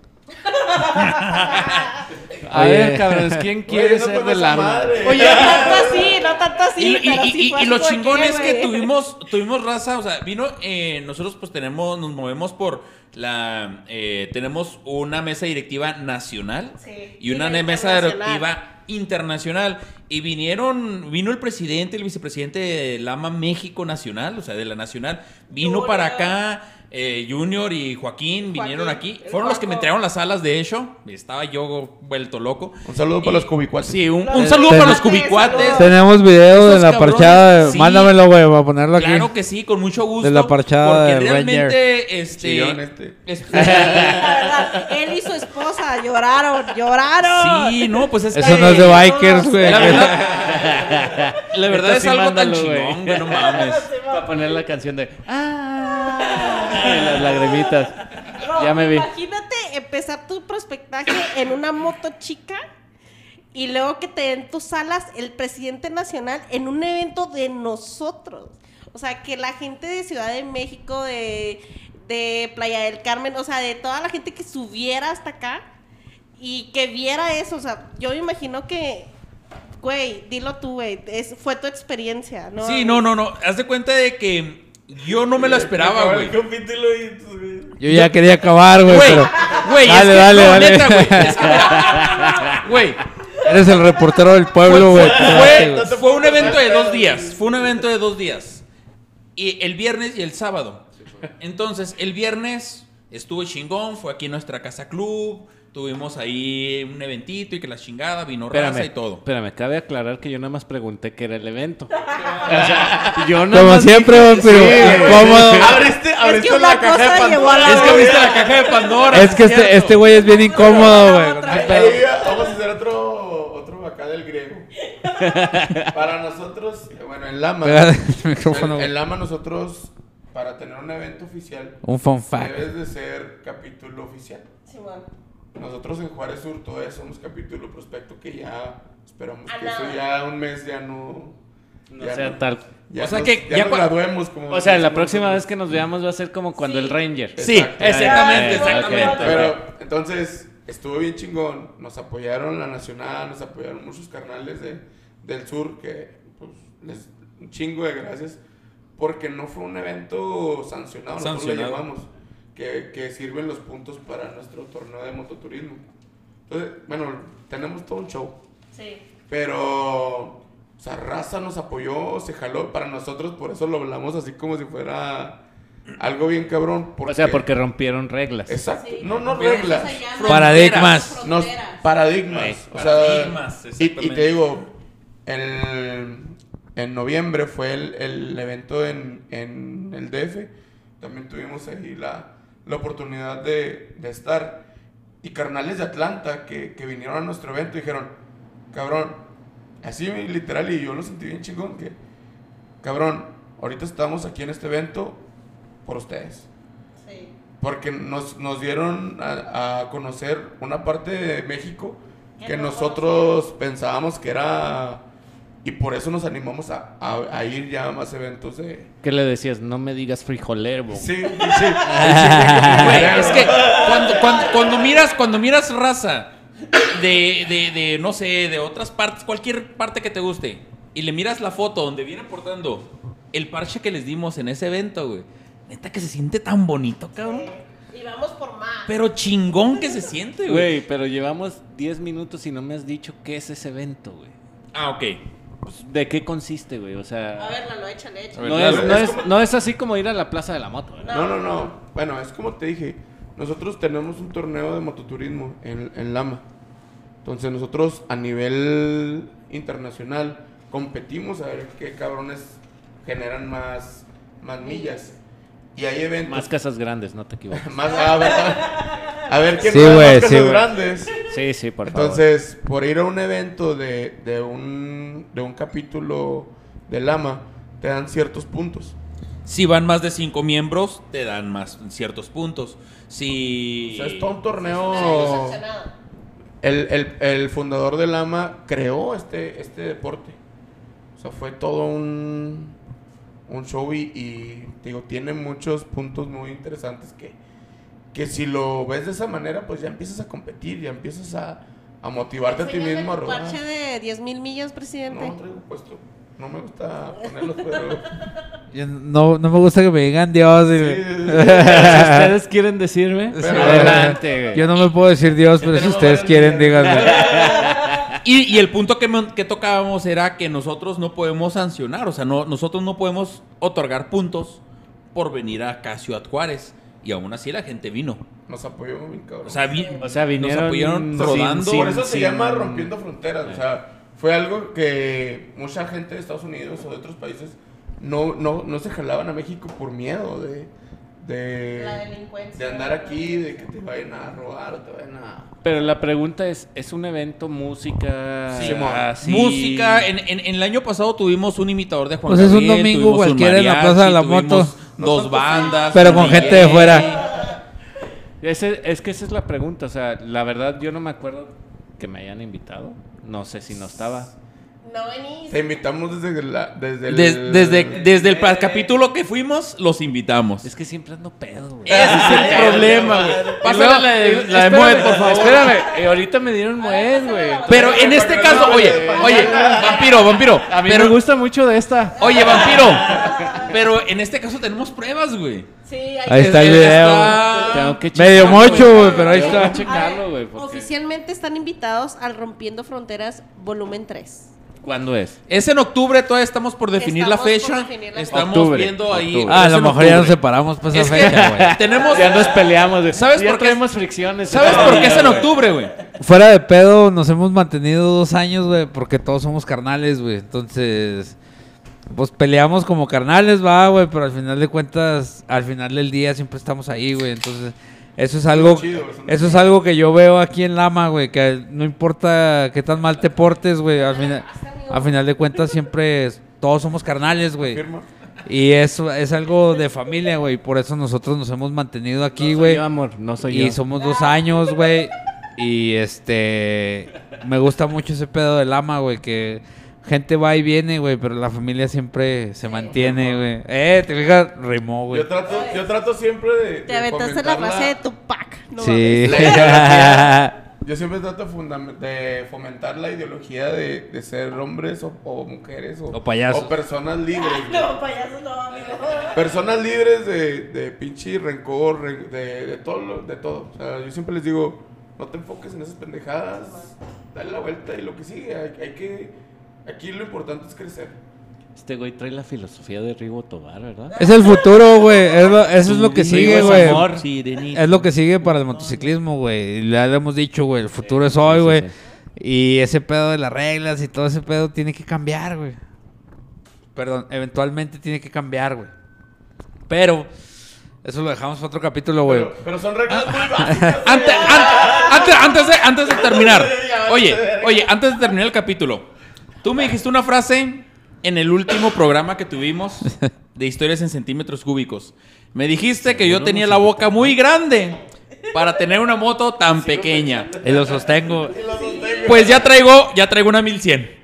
A Oye. ver, cabrones, ¿quién quiere Oye, no ser del arma? madre. Oye, no tanto así, no tanto así. Y, y- pero y- sí y- fue y lo chingón que, es que tuvimos, tuvimos raza, o sea, vino, eh, nosotros pues tenemos, nos movemos por la, eh, tenemos una mesa directiva nacional Sí, y una mesa directiva internacional. Y vinieron, vino el presidente, el vicepresidente de Lama México Nacional, o sea, de la Nacional, vino para acá. Eh, Junior y Joaquín vinieron Joaquín, aquí. Fueron los que me entregaron las alas, de hecho. Estaba yo vuelto loco. Un saludo para los cubicuates. Sí, un, saludo Ten- para los cubicuates. Tenemos videos de la cabrones, parchada. sí. Mándamelo, güey, para ponerlo aquí. Claro que sí, con mucho gusto. De la parchada Porque del realmente, este. Chillón este. es- [LAUGHS] La verdad, él y su esposa lloraron, lloraron. sí, no, pues es Eso que- no es de bikers, güey. La verdad, la verdad Neta, es sí, algo tan mándalo, chingón, güey, no mames. [LAUGHS] Para poner la canción de. ¡Ah! [LAUGHS] Y las lagrimitas. No, Ya me vi. Imagínate empezar tu prospectaje en una moto chica y luego que te den tus alas el presidente nacional en un evento de nosotros. O sea, que la gente de Ciudad de México, de, de Playa del Carmen, o sea, de toda la gente que subiera hasta acá y que viera eso. O sea, yo me imagino que, güey, dilo tú, güey, es- fue tu experiencia, ¿no? Sí, no, no, no. Haz de cuenta de que yo no me lo esperaba, Acaba güey. Yo ya quería acabar, güey. Güey, pero güey, es Dale, que- dale, no, dale. neta, güey, [LAUGHS] es que mira, Güey, Eres el reportero del pueblo, güey. fue, fue, fue un evento de dos días. Fue un evento de dos días. Y el viernes y el sábado. Entonces, el viernes estuvo chingón, fue aquí en nuestra casa club. Tuvimos ahí un eventito y que la chingada, vino raza Espérame, y todo. espérame, cabe aclarar que yo nada más pregunté qué era el evento. O [LAUGHS] sea, yo nada Como más siempre, dije- pero Sí. Abriste, abriste una la caja de Pandora. Es que abriste la caja de Pandora. Es que este, este güey es bien incómodo, güey. vamos a hacer otro, otro acá del griego. [LAUGHS] Para nosotros, bueno, en Lama. Pégale el micrófono, en, en Lama nosotros, para tener un evento oficial, Un fun fact. debes de ser capítulo oficial. Simón. Nosotros en Juárez Sur todavía somos capítulo prospecto que ya esperamos que eso ya un mes ya no... No ya sea no- tal. Ya O sea nos- que ya, nos graduemos como... O sea, la próxima vez que nos veamos va a ser como cuando Sí. el Ranger. Sí, exactamente, exactamente. Pero entonces estuvo bien chingón. Nos apoyaron la Nacional, nos apoyaron muchos carnales de, del sur que pues les un chingo de gracias porque no fue un evento sancionado, nosotros Sancionado. llamamos que, que sirven los puntos para nuestro torneo de mototurismo. Entonces, bueno, tenemos todo un show, Sí. pero o sea, Raza nos apoyó, se jaló para nosotros, por eso lo hablamos así como si fuera algo bien cabrón. O sea, porque rompieron reglas. Exacto. Sí. No, no reglas. Paradigmas. Nos, paradigmas. O paradigmas, sea, y, y te digo, el, en noviembre fue el, el evento en, en el DF. También tuvimos ahí la, la oportunidad de, de estar. Y carnales de Atlanta que, que vinieron a nuestro evento dijeron, cabrón, así literal, y yo lo sentí bien chingón, que, cabrón, ahorita estamos aquí en este evento por ustedes. Sí. Porque nos, nos dieron a, a conocer una parte de México Que que no nosotros pensábamos que era... Y por eso nos animamos a, a- a ir ya a más eventos de... ¿Qué le decías? No me digas frijolero. Sí, sí. [LAUGHS] Güey, es que cuando, cuando, cuando miras, cuando miras raza de, de, de, no sé, de otras partes, cualquier parte que te guste, y le miras la foto donde viene portando el parche que les dimos en ese evento, güey. Neta que se siente tan bonito, cabrón. Y vamos por más. Pero chingón que se siente, güey. Güey, pero llevamos 10 minutos y no me has dicho qué es ese evento, güey. Ah, ok. Pues, ¿De qué consiste, güey? O A sea, ver, Lalo, échale, échale. no, es, no, es es, como- no es así como ir a la plaza de la moto. No, no, no. Bueno, es como te dije. Nosotros tenemos un torneo de mototurismo en, en Lama. Entonces nosotros a nivel internacional competimos a ver qué cabrones generan más, más millas. Y hay eventos... Más casas grandes, no te equivoques. [LAUGHS] Más, ah, ¿verdad? A ver quién Sí, más casas sí, grandes. Sí, sí, por favor. Entonces, por ir a un evento de, de, un, de un capítulo de Lama, te dan ciertos puntos. Si van más de cinco miembros, te dan más ciertos puntos. Si. O sea, es todo un torneo. El, el, el fundador de Lama creó este, este deporte. O sea, fue todo un, un show y, y, digo, tiene muchos puntos muy interesantes que, que si lo ves de esa manera, pues ya empiezas a competir, ya empiezas a, a motivarte a ti mismo a rodar. parche de 10 mil millas, presidente. No traigo puesto. No me gusta ponerlos, pero. [LAUGHS] Yo no, no me gusta que me digan Dios. y- Sí, si [LAUGHS] ustedes quieren decirme, Pero- adelante, güey. Yo no me puedo decir Dios, pero si ustedes quieren, díganme. [LAUGHS] Y, y el punto que, me- que tocábamos era que nosotros no podemos sancionar, o sea, no, nosotros no podemos otorgar puntos por venir acá a Ciudad Juárez. Y aún así la gente vino. Nos apoyó bien cabrón. O sea, vi- O sea, vinieron nos apoyaron sin- rodando. sin- Por eso se sin- llama rompiendo fronteras. O sea, fue algo que mucha gente de Estados Unidos o de otros países no, no, no se jalaban a México por miedo de, de, La delincuencia. de andar aquí, de que te vayan a robar o te vayan a... Pero la pregunta es, ¿es un evento música? Sí, así? Música, en, en- en el año pasado tuvimos un imitador de Juan Pues es un Gabriel, domingo un cualquiera en la mariachi, Plaza de la Moto. Dos bandas. Pero con DJ. gente de fuera. Ese- es que esa es la pregunta. O sea, la verdad yo no me acuerdo que me hayan invitado. No sé si no estaba. No venís. Te invitamos desde, la, desde el... Des- desde, desde el capítulo que fuimos, los invitamos. Es que siempre ando pedo, güey. Ese es el problema, güey. Pásale la de, la de Moet, por favor. Espérame, eh, ahorita me dieron Moet, güey. Pero en este caso, oye, oye, vampiro, vampiro. A mí pero, me gusta mucho de esta. Oye, vampiro. [LAUGHS] Pero en este caso tenemos pruebas, güey. Sí, ahí, Ahí está el video. Tengo que Medio mocho, güey, pero ahí está. checarlo, güey. porque- Oficialmente están invitados al Rompiendo Fronteras volumen 3. ¿Cuándo es? Es en octubre, todavía estamos por definir la Estamos fecha. definir la Estamos Octubre, viendo ahí. Ah, a lo mejor ya nos separamos para Es esa fecha, güey. [LAUGHS] tenemos. Ya nos peleamos, güey. ¿Sabes ya por qué? traemos fricciones. ¿Sabes por qué es en octubre, güey? Fuera de pedo, nos hemos mantenido dos años, güey, porque todos somos carnales, güey. Entonces, pues peleamos como carnales, va, güey, pero al final de cuentas, al final del día siempre estamos ahí, güey. Entonces, eso es algo, chido, eso es eso es algo que yo veo aquí en Lama, güey, que no importa qué tan mal te portes, güey, al final, al final de cuentas siempre todos somos carnales, güey. Y eso es algo de familia, güey, por eso nosotros nos hemos mantenido aquí, No soy güey. yo, amor, no soy Y yo. somos dos años, güey. Y este. Me gusta mucho ese pedo del ama, güey. Que gente va y viene, güey. Pero la familia siempre se mantiene, güey. Eh, te fijas, rimó, güey. Yo trato, yo trato siempre de... Te de aventaste la frase de Tupac. No Sí. [LAUGHS] [LAUGHS] Yo siempre trato de, fomentar la ideología de, de ser hombres o, o mujeres o, O payasos. o personas libres. [LAUGHS] No, payasos no, amigo. Personas libres de, de pinche rencor, re- de, de todo. lo- De todo. O sea, yo siempre les digo, no te enfoques en esas pendejadas, dale la vuelta y lo que sigue. Hay, hay que... Aquí lo importante es crecer. Este güey trae la filosofía de Rigo Tobar, ¿verdad? Es el futuro, güey. Es lo- eso es lo que sigue, güey. amor. Es lo que sigue para el motociclismo, güey. Y Ya le hemos dicho, güey. El futuro es hoy, güey. Y ese pedo de las reglas y todo ese pedo tiene que cambiar, güey. Perdón, eventualmente tiene que cambiar, güey. Pero, eso lo dejamos para otro capítulo, güey. Pero, pero son reglas muy básicas. Antes, an- antes, antes, de, antes de terminar. [LAUGHS] Oye, oye, antes de terminar el capítulo. Tú me dijiste una frase en el último programa que tuvimos de historias en centímetros cúbicos. Me dijiste que yo tenía la boca muy grande para tener una moto tan pequeña. Y lo sostengo. Pues ya traigo, ya traigo una 1100.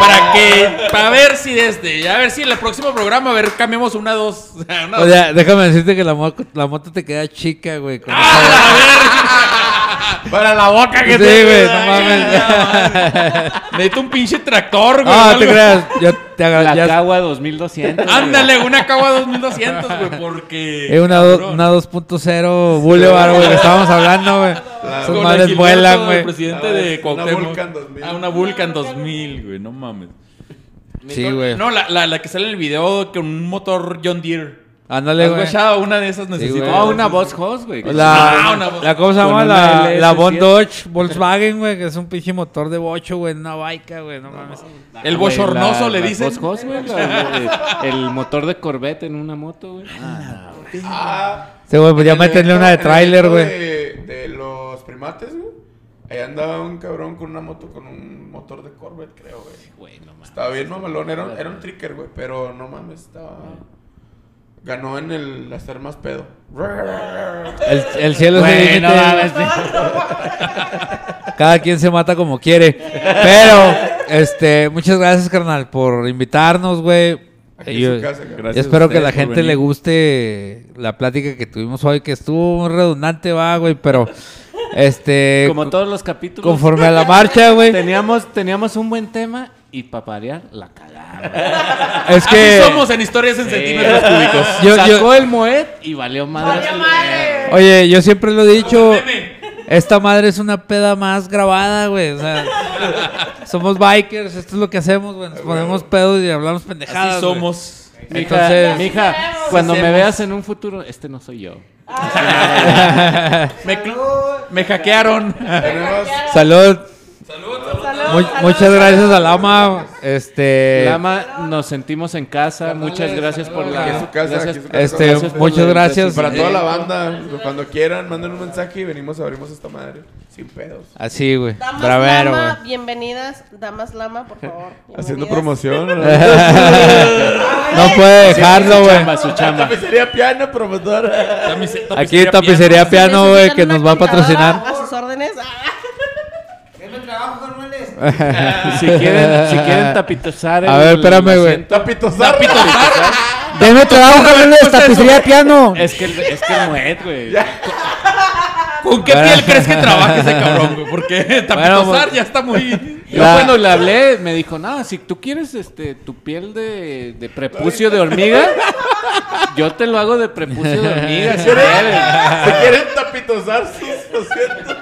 Para que, para ver si desde, a ver si en el próximo programa, a ver, cambiamos una dos. [LAUGHS] Una O dos. sea, déjame decirte que la, mo- la moto te queda chica, güey. con Para la boca que Sí, te güey, no ahí. mames. [LAUGHS] Necesito un pinche tractor, güey. Ah, o te creas. Yo te La ya- Cagua 2200. güey. Ándale, una Kawa 2200, güey, porque... Es una, do- una 2.0 Boulevard, güey, que estábamos hablando, güey. Sus madres el vuelan, güey. presidente Ah, de es una Cuauhtémoc. Vulcan 2000. Ah, una Vulcan 2000, güey, no mames. Sí, güey. No, la, la, la que sale en el video con un motor John Deere. Ándale, ¿Has güey. Una de esas necesito. güey. No, una Boss Hoss, güey. La, Ah, una voz- la, ¿cómo se con llama? una La, LS7. la Von Dodge Volkswagen, güey, que es un pinche motor de bocho, güey, en una baica, güey, no mames. El Güey, bochornoso la- le la dicen. Güey. la- El motor de Corvette en una moto, güey. Ah, Sí, güey, pues ya evento- una de tráiler, güey. De, de los primates, güey. Ahí andaba un cabrón con una moto con un motor de Corvette, creo, güey. Güey, no mames. Estaba bien mamalón, era, un- era un tricker, güey, pero no mames, estaba... Ganó en el hacer más pedo. El, el cielo Güey, límite. no. [LAUGHS] Cada quien se mata como quiere. Pero, este, muchas gracias, carnal, por invitarnos, güey. Yo- casa, Yo espero que a la gente le guste la plática que tuvimos hoy, que estuvo muy redundante, va, güey, pero este Como todos los capítulos. conforme a la marcha, güey. Teníamos, teníamos un buen tema y para parear, la cagada. [LAUGHS] Es que Así somos en historias en centímetros [LAUGHS] cúbicos. yo, Sacó yo- el Moet y valió madre. oye, yo siempre lo he dicho, esta madre es una peda más grabada, güey, o sea, somos bikers, esto es lo que hacemos, güey, nos ponemos pedos y hablamos pendejadas. Así güey. somos. Mija, Entonces- mija, cuando me veas en un futuro, este no soy yo. [LAUGHS] Me, cl- me hackearon. Salud. Salud, Muchas gracias a Lama, este Lama, nos sentimos en casa. Muchas gracias por aquí la. su casa, gracias- aquí en su casa. este Gracias muchas gracias. Para toda la banda, cuando quieran, manden un mensaje y venimos, abrimos esta madre. Sin pedos. Así, güey. Damas Bravero. Lama, bienvenidas. Damas Lama, por favor. [LAUGHS] Haciendo promoción. ¿no? [LAUGHS] [LAUGHS] No puede dejarlo, güey. chamba, su chamba. Tapicería piano, promotor. Aquí tapicería piano, güey, ¿Necesitan que nos va a patrocinar. A sus órdenes. [LAUGHS] Si quieren, si quieren tapizar. A ver, espérame, güey. Denme trabajo, Carmeles, tapicería de piano. Es que, es que el Moet, güey. ¿Con qué piel crees que trabaja ese [LAUGHS] cabrón, güey? Porque tapitosar pues- ya está muy... Yo La- cuando le hablé, me dijo, no, si tú quieres este, tu piel de, de prepucio de hormiga, yo te lo hago de prepucio de hormiga, si [LAUGHS] quieres. Se quieren tapitosar sus asientos.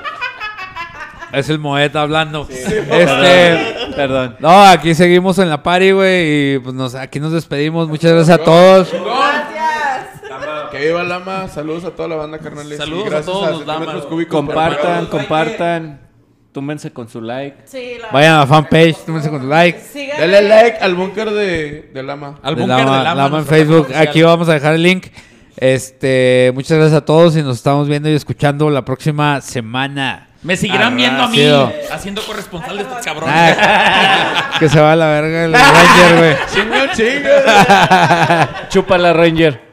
Es el Moet hablando. este. [LAUGHS] Perdón. No, aquí seguimos en la party, güey. Y pues nos, aquí nos despedimos. Muchas gracias a todos. Gracias. Que viva Lama. Saludos a toda la banda, carnales. Saludos Y a gracias todos los Lamas. Cúbicos por Compartan, compartan. Túmense con su like. Sí, la Vayan a la fanpage, tómense con tu like. Síganme. Dale like al búnker de, de Lama. Al De búnker Lama, de Lama, Lama en nuestra Facebook. Aquí vamos a dejar el link. Este, muchas gracias a todos y nos estamos viendo y escuchando la próxima semana. Me seguirán viendo a mí haciendo corresponsal de estos cabrones. Ah, que se va a la verga el Ranger, güey. [LAUGHS] Chingo, chingo. [LAUGHS] Chupa la Ranger.